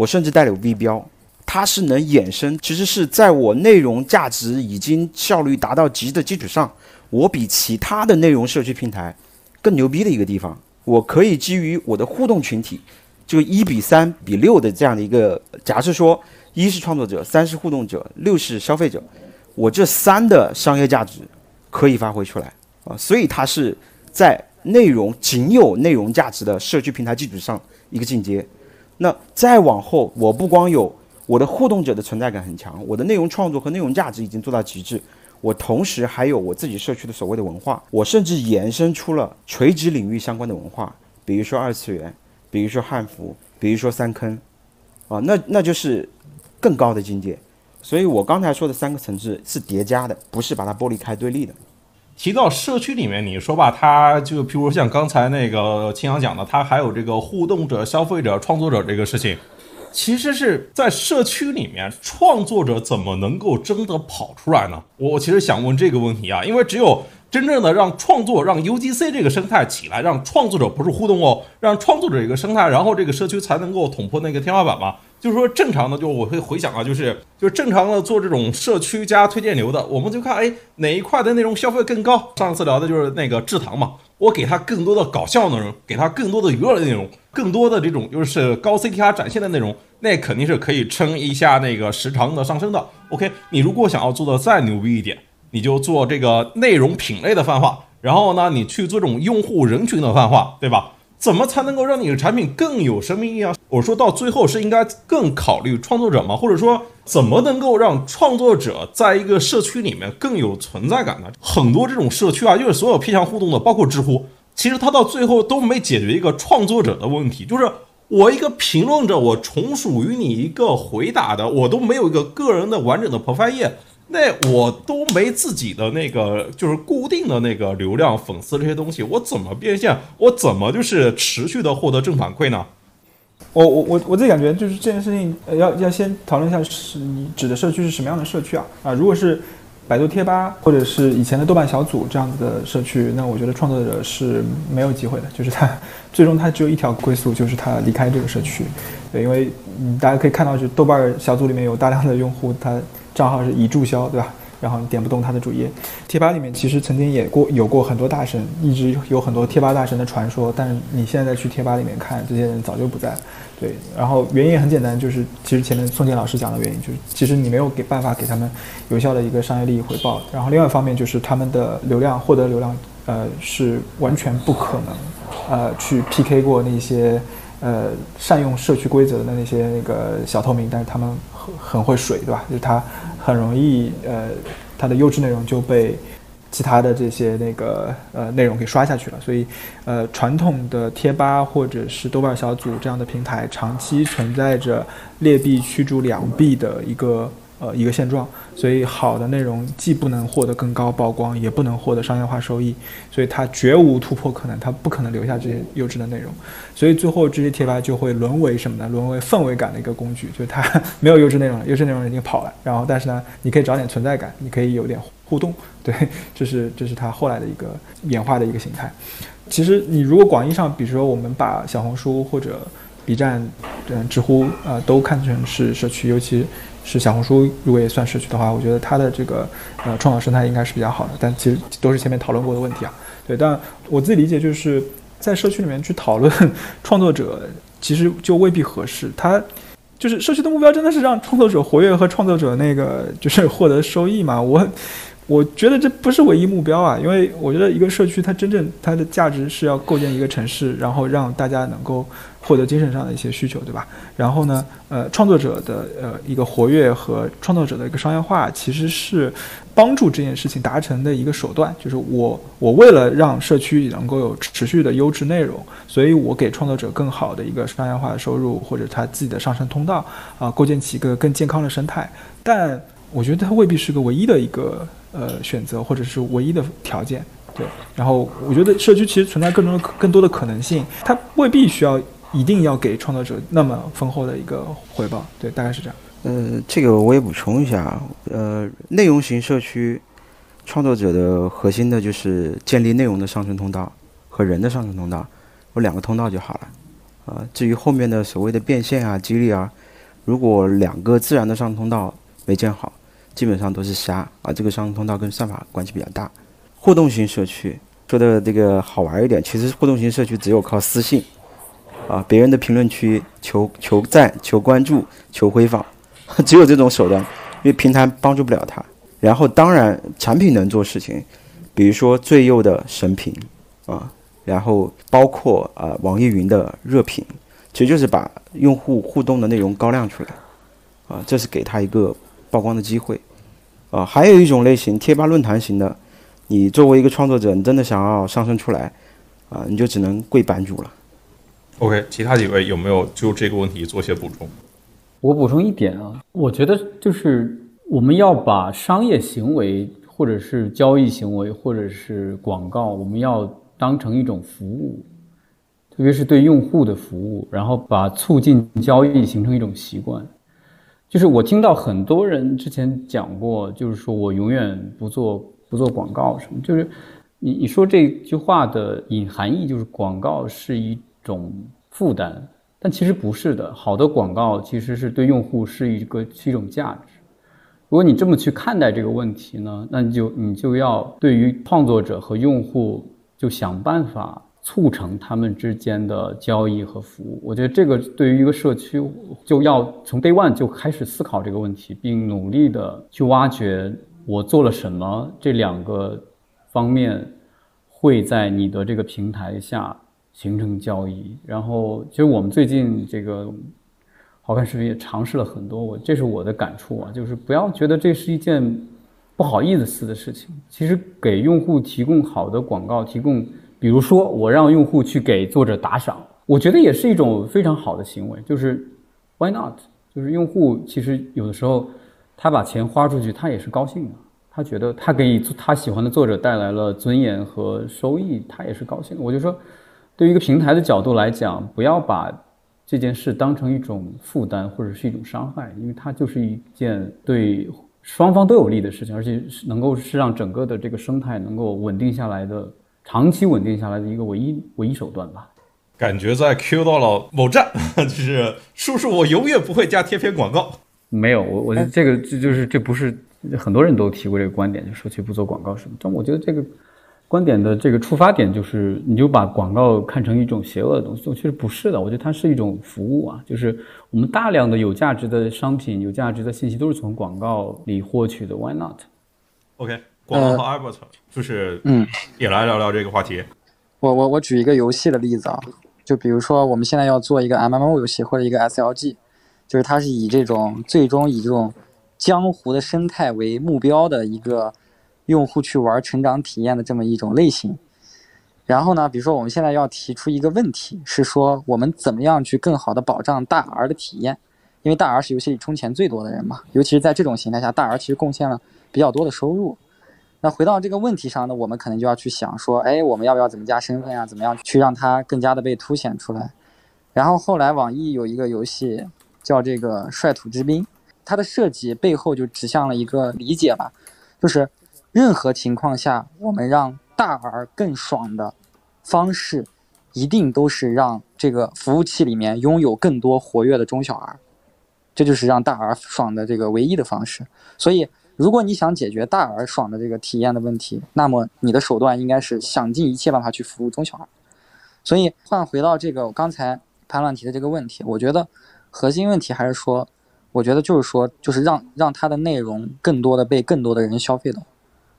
我甚至带有 V 标，它是能衍生，其实是在我内容价值已经效率达到极的基础上，我比其他的内容社区平台更牛逼的一个地方。我可以基于我的互动群体，就一比三比六的这样的一个假设说，一是创作者，三是互动者，六是消费者，我这三的商业价值可以发挥出来啊，所以它是在内容仅有内容价值的社区平台基础上一个进阶。那再往后，我不光有我的互动者的存在感很强，我的内容创作和内容价值已经做到极致。我同时还有我自己社区的所谓的文化，我甚至延伸出了垂直领域相关的文化，比如说二次元，比如说汉服，比如说三坑，啊，那那就是更高的境界。所以我刚才说的三个层次是叠加的，不是把它剥离开对立的。提到社区里面，你说吧，它就譬如像刚才那个青阳讲的，它还有这个互动者、消费者、创作者这个事情。其实是在社区里面，创作者怎么能够真的跑出来呢？我其实想问这个问题啊，因为只有真正的让创作、让 UGC 这个生态起来，让创作者不是互动哦，让创作者一个生态，然后这个社区才能够捅破那个天花板嘛。就是说正常的，就我会回想啊，就是就正常的做这种社区加推荐流的，我们就看哎哪一块的内容消费更高。上次聊的就是那个制糖嘛，我给他更多的搞笑内容，给他更多的娱乐的内容。更多的这种就是高 CTR 展现的内容，那肯定是可以撑一下那个时长的上升的。OK，你如果想要做的再牛逼一点，你就做这个内容品类的泛化，然后呢，你去做这种用户人群的泛化，对吧？怎么才能够让你的产品更有生命力啊？我说到最后是应该更考虑创作者吗？或者说怎么能够让创作者在一个社区里面更有存在感呢？很多这种社区啊，就是所有偏向互动的，包括知乎。其实它到最后都没解决一个创作者的问题，就是我一个评论者，我从属于你一个回答的，我都没有一个个人的完整的 profile 页，那我都没自己的那个就是固定的那个流量粉丝这些东西，我怎么变现？我怎么就是持续的获得正反馈呢？我我我我自己感觉就是这件事情，呃，要要先讨论一下，是你指的社区是什么样的社区啊？啊，如果是。百度贴吧或者是以前的豆瓣小组这样子的社区，那我觉得创作者是没有机会的，就是他最终他只有一条归宿，就是他离开这个社区。对，因为，大家可以看到，就豆瓣小组里面有大量的用户，他账号是已注销，对吧？然后你点不动他的主页。贴吧里面其实曾经也过有过很多大神，一直有很多贴吧大神的传说，但是你现在去贴吧里面看，这些人早就不在。对，然后原因很简单，就是其实前面宋健老师讲的原因，就是其实你没有给办法给他们有效的一个商业利益回报。然后另外一方面就是他们的流量获得流量，呃，是完全不可能，呃，去 PK 过那些呃善用社区规则的那些那个小透明，但是他们很很会水，对吧？就是他很容易呃，它的优质内容就被。其他的这些那个呃内容给刷下去了，所以，呃，传统的贴吧或者是豆瓣小组这样的平台，长期存在着劣币驱逐良币的一个呃一个现状。所以，好的内容既不能获得更高曝光，也不能获得商业化收益，所以它绝无突破可能，它不可能留下这些优质的内容。所以最后这些贴吧就会沦为什么呢？沦为氛围感的一个工具，就是它 没有优质内容了，优质内容已经跑了。然后，但是呢，你可以找点存在感，你可以有点。互动，对，这是这是它后来的一个演化的一个形态。其实你如果广义上，比如说我们把小红书或者 B 站、嗯知乎啊都看成是社区，尤其是小红书如果也算社区的话，我觉得它的这个呃创造生态应该是比较好的。但其实都是前面讨论过的问题啊。对，但我自己理解就是在社区里面去讨论创作者，其实就未必合适。它就是社区的目标真的是让创作者活跃和创作者那个就是 获得收益吗？我。我觉得这不是唯一目标啊，因为我觉得一个社区它真正它的价值是要构建一个城市，然后让大家能够获得精神上的一些需求，对吧？然后呢，呃，创作者的呃一个活跃和创作者的一个商业化，其实是帮助这件事情达成的一个手段。就是我我为了让社区能够有持续的优质内容，所以我给创作者更好的一个商业化的收入或者他自己的上升通道啊，构建起一个更健康的生态。但我觉得它未必是个唯一的一个。呃，选择或者是唯一的条件，对。然后我觉得社区其实存在更多的更多的可能性，它未必需要一定要给创作者那么丰厚的一个回报，对，大概是这样。呃，这个我也补充一下，呃，内容型社区创作者的核心的就是建立内容的上升通道和人的上升通道，有两个通道就好了。啊，至于后面的所谓的变现啊、激励啊，如果两个自然的上升通道没建好。基本上都是瞎啊！这个上升通道跟算法关系比较大。互动型社区说的这个好玩一点，其实互动型社区只有靠私信啊，别人的评论区求求赞、求关注、求回访，只有这种手段，因为平台帮助不了他。然后当然产品能做事情，比如说最右的神评啊，然后包括啊网易云的热评，其实就是把用户互动的内容高亮出来啊，这是给他一个。曝光的机会，啊，还有一种类型，贴吧论坛型的，你作为一个创作者，你真的想要上升出来，啊，你就只能跪版主了。OK，其他几位有没有就这个问题做些补充？我补充一点啊，我觉得就是我们要把商业行为，或者是交易行为，或者是广告，我们要当成一种服务，特别是对用户的服务，然后把促进交易形成一种习惯。就是我听到很多人之前讲过，就是说我永远不做不做广告什么，就是你你说这句话的隐含义就是广告是一种负担，但其实不是的。好的广告其实是对用户是一个是一种价值。如果你这么去看待这个问题呢，那你就你就要对于创作者和用户就想办法。促成他们之间的交易和服务，我觉得这个对于一个社区，就要从 day one 就开始思考这个问题，并努力的去挖掘我做了什么这两个方面会在你的这个平台下形成交易。然后，其实我们最近这个好看视频也尝试了很多，我这是我的感触啊，就是不要觉得这是一件不好意思的事情。其实给用户提供好的广告，提供。比如说，我让用户去给作者打赏，我觉得也是一种非常好的行为。就是 Why not？就是用户其实有的时候，他把钱花出去，他也是高兴的。他觉得他给他喜欢的作者带来了尊严和收益，他也是高兴的。我就说，对于一个平台的角度来讲，不要把这件事当成一种负担或者是一种伤害，因为它就是一件对双方都有利的事情，而且是能够是让整个的这个生态能够稳定下来的。长期稳定下来的一个唯一唯一手段吧。感觉在 Q 到了某站，就是叔叔，我永远不会加贴片广告。没有，我我这个这就是这不是很多人都提过这个观点，就说去不做广告什么。但我觉得这个观点的这个出发点就是，你就把广告看成一种邪恶的东西，其实不是的。我觉得它是一种服务啊，就是我们大量的有价值的商品、有价值的信息都是从广告里获取的。Why not？OK。广告和 Albert 就是嗯，也来聊聊这个话题。我我我举一个游戏的例子啊，就比如说我们现在要做一个 MMO 游戏或者一个 SLG，就是它是以这种最终以这种江湖的生态为目标的一个用户去玩成长体验的这么一种类型。然后呢，比如说我们现在要提出一个问题，是说我们怎么样去更好的保障大 R 的体验？因为大 R 是游戏里充钱最多的人嘛，尤其是在这种形态下，大 R 其实贡献了比较多的收入。那回到这个问题上呢，我们可能就要去想说，哎，我们要不要怎么加身份呀？怎么样去让它更加的被凸显出来？然后后来网易有一个游戏叫这个《率土之滨》，它的设计背后就指向了一个理解吧，就是任何情况下，我们让大 R 更爽的方式，一定都是让这个服务器里面拥有更多活跃的中小 R，这就是让大 R 爽的这个唯一的方式。所以。如果你想解决大而爽的这个体验的问题，那么你的手段应该是想尽一切办法去服务中小儿。所以换回到这个我刚才潘乱提的这个问题，我觉得核心问题还是说，我觉得就是说，就是让让它的内容更多的被更多的人消费到，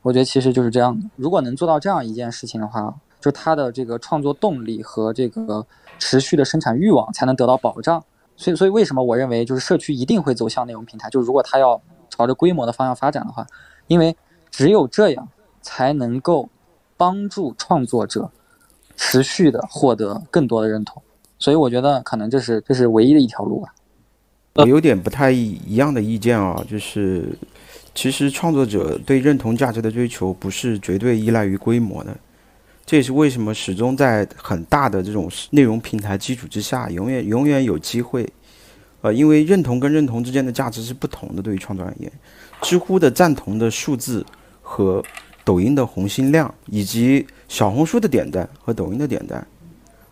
我觉得其实就是这样的。如果能做到这样一件事情的话，就他的这个创作动力和这个持续的生产欲望才能得到保障。所以，所以为什么我认为就是社区一定会走向内容平台？就是如果他要朝着规模的方向发展的话，因为只有这样才能够帮助创作者持续的获得更多的认同。所以，我觉得可能这是这是唯一的一条路吧。我有点不太一样的意见啊，就是其实创作者对认同价值的追求不是绝对依赖于规模的。这也是为什么始终在很大的这种内容平台基础之下，永远永远有机会。呃，因为认同跟认同之间的价值是不同的。对于创作而言，知乎的赞同的数字和抖音的红心量，以及小红书的点赞和抖音的点赞，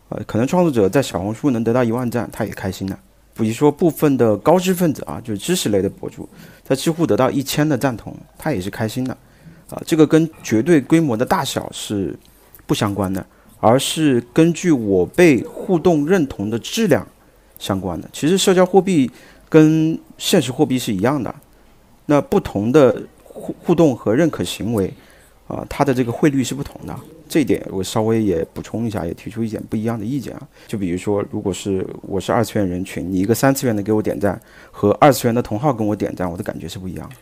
呃，可能创作者在小红书能得到一万赞，他也开心的。比如说部分的高知分子啊，就是知识类的博主，他知乎得到一千的赞同，他也是开心的。啊，这个跟绝对规模的大小是。不相关的，而是根据我被互动认同的质量相关的。其实社交货币跟现实货币是一样的，那不同的互互动和认可行为，啊，它的这个汇率是不同的。这一点我稍微也补充一下，也提出一点不一样的意见啊。就比如说，如果是我是二次元人群，你一个三次元的给我点赞，和二次元的同号跟我点赞，我的感觉是不一样的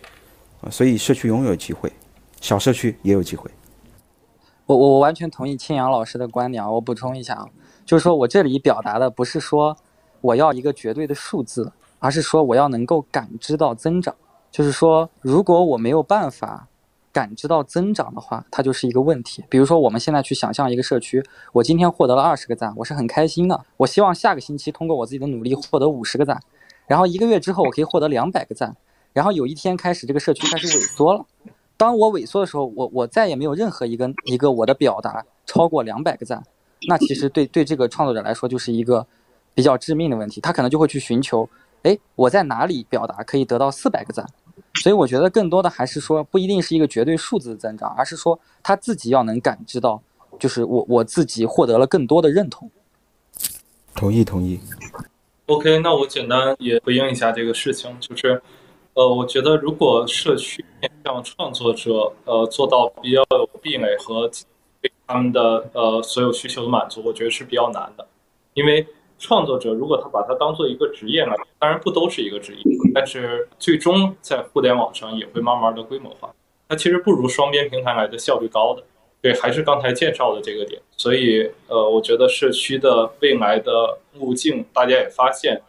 啊。所以社区拥有机会，小社区也有机会。我我我完全同意青阳老师的观点啊！我补充一下啊，就是说我这里表达的不是说我要一个绝对的数字，而是说我要能够感知到增长。就是说，如果我没有办法感知到增长的话，它就是一个问题。比如说，我们现在去想象一个社区，我今天获得了二十个赞，我是很开心的。我希望下个星期通过我自己的努力获得五十个赞，然后一个月之后我可以获得两百个赞，然后有一天开始这个社区开始萎缩了。当我萎缩的时候，我我再也没有任何一个一个我的表达超过两百个赞，那其实对对这个创作者来说就是一个比较致命的问题，他可能就会去寻求，哎，我在哪里表达可以得到四百个赞？所以我觉得更多的还是说不一定是一个绝对数字的增长，而是说他自己要能感知到，就是我我自己获得了更多的认同。同意同意。OK，那我简单也回应一下这个事情，就是。呃，我觉得如果社区面向创作者，呃，做到比较有壁垒和对他们的呃所有需求的满足，我觉得是比较难的。因为创作者如果他把它当做一个职业呢，当然不都是一个职业，但是最终在互联网上也会慢慢的规模化。它其实不如双边平台来的效率高的。对，还是刚才介绍的这个点。所以，呃，我觉得社区的未来的路径，大家也发现。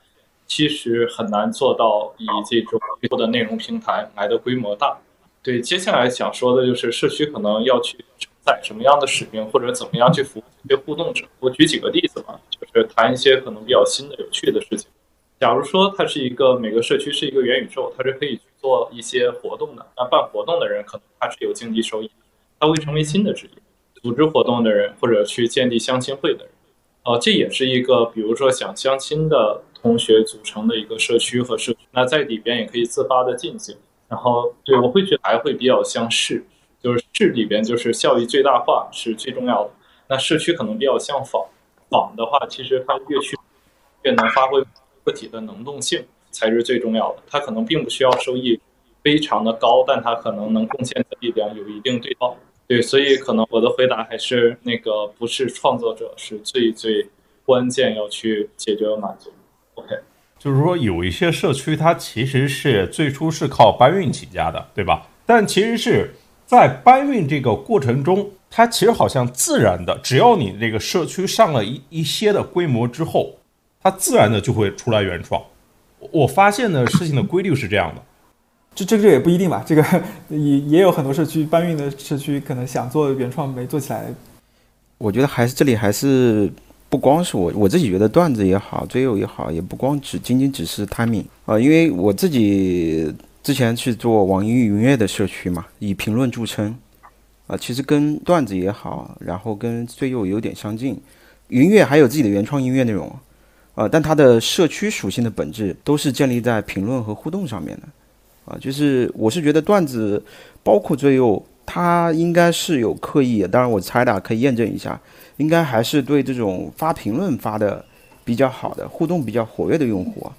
其实很难做到以这种多的内容平台来的规模大。对，接下来想说的就是社区可能要去承载什么样的使命，或者怎么样去服务这些互动者。我举几个例子吧，就是谈一些可能比较新的、有趣的事情。假如说它是一个每个社区是一个元宇宙，它是可以去做一些活动的。那办活动的人可能他是有经济收益，他会成为新的职业。组织活动的人或者去建立相亲会的人，呃，这也是一个比如说想相亲的。同学组成的一个社区和社区，那在里边也可以自发的进行。然后，对我会觉得还会比较相似，就是市里边就是效益最大化是最重要的。那社区可能比较像坊，坊的话其实它越去越能发挥个体的能动性才是最重要的。它可能并不需要收益非常的高，但它可能能贡献的力量有一定对报。对，所以可能我的回答还是那个不是创作者是最最关键要去解决和满足。OK，就是说有一些社区，它其实是最初是靠搬运起家的，对吧？但其实是在搬运这个过程中，它其实好像自然的，只要你这个社区上了一一些的规模之后，它自然的就会出来原创。我发现的事情的规律是这样的，这这这也不一定吧？这个 也也有很多社区搬运的社区，可能想做原创没做起来。我觉得还是这里还是。不光是我，我自己觉得段子也好，追友也好，也不光只仅仅只是 timing 啊，因为我自己之前去做网易云音乐的社区嘛，以评论著称啊，其实跟段子也好，然后跟最右有点相近。云乐还有自己的原创音乐内容啊，但它的社区属性的本质都是建立在评论和互动上面的啊，就是我是觉得段子包括最右，它应该是有刻意，当然我猜的可以验证一下。应该还是对这种发评论发的比较好的、互动比较活跃的用户啊，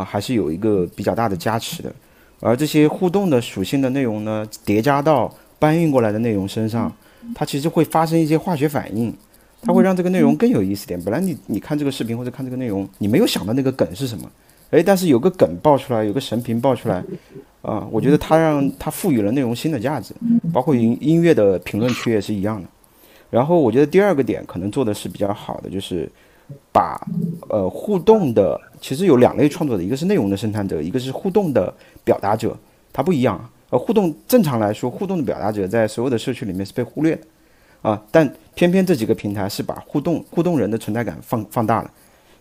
啊，还是有一个比较大的加持的。而这些互动的属性的内容呢，叠加到搬运过来的内容身上，它其实会发生一些化学反应，它会让这个内容更有意思点。本来你你看这个视频或者看这个内容，你没有想到那个梗是什么，诶，但是有个梗爆出来，有个神评爆出来，啊，我觉得它让它赋予了内容新的价值，包括音音乐的评论区也是一样的。然后我觉得第二个点可能做的是比较好的，就是把呃互动的，其实有两类创作者，一个是内容的生产者，一个是互动的表达者，它不一样。呃，互动正常来说，互动的表达者在所有的社区里面是被忽略的，啊，但偏偏这几个平台是把互动互动人的存在感放放大了。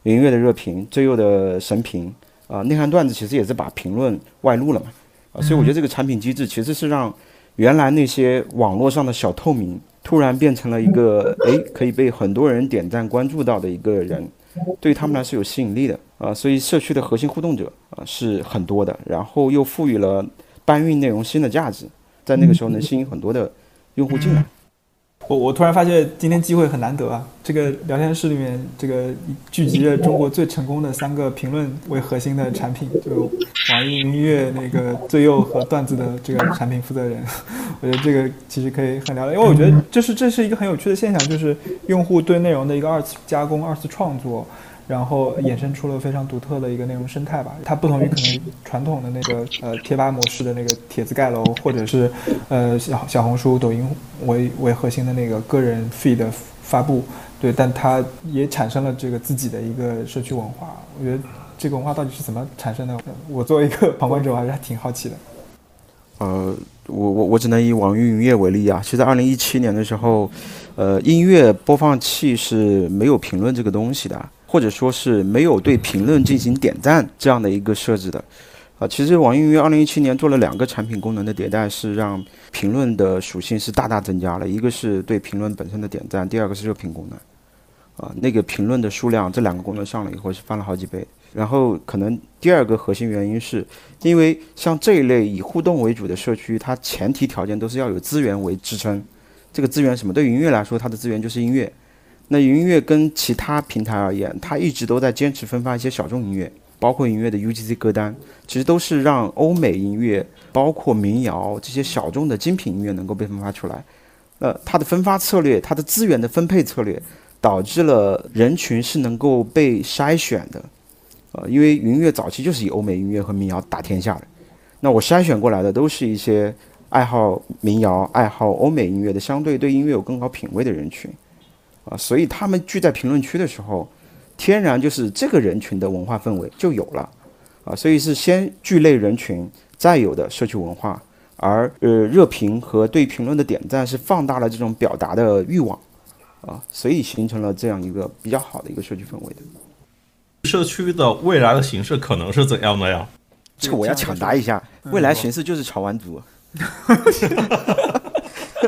云乐的热评、最右的神评，啊，内涵段子其实也是把评论外露了嘛，啊，所以我觉得这个产品机制其实是让原来那些网络上的小透明，突然变成了一个诶可以被很多人点赞关注到的一个人，对于他们来说有吸引力的，啊，所以社区的核心互动者啊是很多的，然后又赋予了。搬运内容新的价值，在那个时候能吸引很多的用户进来。我我突然发现今天机会很难得啊！这个聊天室里面这个聚集着中国最成功的三个评论为核心的产品，就网易云音乐那个最右和段子的这个产品负责人。我觉得这个其实可以很聊聊，因为我觉得这是这是一个很有趣的现象，就是用户对内容的一个二次加工、二次创作。然后衍生出了非常独特的一个内容生态吧，它不同于可能传统的那个呃贴吧模式的那个帖子盖楼，或者是呃小小红书、抖音为为核心的那个个人 feed 发布，对，但它也产生了这个自己的一个社区文化。我觉得这个文化到底是怎么产生的？我作为一个旁观者，我还是挺好奇的。呃，我我我只能以网易云音乐为例啊，其实二零一七年的时候，呃，音乐播放器是没有评论这个东西的。或者说是没有对评论进行点赞这样的一个设置的，啊，其实网易云二零一七年做了两个产品功能的迭代，是让评论的属性是大大增加了，一个是对评论本身的点赞，第二个是热评功能，啊，那个评论的数量这两个功能上了以后是翻了好几倍。然后可能第二个核心原因是，因为像这一类以互动为主的社区，它前提条件都是要有资源为支撑，这个资源什么？对音乐来说，它的资源就是音乐。那云音乐跟其他平台而言，它一直都在坚持分发一些小众音乐，包括音乐的 UGC 歌单，其实都是让欧美音乐，包括民谣这些小众的精品音乐能够被分发出来。呃，它的分发策略，它的资源的分配策略，导致了人群是能够被筛选的。呃，因为云乐早期就是以欧美音乐和民谣打天下的，那我筛选过来的都是一些爱好民谣、爱好欧美音乐的，相对对音乐有更高品位的人群。啊，所以他们聚在评论区的时候，天然就是这个人群的文化氛围就有了，啊，所以是先聚类人群，再有的社区文化，而呃热评和对评论的点赞是放大了这种表达的欲望，啊，所以形成了这样一个比较好的一个社区氛围的。社区的未来的形式可能是怎样的呀？这个我要抢答一下，未来形式就是潮玩族。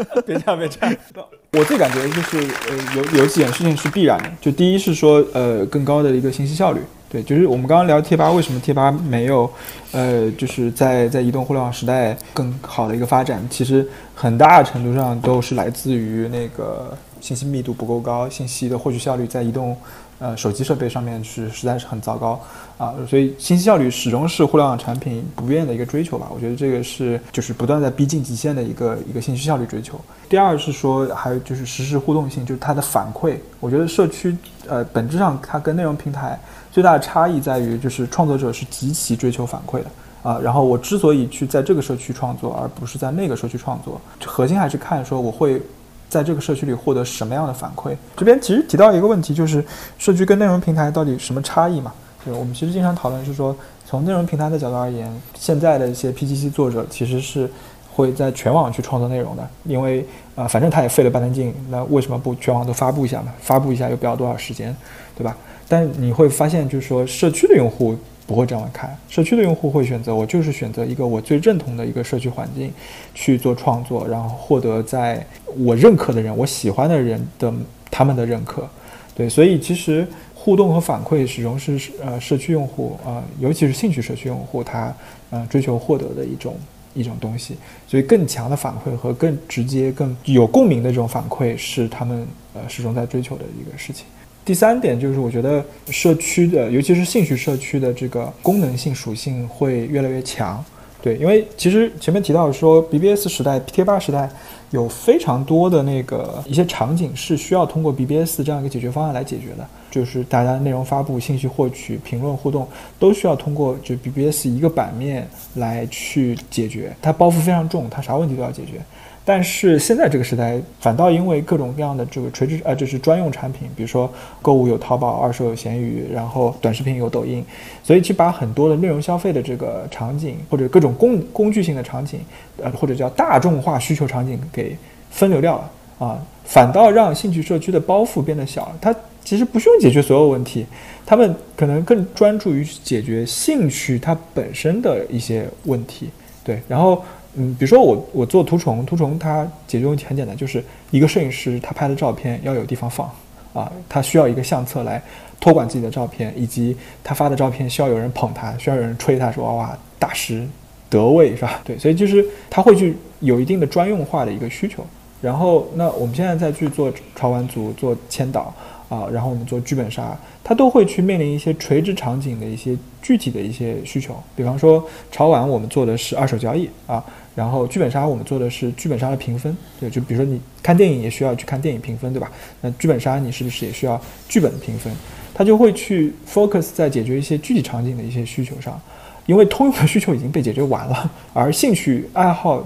别这样，别这样。我自己感觉就是，呃，有有几件事情是必然的。就第一是说，呃，更高的一个信息效率。对，就是我们刚刚聊贴吧，为什么贴吧没有，呃，就是在在移动互联网时代更好的一个发展？其实很大程度上都是来自于那个信息密度不够高，信息的获取效率在移动。呃，手机设备上面是实在是很糟糕啊，所以信息效率始终是互联网产品不变的一个追求吧。我觉得这个是就是不断在逼近极限的一个一个信息效率追求。第二是说，还有就是实时互动性，就是它的反馈。我觉得社区呃本质上它跟内容平台最大的差异在于，就是创作者是极其追求反馈的啊。然后我之所以去在这个社区创作，而不是在那个社区创作，核心还是看说我会。在这个社区里获得什么样的反馈？这边其实提到一个问题，就是社区跟内容平台到底什么差异嘛？就是，我们其实经常讨论是说，从内容平台的角度而言，现在的一些 PGC 作者其实是会在全网去创作内容的，因为啊，反正他也费了半天劲，那为什么不全网都发布一下嘛？发布一下又不要多少时间，对吧？但你会发现，就是说社区的用户。不会这样看，社区的用户会选择我就是选择一个我最认同的一个社区环境去做创作，然后获得在我认可的人、我喜欢的人的他们的认可。对，所以其实互动和反馈始终是呃社区用户啊，尤其是兴趣社区用户他呃追求获得的一种一种东西。所以更强的反馈和更直接、更有共鸣的这种反馈是他们呃始终在追求的一个事情。第三点就是，我觉得社区的，尤其是兴趣社区的这个功能性属性会越来越强对，因为其实前面提到说 BBS 时代、贴吧时代有非常多的那个一些场景是需要通过 BBS 这样一个解决方案来解决的，就是大家内容发布、信息获取、评论互动都需要通过就 BBS 一个版面来去解决，它包袱非常重，它啥问题都要解决。但是现在这个时代，反倒因为各种各样的这个垂直呃，就是专用产品，比如说购物有淘宝，二手有闲鱼，然后短视频有抖音，所以去把很多的内容消费的这个场景或者各种工工具性的场景，呃，或者叫大众化需求场景给分流掉了啊，反倒让兴趣社区的包袱变得小了。它其实不需要解决所有问题，他们可能更专注于解决兴趣它本身的一些问题。对，然后。嗯，比如说我我做图虫，图虫它解决问题很简单，就是一个摄影师他拍的照片要有地方放，啊，他需要一个相册来托管自己的照片，以及他发的照片需要有人捧他，需要有人吹他说哇大师得位是吧？对，所以就是他会去有一定的专用化的一个需求。然后那我们现在再去做潮玩族做千岛啊，然后我们做剧本杀，它都会去面临一些垂直场景的一些具体的一些需求。比方说潮玩我们做的是二手交易啊。然后剧本杀我们做的是剧本杀的评分，对，就比如说你看电影也需要去看电影评分，对吧？那剧本杀你是不是也需要剧本的评分？它就会去 focus 在解决一些具体场景的一些需求上，因为通用的需求已经被解决完了，而兴趣爱好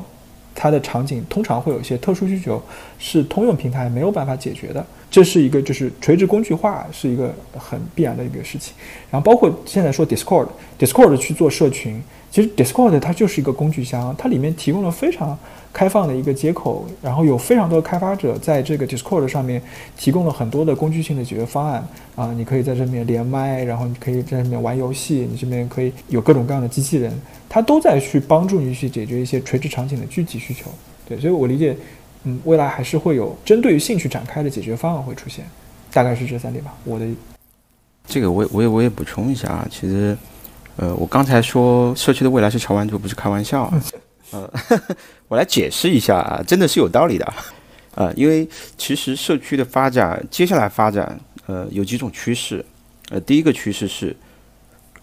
它的场景通常会有一些特殊需求，是通用平台没有办法解决的。这是一个就是垂直工具化是一个很必然的一个事情。然后包括现在说 Discord，Discord 去做社群。其实 Discord 它就是一个工具箱，它里面提供了非常开放的一个接口，然后有非常多的开发者在这个 Discord 上面提供了很多的工具性的解决方案啊，你可以在这里面连麦，然后你可以在里面玩游戏，你这边可以有各种各样的机器人，它都在去帮助你去解决一些垂直场景的具体需求。对，所以我理解，嗯，未来还是会有针对于兴趣展开的解决方案会出现，大概是这三点吧。我的这个我我也我也补充一下啊，其实。呃，我刚才说社区的未来是潮玩族，不是开玩笑啊。呃，我来解释一下啊，真的是有道理的。呃，因为其实社区的发展，接下来发展，呃，有几种趋势。呃，第一个趋势是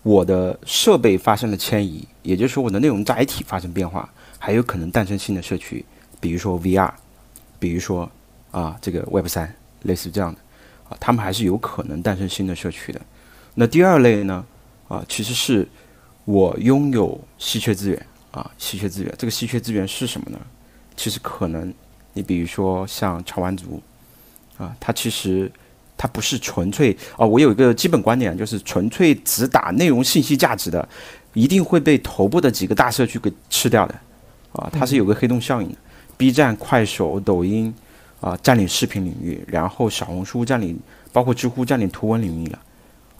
我的设备发生了迁移，也就是说我的内容载体发生变化，还有可能诞生新的社区，比如说 VR，比如说啊这个 Web 三，类似这样的啊，他们还是有可能诞生新的社区的。那第二类呢？啊，其实是我拥有稀缺资源啊，稀缺资源。这个稀缺资源是什么呢？其实可能你比如说像潮玩族啊，它其实它不是纯粹啊。我有一个基本观点，就是纯粹只打内容信息价值的，一定会被头部的几个大社区给吃掉的啊。它是有个黑洞效应的，B 站、快手、抖音啊占领视频领域，然后小红书占领，包括知乎占领图文领域了。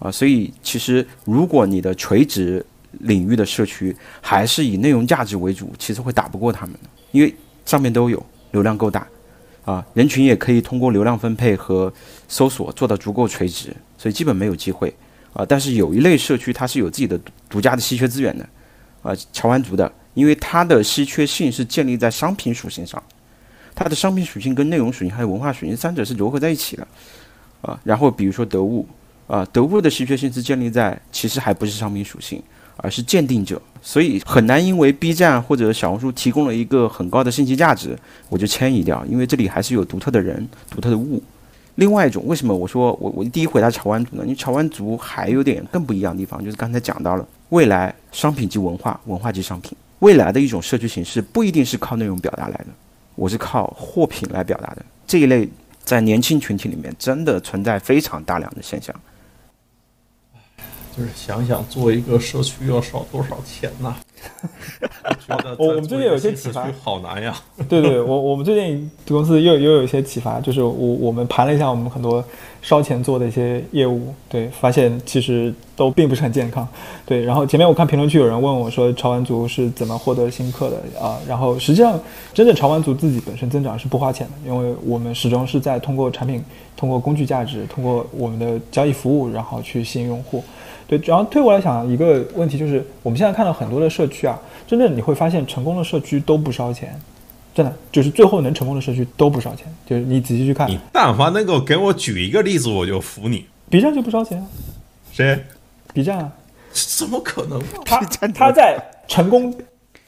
啊，所以其实如果你的垂直领域的社区还是以内容价值为主，其实会打不过他们的，因为上面都有流量够大，啊，人群也可以通过流量分配和搜索做到足够垂直，所以基本没有机会啊。但是有一类社区它是有自己的独家的稀缺资源的，啊，乔安族的，因为它的稀缺性是建立在商品属性上，它的商品属性跟内容属性还有文化属性三者是融合在一起的，啊，然后比如说得物。啊，得物的稀缺性是建立在其实还不是商品属性，而是鉴定者，所以很难因为 B 站或者小红书提供了一个很高的信息价值，我就迁移掉，因为这里还是有独特的人、独特的物。另外一种，为什么我说我我第一回答潮玩族呢？因为潮玩族还有点更不一样的地方，就是刚才讲到了未来商品及文化，文化及商品，未来的一种社区形式不一定是靠内容表达来的，我是靠货品来表达的。这一类在年轻群体里面真的存在非常大量的现象。就是想想做一个社区要少多少钱呢？我我们最近有一些启发，好难呀。对对，我我们最近公司又又有一些启发，就是我我们盘了一下我们很多烧钱做的一些业务，对，发现其实都并不是很健康。对，然后前面我看评论区有人问我说，潮玩族是怎么获得新客的啊？然后实际上，真正潮玩族自己本身增长是不花钱的，因为我们始终是在通过产品、通过工具价值、通过我们的交易服务，然后去吸引用户。对，然后退过来想一个问题，就是我们现在看到很多的社区啊，真正你会发现成功的社区都不烧钱，真的就是最后能成功的社区都不烧钱，就是你仔细去看。你但凡能够给我举一个例子，我就服你。B 站就不烧钱啊？谁？B 站啊？怎么可能？他他在成功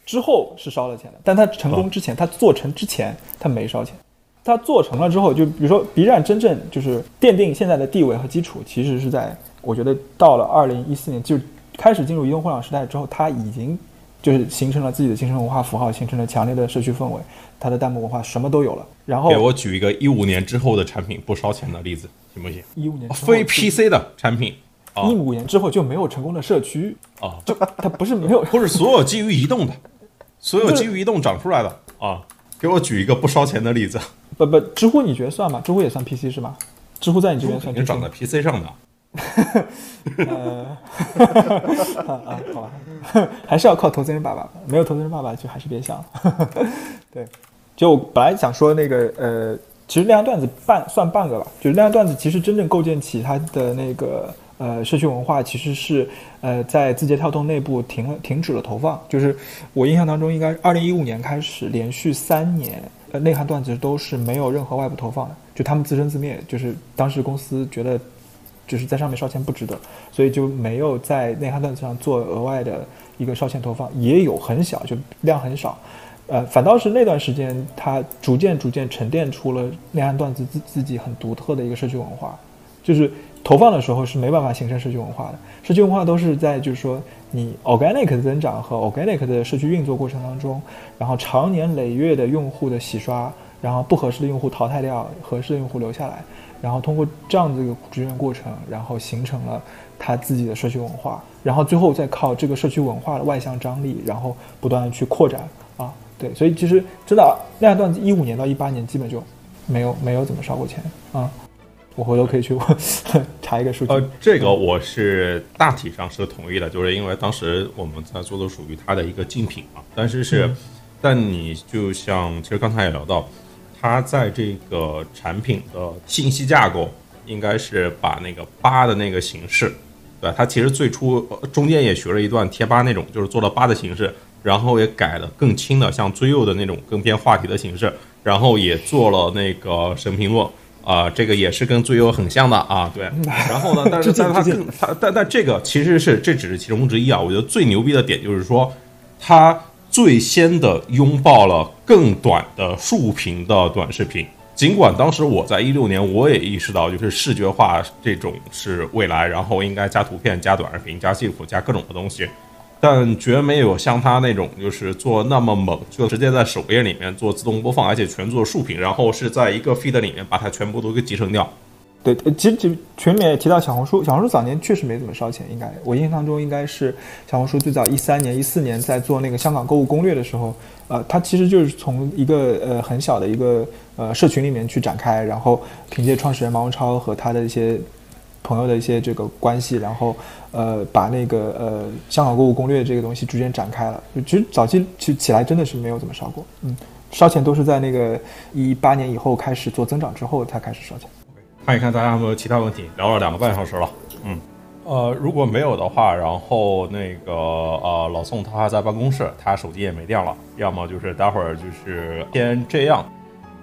之后是烧了钱的，但他成功之前，他做成之前他没烧钱。他做成了之后，就比如说 B 站真正就是奠定现在的地位和基础，其实是在我觉得到了二零一四年，就开始进入移动互联网时代之后，它已经就是形成了自己的精神文化符号，形成了强烈的社区氛围，它的弹幕文化什么都有了。然后给我举一个一五年之后的产品不烧钱的例子，行不行？一五年非 PC 的产品啊一五年之后就没有成功的社区，啊，就它不是没有，不是所有基于移动的，所有基于移动长出来的啊。给我举一个不烧钱的例子，不不，知乎你觉得算吗？知乎也算 PC 是吧？知乎在你这边算肯定 PC 长在？PC 上的。呃，好吧，还是要靠投资人爸爸，没有投资人爸爸就还是别想了。对，就我本来想说那个呃，其实亮段子半算半个吧，就是亮段子其实真正构建起它的那个呃社区文化，其实是呃在字节跳动内部停了停止了投放，就是我印象当中应该二零一五年开始连续三年。呃，内涵段子都是没有任何外部投放的，就他们自生自灭，就是当时公司觉得就是在上面烧钱不值得，所以就没有在内涵段子上做额外的一个烧钱投放，也有很小，就量很少。呃，反倒是那段时间，它逐渐逐渐沉淀出了内涵段子自自己很独特的一个社区文化，就是投放的时候是没办法形成社区文化的，社区文化都是在就是说你 organic 的增长和 organic 的社区运作过程当中，然后长年累月的用户的洗刷，然后不合适的用户淘汰掉，合适的用户留下来，然后通过这样子一个志愿过程，然后形成了他自己的社区文化，然后最后再靠这个社区文化的外向张力，然后不断的去扩展啊，对，所以其实真的那段段子一五年到一八年基本就没有没有怎么烧过钱啊，我回头可以去 查一个数据。呃，这个我是大体上是同意的，就是因为当时我们在做的属于它的一个竞品嘛，但是是，但你就像其实刚才也聊到，它在这个产品的信息架构应该是把那个八的那个形式，对吧？它其实最初呃中间也学了一段贴吧那种，就是做了八的形式，然后也改了更轻的，像最右的那种更偏话题的形式，然后也做了那个神评论。啊、这个也是跟最优很像的啊，对。然后呢，但是但是它更它但但这个其实是这只是其中之一啊。我觉得最牛逼的点就是说，它最先的拥抱了更短的竖屏的短视频。尽管当时我在一六年，我也意识到就是视觉化这种是未来，然后应该加图片、加短视频、加 GIF、加各种的东西，但绝没有像他那种就是做那么猛，就直接在首页里面做自动播放，而且全做竖屏，然后是在一个 feed 里面把它全部都给集成掉。对，其实其实群里面也提到小红书，小红书早年确实没怎么烧钱，应该我印象当中应该是小红书最早一三年、一四年在做那个香港购物攻略的时候，呃，它其实就是从一个呃很小的一个呃社群里面去展开，然后凭借创始人毛文超和他的一些朋友的一些这个关系，然后呃把那个呃香港购物攻略这个东西逐渐展开了。其实早期起起来真的是没有怎么烧过，嗯，烧钱都是在那个一八年以后开始做增长之后才开始烧钱。看一看大家有没有其他问题，聊了两个半小时了，嗯，呃，如果没有的话，然后那个呃老宋他还在办公室，他手机也没电了，要么就是待会儿就是先这样，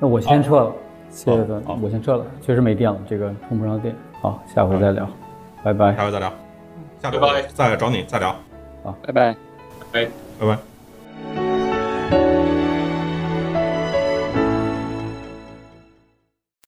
那我先撤了，谢谢好好。我先撤了，确实没电了，这个充不上电。好，下回再聊，拜拜。下回再聊，下回拜拜。再找你再聊，好，拜。拜拜。拜拜。